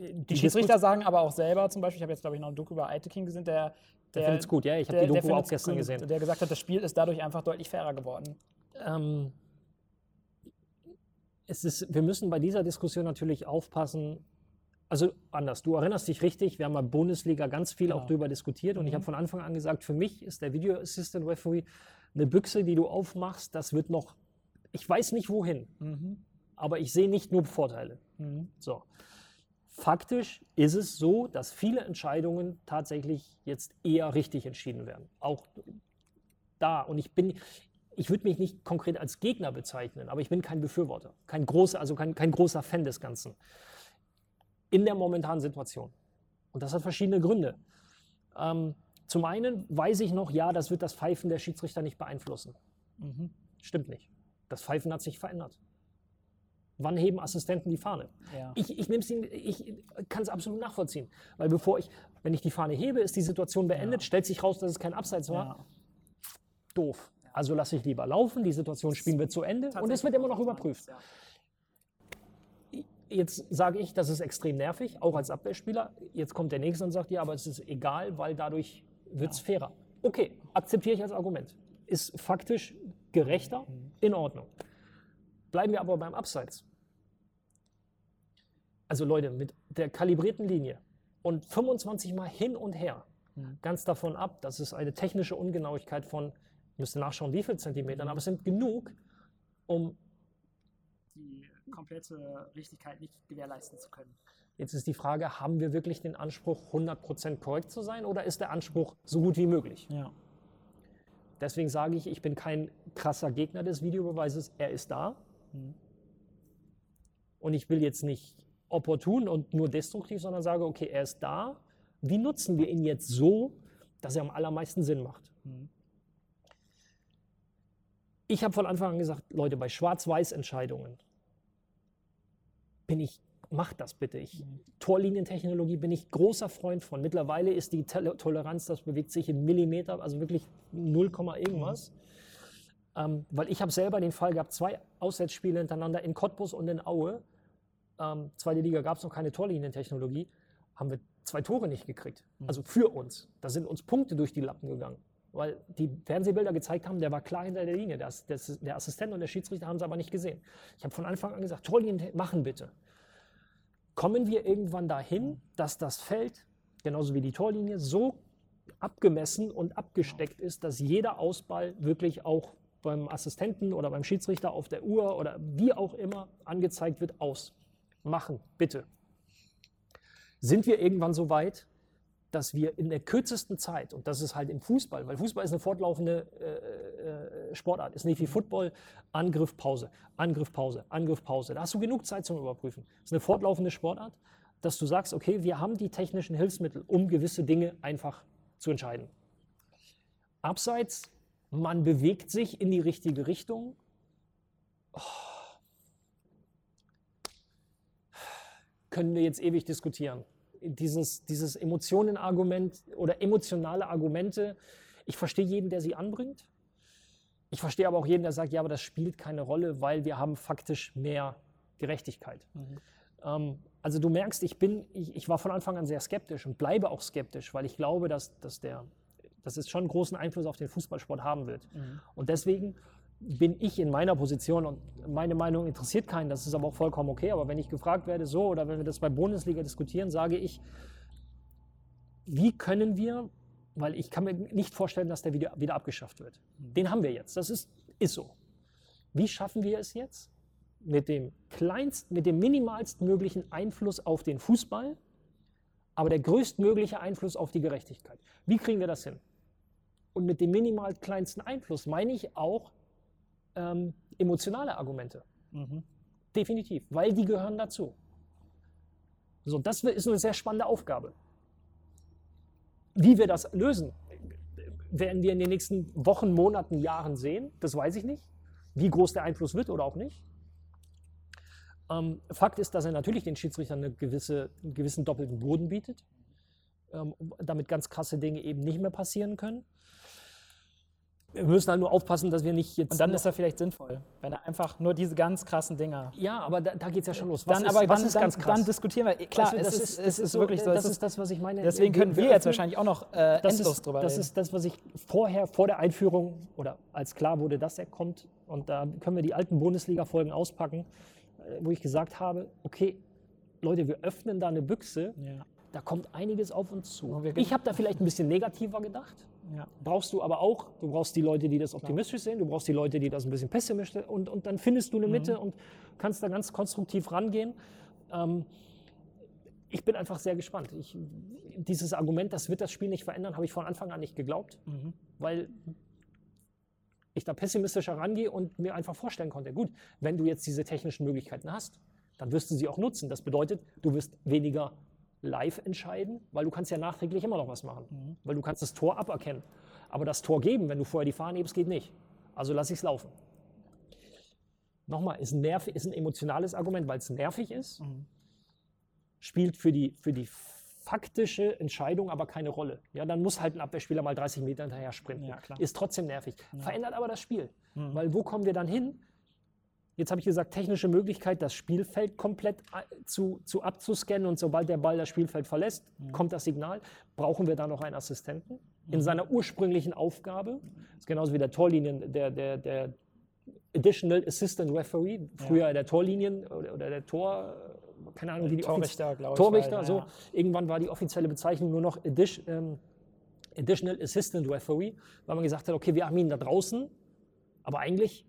Die Schiedsrichter sagen aber auch selber, zum Beispiel, ich habe jetzt glaube ich noch ein Doku über Eitekin gesehen, der Der findet's gut, ja, ich habe der- die der Doku auch gestern gut, gesehen. Der gesagt hat, das Spiel ist dadurch einfach deutlich fairer geworden. ähm, es ist, wir müssen bei dieser Diskussion natürlich aufpassen. Also anders, du erinnerst dich richtig, wir haben bei Bundesliga ganz viel auch Genau. darüber diskutiert und ich habe von Anfang an gesagt, für mich ist der Video Assistant Referee eine Büchse, die du aufmachst, das wird noch, ich weiß nicht wohin, aber ich sehe nicht nur Vorteile. So. Faktisch ist es so, dass viele Entscheidungen tatsächlich jetzt eher richtig entschieden werden. Auch da. Und ich bin, ich würde mich nicht konkret als Gegner bezeichnen, aber ich bin kein Befürworter, kein großer, also kein, kein großer Fan des Ganzen. In der momentanen Situation. Und das hat verschiedene Gründe. Ähm, zum einen weiß ich noch, ja, das wird das Pfeifen der Schiedsrichter nicht beeinflussen. Stimmt nicht. Das Pfeifen hat sich verändert. Wann heben Assistenten die Fahne? Ja. Ich, ich, ich kann es absolut nachvollziehen. Weil bevor ich, wenn ich die Fahne hebe, ist die Situation beendet, stellt sich raus, dass es kein Abseits war. Ja. Doof. Also lasse ich lieber laufen, die Situation spielen wir zu Ende und es wird immer noch überprüft. Jetzt sage ich, das ist extrem nervig, auch als Abwehrspieler. Jetzt kommt der Nächste und sagt, ja, aber es ist egal, weil dadurch wird es fairer. Okay, akzeptiere ich als Argument. Ist faktisch gerechter, in Ordnung. Bleiben wir aber beim Abseits. Also Leute, mit der kalibrierten Linie und 25 Mal hin und her, ganz davon ab, dass es eine technische Ungenauigkeit von, müsste nachschauen, wie viel Zentimetern, aber es sind genug, um Die komplette Richtigkeit nicht gewährleisten zu können. Jetzt ist die Frage, haben wir wirklich den Anspruch, 100% korrekt zu sein oder ist der Anspruch so gut wie möglich? Ja. Deswegen sage ich, ich bin kein krasser Gegner des Videobeweises, er ist da. Und ich will jetzt nicht opportun und nur destruktiv, sondern sage, okay, er ist da. Wie nutzen wir ihn jetzt so, dass er am allermeisten Sinn macht? Ich habe von Anfang an gesagt, Leute, bei Schwarz-Weiß-Entscheidungen bin ich, macht das bitte. Ich, Torlinientechnologie bin ich großer Freund von. Mittlerweile ist die Tol- Toleranz, das bewegt sich im Millimeter, also wirklich 0, Komma irgendwas. Ähm, weil ich habe selber den Fall gehabt, zwei Auswärtsspiele hintereinander in Cottbus und in Aue. Ähm, zweite Liga gab es noch keine Torlinientechnologie. Haben wir zwei Tore nicht gekriegt. Also für uns. Da sind uns Punkte durch die Lappen gegangen. Weil die Fernsehbilder gezeigt haben, der war klar hinter der Linie. Das, das, der Assistent und der Schiedsrichter haben es aber nicht gesehen. Ich habe von Anfang an gesagt, Torlinien machen bitte. kommen wir irgendwann dahin, dass das Feld, genauso wie die Torlinie, so abgemessen und abgesteckt ist, dass jeder Ausball wirklich auch beim Assistenten oder beim Schiedsrichter auf der Uhr oder wie auch immer angezeigt wird, aus. Machen, bitte. Sind wir irgendwann so weit, dass wir in der kürzesten Zeit, und das ist halt im Fußball, weil Fußball ist eine fortlaufende äh, äh, Sportart, ist nicht wie Football, Angriff, Pause, Angriff, Pause, Angriff, Pause. Da hast du genug Zeit zum Überprüfen. Das ist eine fortlaufende Sportart, dass du sagst, okay, wir haben die technischen Hilfsmittel, um gewisse Dinge einfach zu entscheiden. Abseits, man bewegt sich in die richtige Richtung. Oh. Können wir jetzt ewig diskutieren dieses, dieses Emotionenargument oder emotionale Argumente. Ich verstehe jeden, der sie anbringt. Ich verstehe aber auch jeden, der sagt, ja, aber das spielt keine Rolle, weil wir haben faktisch mehr Gerechtigkeit. Mhm. Ähm, also du merkst, ich bin, ich, ich, war von Anfang an sehr skeptisch und bleibe auch skeptisch, weil ich glaube, dass, dass, der, dass es schon einen großen Einfluss auf den Fußballsport haben wird. Mhm. Und deswegen bin ich in meiner Position und meine Meinung interessiert keinen, das ist aber auch vollkommen okay. Aber wenn ich gefragt werde, so oder wenn wir das bei Bundesliga diskutieren, sage ich, wie können wir, weil ich kann mir nicht vorstellen, dass der wieder, wieder abgeschafft wird. Den haben wir jetzt, das ist, ist so. Wie schaffen wir es jetzt? Mit dem kleinst, mit dem minimalstmöglichen Einfluss auf den Fußball, aber der größtmögliche Einfluss auf die Gerechtigkeit. Wie kriegen wir das hin? Und mit dem minimal kleinsten Einfluss meine ich auch ähm, emotionale Argumente. Mhm. Definitiv, weil die gehören dazu. So, das ist eine sehr spannende Aufgabe. Wie wir das lösen, werden wir in den nächsten Wochen, Monaten, Jahren sehen. Das weiß ich nicht. Wie groß der Einfluss wird oder auch nicht. Ähm, Fakt ist, dass er natürlich den Schiedsrichtern eine gewisse, einen gewissen doppelten Boden bietet, ähm, damit ganz krasse Dinge eben nicht mehr passieren können wir müssen halt nur aufpassen, dass wir nicht jetzt. Und dann ist er vielleicht sinnvoll, wenn er einfach nur diese ganz krassen Dinger. Ja, aber da, da geht es ja schon los. Was dann, ist, aber was dann, ist ganz krass? Dann diskutieren wir. Klar, es, ist, es ist, so, wirklich so. Das ist das, was ich meine. Deswegen können wir, wir jetzt wahrscheinlich auch noch äh, endlos ist, drüber das reden. Das ist das, was ich vorher, vor der Einführung oder als klar wurde, dass er kommt. Und da können wir die alten Bundesliga-Folgen auspacken, äh, wo ich gesagt habe: Okay, Leute, wir öffnen da eine Büchse. Ja. Da kommt einiges auf uns zu. Ich habe da vielleicht ein bisschen negativer gedacht. Ja. Brauchst du aber auch, du brauchst die Leute, die das optimistisch sehen, du brauchst die Leute, die das ein bisschen pessimistisch und, und dann findest du eine mhm. Mitte und kannst da ganz konstruktiv rangehen. Ähm, ich bin einfach sehr gespannt. Ich, dieses Argument, das wird das Spiel nicht verändern, habe ich von Anfang an nicht geglaubt, mhm. weil ich da pessimistischer rangehe und mir einfach vorstellen konnte, gut, wenn du jetzt diese technischen Möglichkeiten hast, dann wirst du sie auch nutzen. Das bedeutet, du wirst weniger live entscheiden, weil du kannst ja nachträglich immer noch was machen, mhm. weil du kannst das Tor aberkennen. Aber das Tor geben, wenn du vorher die Fahne hebst, geht nicht. Also lass ich es laufen. Nochmal, ist, nerv, ist ein emotionales Argument, weil es nervig ist, mhm. spielt für die, für die faktische Entscheidung aber keine Rolle. Ja, dann muss halt ein Abwehrspieler mal 30 Meter hinterher sprinten. Ja, ist trotzdem nervig. Ja. Verändert aber das Spiel. Mhm. Weil wo kommen wir dann hin? Jetzt habe ich gesagt, technische Möglichkeit, das Spielfeld komplett äh, zu, zu abzuscannen und sobald der Ball das Spielfeld verlässt, mhm. kommt das Signal. Brauchen wir da noch einen Assistenten? In mhm. seiner ursprünglichen Aufgabe, das ist genauso wie der Torlinien, der, der, der Additional Assistant Referee, früher ja. der Torlinien oder, oder, der Tor, keine Ahnung, wie die Torrichter, glaube ich. Torrichter, weil, so. Ja. Irgendwann war die offizielle Bezeichnung nur noch Addition, ähm, Additional Assistant Referee, weil man gesagt hat, okay, wir haben ihn da draußen, aber eigentlich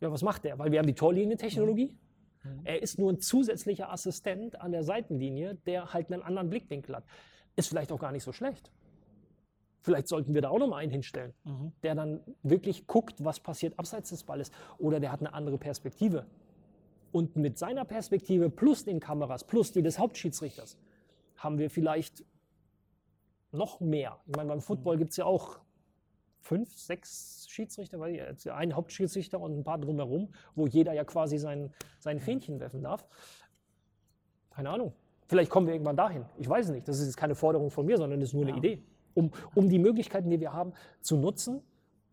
ja, was macht er? Weil wir haben die Torlinientechnologie. Mhm. mhm. Er ist nur ein zusätzlicher Assistent an der Seitenlinie, der halt einen anderen Blickwinkel hat. Ist vielleicht auch gar nicht so schlecht. Vielleicht sollten wir da auch noch mal einen hinstellen, mhm. der dann wirklich guckt, was passiert abseits des Balles. Oder der hat eine andere Perspektive. Und mit seiner Perspektive plus den Kameras, plus die des Hauptschiedsrichters, haben wir vielleicht noch mehr. Ich meine, beim Football mhm. gibt es ja auch fünf, sechs Schiedsrichter, weil jetzt ein Hauptschiedsrichter und ein paar drumherum, wo jeder ja quasi sein, sein Fähnchen werfen darf. Keine Ahnung. Vielleicht kommen wir irgendwann dahin. Ich weiß es nicht. Das ist jetzt keine Forderung von mir, sondern das ist nur eine ja. Idee. Um, um die Möglichkeiten, die wir haben, zu nutzen.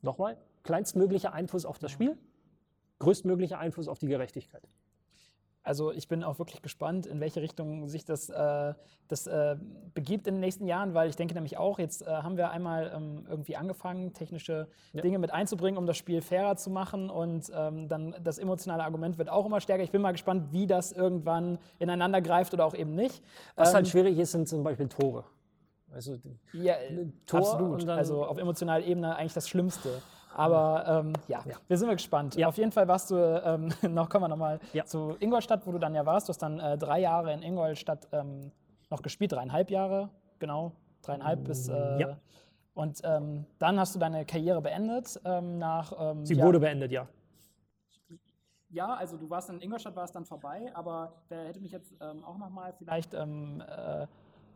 Nochmal, kleinstmöglicher Einfluss auf das Spiel, größtmöglicher Einfluss auf die Gerechtigkeit. Also ich bin auch wirklich gespannt, in welche Richtung sich das, äh, das äh, begibt in den nächsten Jahren, weil ich denke nämlich auch, jetzt äh, haben wir einmal ähm, irgendwie angefangen, technische ja. Dinge mit einzubringen, um das Spiel fairer zu machen und ähm, dann das emotionale Argument wird auch immer stärker. Ich bin mal gespannt, wie das irgendwann ineinander greift oder auch eben nicht. Was halt ähm, halt schwierig ist, sind zum Beispiel Tore. Also ja, Tor absolut. also auf emotionaler Ebene eigentlich das Schlimmste. Aber ähm, ja, ja, wir sind mal gespannt. Ja. Auf jeden Fall warst du, ähm, noch kommen wir nochmal ja. zu Ingolstadt, wo du dann ja warst. Du hast dann äh, drei Jahre in Ingolstadt ähm, noch gespielt, dreieinhalb Jahre, genau, dreieinhalb bis. Äh, ja. Und ähm, dann hast du deine Karriere beendet ähm, nach. Ähm, Sie wurde beendet, ja. Ja, also du warst in Ingolstadt, war es dann vorbei, aber da hätte mich jetzt auch nochmal vielleicht. Äh,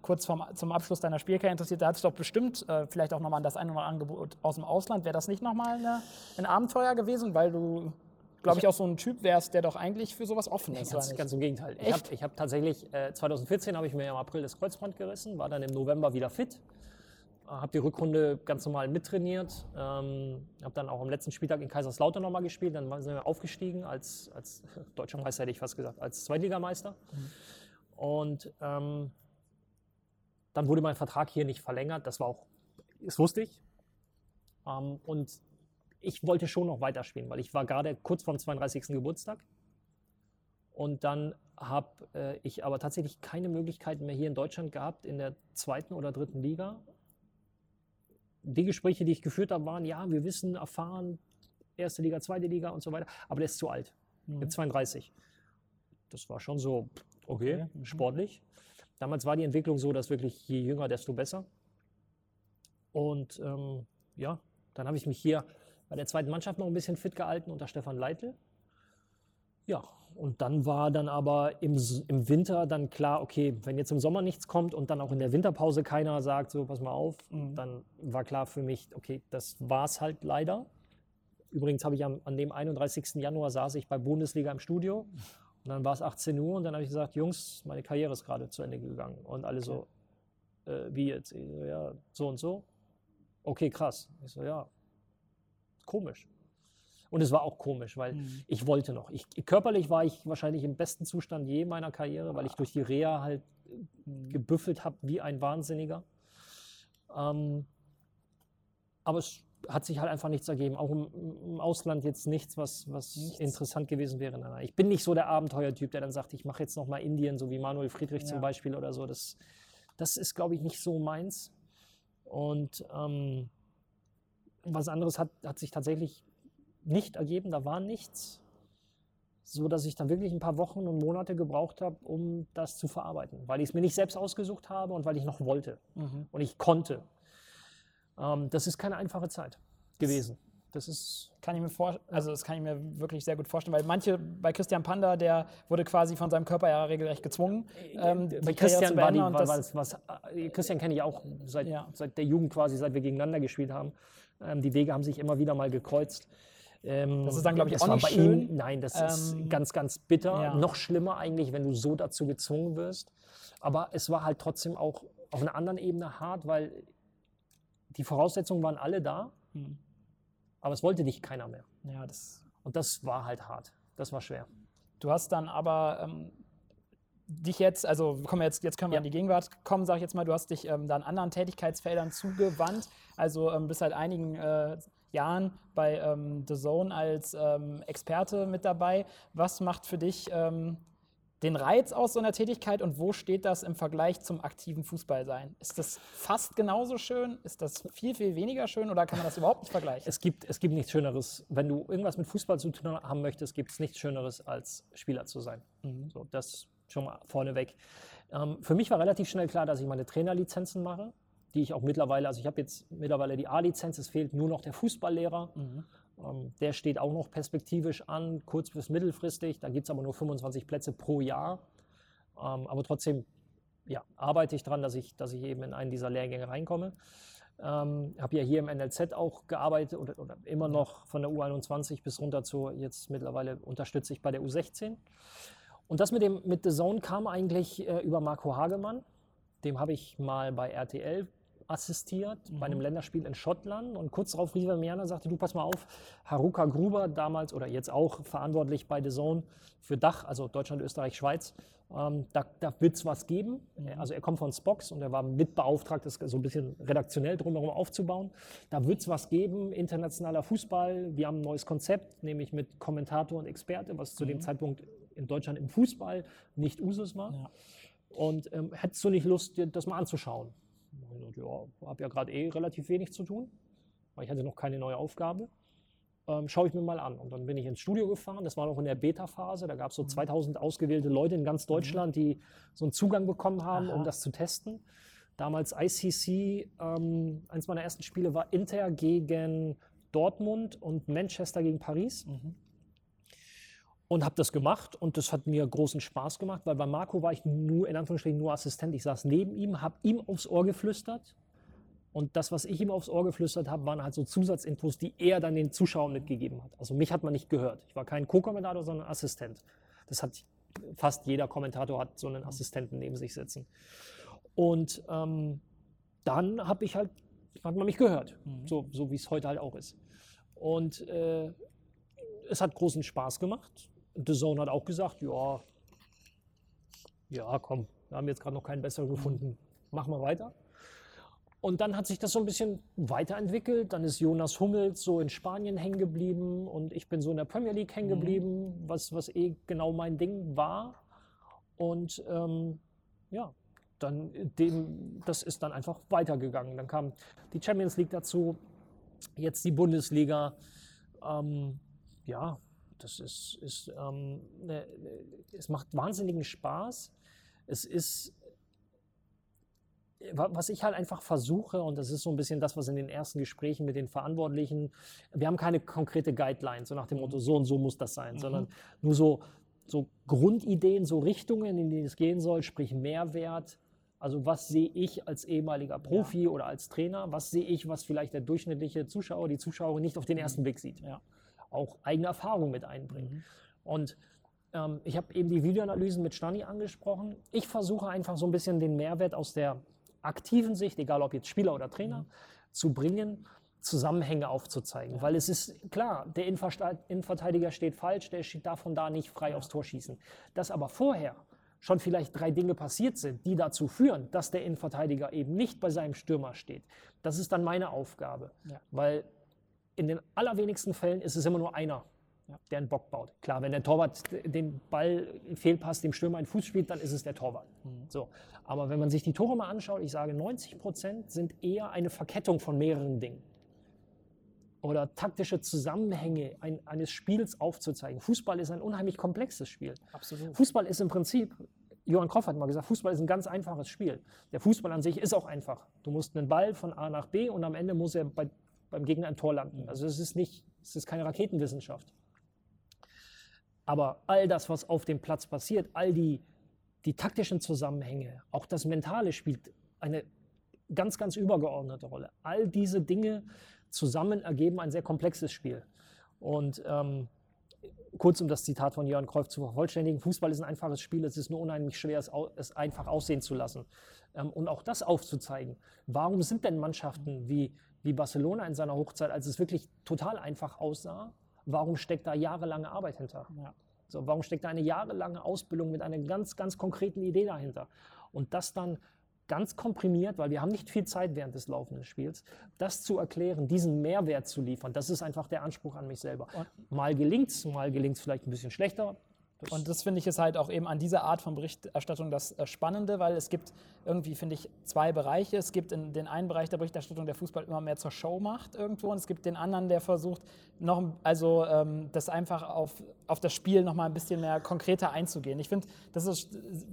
kurz vom, zum Abschluss deiner Spielkarriere interessiert, da hat es doch bestimmt äh, vielleicht auch nochmal an das eine oder andere Angebot aus dem Ausland. Wäre das nicht nochmal ein Abenteuer gewesen, weil du, glaube ich, auch so ein Typ wärst, der doch eigentlich für sowas offen ist? Ganz, ganz im Gegenteil. Echt? Ich habe hab tatsächlich, äh, 2014 habe ich mir im April das Kreuzband gerissen, war dann im November wieder fit, habe die Rückrunde ganz normal mittrainiert, ähm, habe dann auch am letzten Spieltag in Kaiserslautern nochmal gespielt, dann sind wir aufgestiegen als, als deutscher Meister, hätte ich fast gesagt, als Zweitligameister. Mhm. Und ähm, dann wurde mein Vertrag hier nicht verlängert. Das war auch, das wusste ich. Ähm, und ich wollte schon noch weiterspielen, weil ich war gerade kurz vorm 32. Geburtstag. Und dann habe äh, ich aber tatsächlich keine Möglichkeiten mehr hier in Deutschland gehabt, in der zweiten oder dritten Liga. Die Gespräche, die ich geführt habe, waren, ja, wir wissen, erfahren, erste Liga, zweite Liga und so weiter, aber der ist zu alt, mhm. mit 32. Das war schon so, okay, okay. Mhm. Damals war die Entwicklung so, dass wirklich je jünger, desto besser. Und ähm, ja, dann habe ich mich hier bei der zweiten Mannschaft noch ein bisschen fit gehalten unter Stefan Leitl. Ja, und dann war dann aber im, im Winter dann klar, okay, wenn jetzt im Sommer nichts kommt und dann auch in der Winterpause keiner sagt, so pass mal auf, mhm. dann war klar für mich, okay, das war es halt leider. Übrigens habe ich am, an dem 31. Januar saß ich bei Bundesliga im Studio und dann war es 18 Uhr und dann habe ich gesagt, Jungs, meine Karriere ist gerade zu Ende gegangen. Und alle so, äh, wie jetzt? Ich so, ja, so und so. Okay, krass. Ich so, ja, komisch. Und es war auch komisch, weil mhm. ich wollte noch. Ich, körperlich war ich wahrscheinlich im besten Zustand je meiner Karriere, weil ich durch die Reha halt mhm. gebüffelt habe wie ein Wahnsinniger. Ähm, aber es hat sich halt einfach nichts ergeben. Auch im, im Ausland jetzt nichts, was, was nichts. interessant gewesen wäre. Nein, ich bin nicht so der Abenteuertyp, der dann sagt, ich mache jetzt noch mal Indien, so wie Manuel Friedrich ja. zum Beispiel oder so. Das, das ist, glaube ich, nicht so meins. Und ähm, was anderes hat, hat sich tatsächlich nicht ergeben, da war nichts. So dass ich dann wirklich ein paar Wochen und Monate gebraucht habe, um das zu verarbeiten. Weil ich es mir nicht selbst ausgesucht habe und weil ich noch wollte. Mhm. Und ich konnte. Ähm, das ist keine einfache Zeit gewesen. Das ist, kann ich mir vor, also das kann ich mir wirklich sehr gut vorstellen, weil manche, bei Christian Panda, der wurde quasi von seinem Körper ja regelrecht gezwungen. Ähm, bei Christian war die, war, was, was, äh, Christian kenne ich auch seit, ja. seit der Jugend quasi, seit wir gegeneinander gespielt haben. Ähm, die Wege haben sich immer wieder mal gekreuzt. Ähm, das ist dann, glaube ich, auch nicht schön. Ihm, nein, das ist ähm, ganz, ganz bitter. Ja. Noch schlimmer eigentlich, wenn du so dazu gezwungen wirst. Aber es war halt trotzdem auch auf einer anderen Ebene hart, weil die Voraussetzungen waren alle da, mhm. aber es wollte dich keiner mehr. Ja, das und das war halt hart. Das war schwer. Du hast dann aber ähm, dich jetzt, also kommen jetzt, jetzt können wir ja. in die Gegenwart kommen, sage ich jetzt mal, du hast dich ähm, dann anderen Tätigkeitsfeldern zugewandt, also ähm, bist seit einigen äh, Jahren bei ähm, The Zone als ähm, Experte mit dabei. Was macht für dich ähm, den Reiz aus so einer Tätigkeit und wo steht das im Vergleich zum aktiven Fußballsein? Ist das fast genauso schön? Ist das viel, viel weniger schön oder kann man das überhaupt nicht vergleichen? Es gibt, es gibt nichts Schöneres. Wenn du irgendwas mit Fußball zu tun haben möchtest, gibt es nichts Schöneres, als Spieler zu sein. Mhm. So, das schon mal vorneweg. Ähm, für mich war relativ schnell klar, dass ich meine Trainerlizenzen mache, die ich auch mittlerweile, also ich habe jetzt mittlerweile die A-Lizenz, es fehlt nur noch der Fußballlehrer. Mhm. Ähm, der steht auch noch perspektivisch an, kurz- bis mittelfristig. Da gibt es aber nur 25 Plätze pro Jahr. Ähm, aber trotzdem ja, arbeite ich daran, dass ich, dass ich eben in einen dieser Lehrgänge reinkomme. Ähm, habe ja hier im NLZ auch gearbeitet oder, oder, immer noch von der U21 bis runter zu, jetzt mittlerweile unterstütze ich bei der U16. Und das mit, dem, mit The Zone kam eigentlich äh, über Marco Hagemann. Dem habe ich mal bei RTL assistiert bei einem Länderspiel in Schottland und kurz darauf rief er mir an und sagte, du pass mal auf, Haruka Gruber damals oder jetzt auch verantwortlich bei The Zone für Dach, also Deutschland, Österreich, Schweiz, ähm, da, da wird es was geben. Also er kommt von Spox und er war mitbeauftragt, das so ein bisschen redaktionell drumherum aufzubauen. Da wird es was geben, internationaler Fußball. Wir haben ein neues Konzept, nämlich mit Kommentator und Experte, was zu dem Zeitpunkt in Deutschland im Fußball nicht Usus war. Ja. Und ähm, hättest du nicht Lust, dir das mal anzuschauen? Ich gesagt, ja, habe ja gerade eh relativ wenig zu tun, weil ich hatte noch keine neue Aufgabe. Ähm, Schaue ich mir mal an. Und dann bin ich ins Studio gefahren. Das war noch in der Beta-Phase. Da gab es so 2000 ausgewählte Leute in ganz Deutschland, die so einen Zugang bekommen haben, Aha. um das zu testen. Damals ICC, ähm, eins meiner ersten Spiele war Inter gegen Dortmund und Manchester gegen Paris und habe das gemacht und das hat mir großen Spaß gemacht, weil bei Marco war ich nur, in Anführungsstrichen, nur Assistent. Ich saß neben ihm, habe ihm aufs Ohr geflüstert und das, was ich ihm aufs Ohr geflüstert habe, waren halt so Zusatzinfos, die er dann den Zuschauern mitgegeben hat. Also mich hat man nicht gehört. Ich war kein Co-Kommentator, sondern Assistent. Das hat fast jeder Kommentator hat so einen Assistenten neben sich sitzen. Und ähm, dann habe ich halt, hat man mich gehört, so, so wie es heute halt auch ist. Und äh, es hat großen Spaß gemacht. The Zone hat auch gesagt, ja, ja, komm, wir haben jetzt gerade noch keinen besseren gefunden, machen wir weiter. Und dann hat sich das so ein bisschen weiterentwickelt. Dann ist Jonas Hummels so in Spanien hängen geblieben und ich bin so in der Premier League hängen geblieben, was, was eh genau mein Ding war. Und ähm, ja, dann dem, das ist dann einfach weitergegangen. Dann kam die Champions League dazu, jetzt die Bundesliga. Ähm, ja, das ist, ist ähm, ne, ne, es macht wahnsinnigen Spaß. Es ist, wa- was ich halt einfach versuche, und das ist so ein bisschen das, was in den ersten Gesprächen mit den Verantwortlichen, wir haben keine konkrete Guideline, so nach dem Motto, so und so muss das sein, sondern nur so, so Grundideen, so Richtungen, in die es gehen soll, sprich Mehrwert. Also was sehe ich als ehemaliger Profi oder als Trainer? Was sehe ich, was vielleicht der durchschnittliche Zuschauer, die Zuschauerin nicht auf den ersten Blick sieht? Ja. Auch eigene Erfahrung mit einbringen. Und ähm, ich habe eben die Videoanalysen mit Stani angesprochen. Ich versuche einfach so ein bisschen den Mehrwert aus der aktiven Sicht, egal ob jetzt Spieler oder Trainer, zu bringen, Zusammenhänge aufzuzeigen. Weil es ist klar, der Innenverteidiger steht falsch, der steht davon da nicht frei aufs Tor schießen. Dass aber vorher schon vielleicht drei Dinge passiert sind, die dazu führen, dass der Innenverteidiger eben nicht bei seinem Stürmer steht. Das ist dann meine Aufgabe. Ja. Weil in den allerwenigsten Fällen ist es immer nur einer, der einen Bock baut. Klar, wenn der Torwart den Ball im Fehlpass dem Stürmer einen Fuß spielt, dann ist es der Torwart. So. Aber wenn man sich die Tore mal anschaut, ich sage, 90 Prozent sind eher eine Verkettung von mehreren Dingen. Oder taktische Zusammenhänge ein, eines Spiels aufzuzeigen. Fußball ist ein unheimlich komplexes Spiel. Absolut. Fußball ist im Prinzip, Johann Kroff hat mal gesagt, Fußball ist ein ganz einfaches Spiel. Der Fußball an sich ist auch einfach. Du musst einen Ball von A nach B und am Ende muss er bei, beim Gegner ein Tor landen. Also es ist nicht, es ist keine Raketenwissenschaft. Aber all das, was auf dem Platz passiert, all die, die taktischen Zusammenhänge, auch das Mentale spielt eine ganz, ganz übergeordnete Rolle. All diese Dinge zusammen ergeben ein sehr komplexes Spiel. Und ähm, kurz um das Zitat von Jörn Kreuf zu vervollständigen, Fußball ist ein einfaches Spiel, es ist nur unheimlich schwer, es, au- es einfach aussehen zu lassen. Ähm, und auch das aufzuzeigen. Warum sind denn Mannschaften wie, wie Barcelona in seiner Hochzeit, als es wirklich total einfach aussah, warum steckt da jahrelange Arbeit hinter? Ja. So, warum steckt da eine jahrelange Ausbildung mit einer ganz, ganz konkreten Idee dahinter? Und das dann ganz komprimiert, weil wir haben nicht viel Zeit während des laufenden Spiels, das zu erklären, diesen Mehrwert zu liefern, das ist einfach der Anspruch an mich selber. Mal gelingt's, mal gelingt's vielleicht ein bisschen schlechter. Und das finde ich ist halt auch eben an dieser Art von Berichterstattung das äh, Spannende, weil es gibt irgendwie, finde ich, zwei Bereiche. Es gibt in den einen Bereich der Berichterstattung, der Fußball immer mehr zur Show macht irgendwo und es gibt den anderen, der versucht, noch, also ähm, das einfach auf, auf das Spiel noch mal ein bisschen mehr konkreter einzugehen. Ich finde, das ist,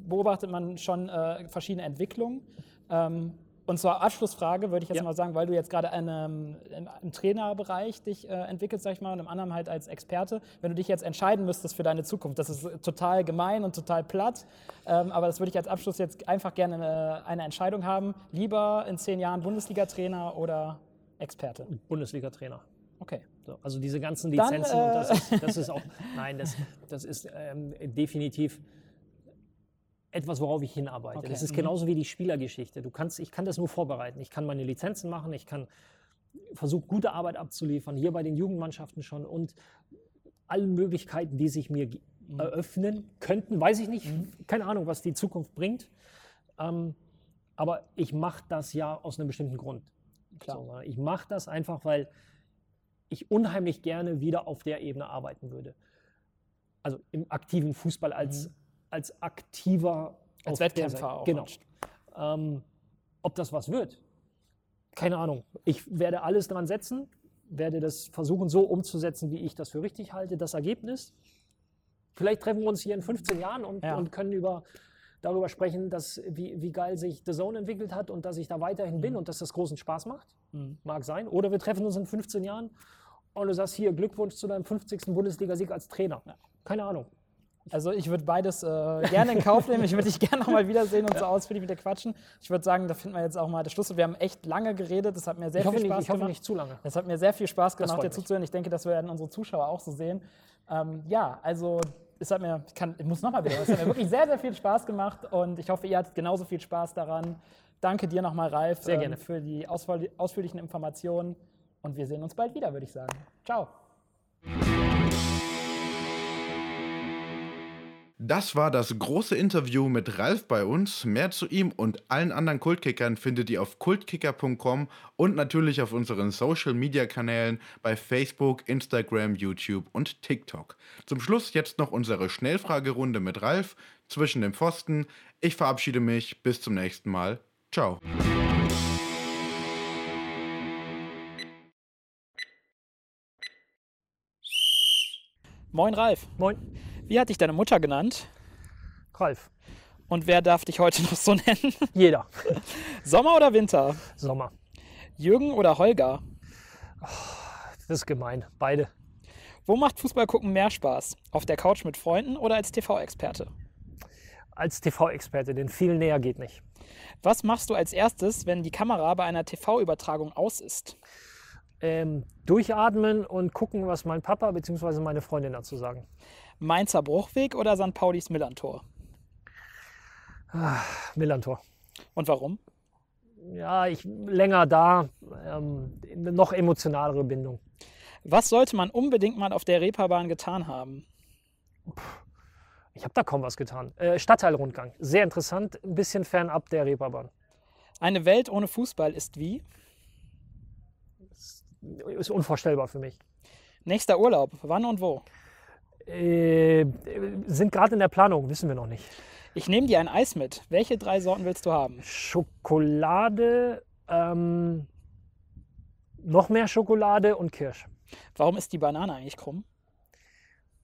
beobachtet man schon äh, verschiedene Entwicklungen. Ähm, und zwar Abschlussfrage, würde ich jetzt Ja. mal sagen, weil du jetzt gerade in einem- im, Trainerbereich dich äh, entwickelst, sag ich mal, und im anderen halt als Experte. Wenn du dich jetzt entscheiden müsstest für deine Zukunft, das ist total gemein und total platt, ähm, aber das würde ich als Abschluss jetzt einfach gerne eine, eine Entscheidung haben. Lieber in zehn Jahren Bundesliga-Trainer oder Experte? Bundesliga-Trainer. Okay. So, also diese ganzen Dann, Lizenzen, und das, äh, ist, das ist auch, nein, das, das ist ähm, definitiv etwas, worauf ich hinarbeite. Okay, Das ist mhm. genauso wie die Spielergeschichte. Du kannst, ich kann das nur vorbereiten. Ich kann meine Lizenzen machen, ich kann versuchen, gute Arbeit abzuliefern, hier bei den Jugendmannschaften schon und alle Möglichkeiten, die sich mir Mhm. eröffnen könnten, weiß ich nicht. Keine Ahnung, was die Zukunft bringt. Ähm, aber ich mache das ja aus einem bestimmten Grund. Klar. So, ich mache das einfach, weil ich unheimlich gerne wieder auf der Ebene arbeiten würde. Also im aktiven Fußball als, als aktiver. Mhm. Als Wettkämpfer auch. Genau. Ähm, ob das was wird, keine Ahnung. Ich werde alles dran setzen, werde das versuchen so umzusetzen, wie ich das für richtig halte, das Ergebnis. Vielleicht treffen wir uns hier in 15 Jahren und, Ja. und können über, darüber sprechen, dass, wie, wie geil sich The Zone entwickelt hat und dass ich da weiterhin Mhm. bin und dass das großen Spaß macht. Mag sein. Oder wir treffen uns in 15 Jahren und du sagst hier Glückwunsch zu deinem 50. Bundesligasieg als Trainer. Keine Ahnung. Also ich würde beides äh, gerne in Kauf nehmen. Ich würde dich gerne noch mal wiedersehen und so ausführlich mit dir quatschen. Ich würde sagen, da finden wir jetzt auch mal das Schluss. Wir haben echt lange geredet. Das hat mir sehr Ich viel nicht, Spaß ich hoffe gemacht. nicht zu lange. Es hat mir sehr viel Spaß Das gemacht, dir zuzuhören. Ich denke, das werden unsere Zuschauer auch so sehen. Ähm, ja, also es hat mir, ich, kann, ich muss nochmal wieder, es hat mir wirklich sehr, sehr viel Spaß gemacht und ich hoffe, ihr hattet genauso viel Spaß daran. Danke dir nochmal, Ralf, Sehr gerne. für die ausführli- ausführlichen Informationen und wir sehen uns bald wieder, würde ich sagen. Ciao. Das war das große Interview mit Ralf bei uns. Mehr zu ihm und allen anderen Kultkickern findet ihr auf kultkicker.com und natürlich auf unseren Social Media Kanälen bei Facebook, Instagram, YouTube und TikTok. Zum Schluss jetzt noch unsere Schnellfragerunde mit Ralf zwischen dem Pfosten. Ich verabschiede mich. Bis zum nächsten Mal. Ciao. Moin, Ralf. Moin, Wie hat dich deine Mutter genannt? Ralf. Und wer darf dich heute noch so nennen? Jeder. Sommer oder Winter? Sommer. Jürgen oder Holger? Das ist gemein. Beide. Wo macht Fußball gucken mehr Spaß? Auf der Couch mit Freunden oder als TV-Experte? Als TV-Experte, den viel näher geht nicht. Was machst du als erstes, wenn die Kamera bei einer TV-Übertragung aus ist? Ähm, durchatmen und gucken, was mein Papa bzw. meine Freundin dazu sagen. Mainzer Bruchweg oder St. Paulis Millantor? Millantor. Und warum? Ja, ich länger da, ähm, noch emotionalere Bindung. Was sollte man unbedingt mal auf der Reeperbahn getan haben? Ich habe da kaum was getan. Äh, Stadtteilrundgang, sehr interessant, ein bisschen fernab der Reeperbahn. Eine Welt ohne Fußball ist wie? Ist unvorstellbar für mich. Nächster Urlaub, wann und wo? Äh, sind gerade in der Planung, wissen wir noch nicht. Ich nehme dir ein Eis mit. Welche drei Sorten willst du haben? Schokolade, ähm, noch mehr Schokolade und Kirsch. Warum ist die Banane eigentlich krumm?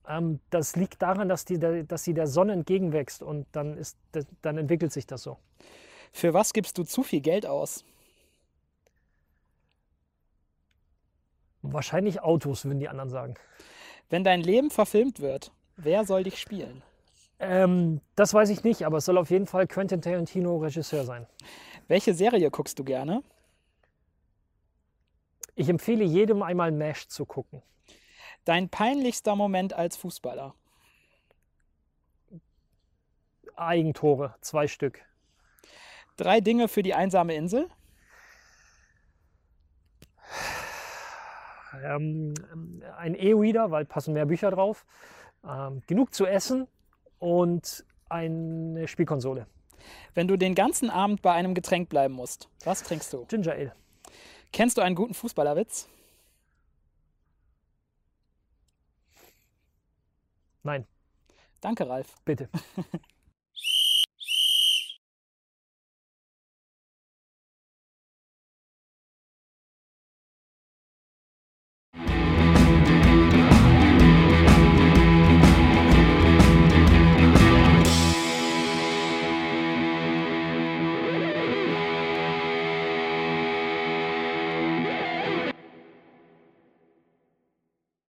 Ähm, das liegt daran, dass, die, dass sie der Sonne entgegenwächst und dann, ist, dann entwickelt sich das so. Für was gibst du zu viel Geld aus? Wahrscheinlich Autos, würden die anderen sagen. Wenn dein Leben verfilmt wird, wer soll dich spielen? Ähm, das weiß ich nicht, aber es soll auf jeden Fall Quentin Tarantino Regisseur sein. Welche Serie guckst du gerne? Ich empfehle jedem einmal MASH zu gucken. Dein peinlichster Moment als Fußballer? Eigentore, zwei Stück. Drei Dinge für die einsame Insel? Ähm, ein E-Reader, weil passen mehr Bücher drauf. Ähm, genug zu essen und eine Spielkonsole. Wenn du den ganzen Abend bei einem Getränk bleiben musst, was trinkst du? Ginger Ale. Kennst du einen guten Fußballerwitz? Nein, Danke, Ralf. bitte.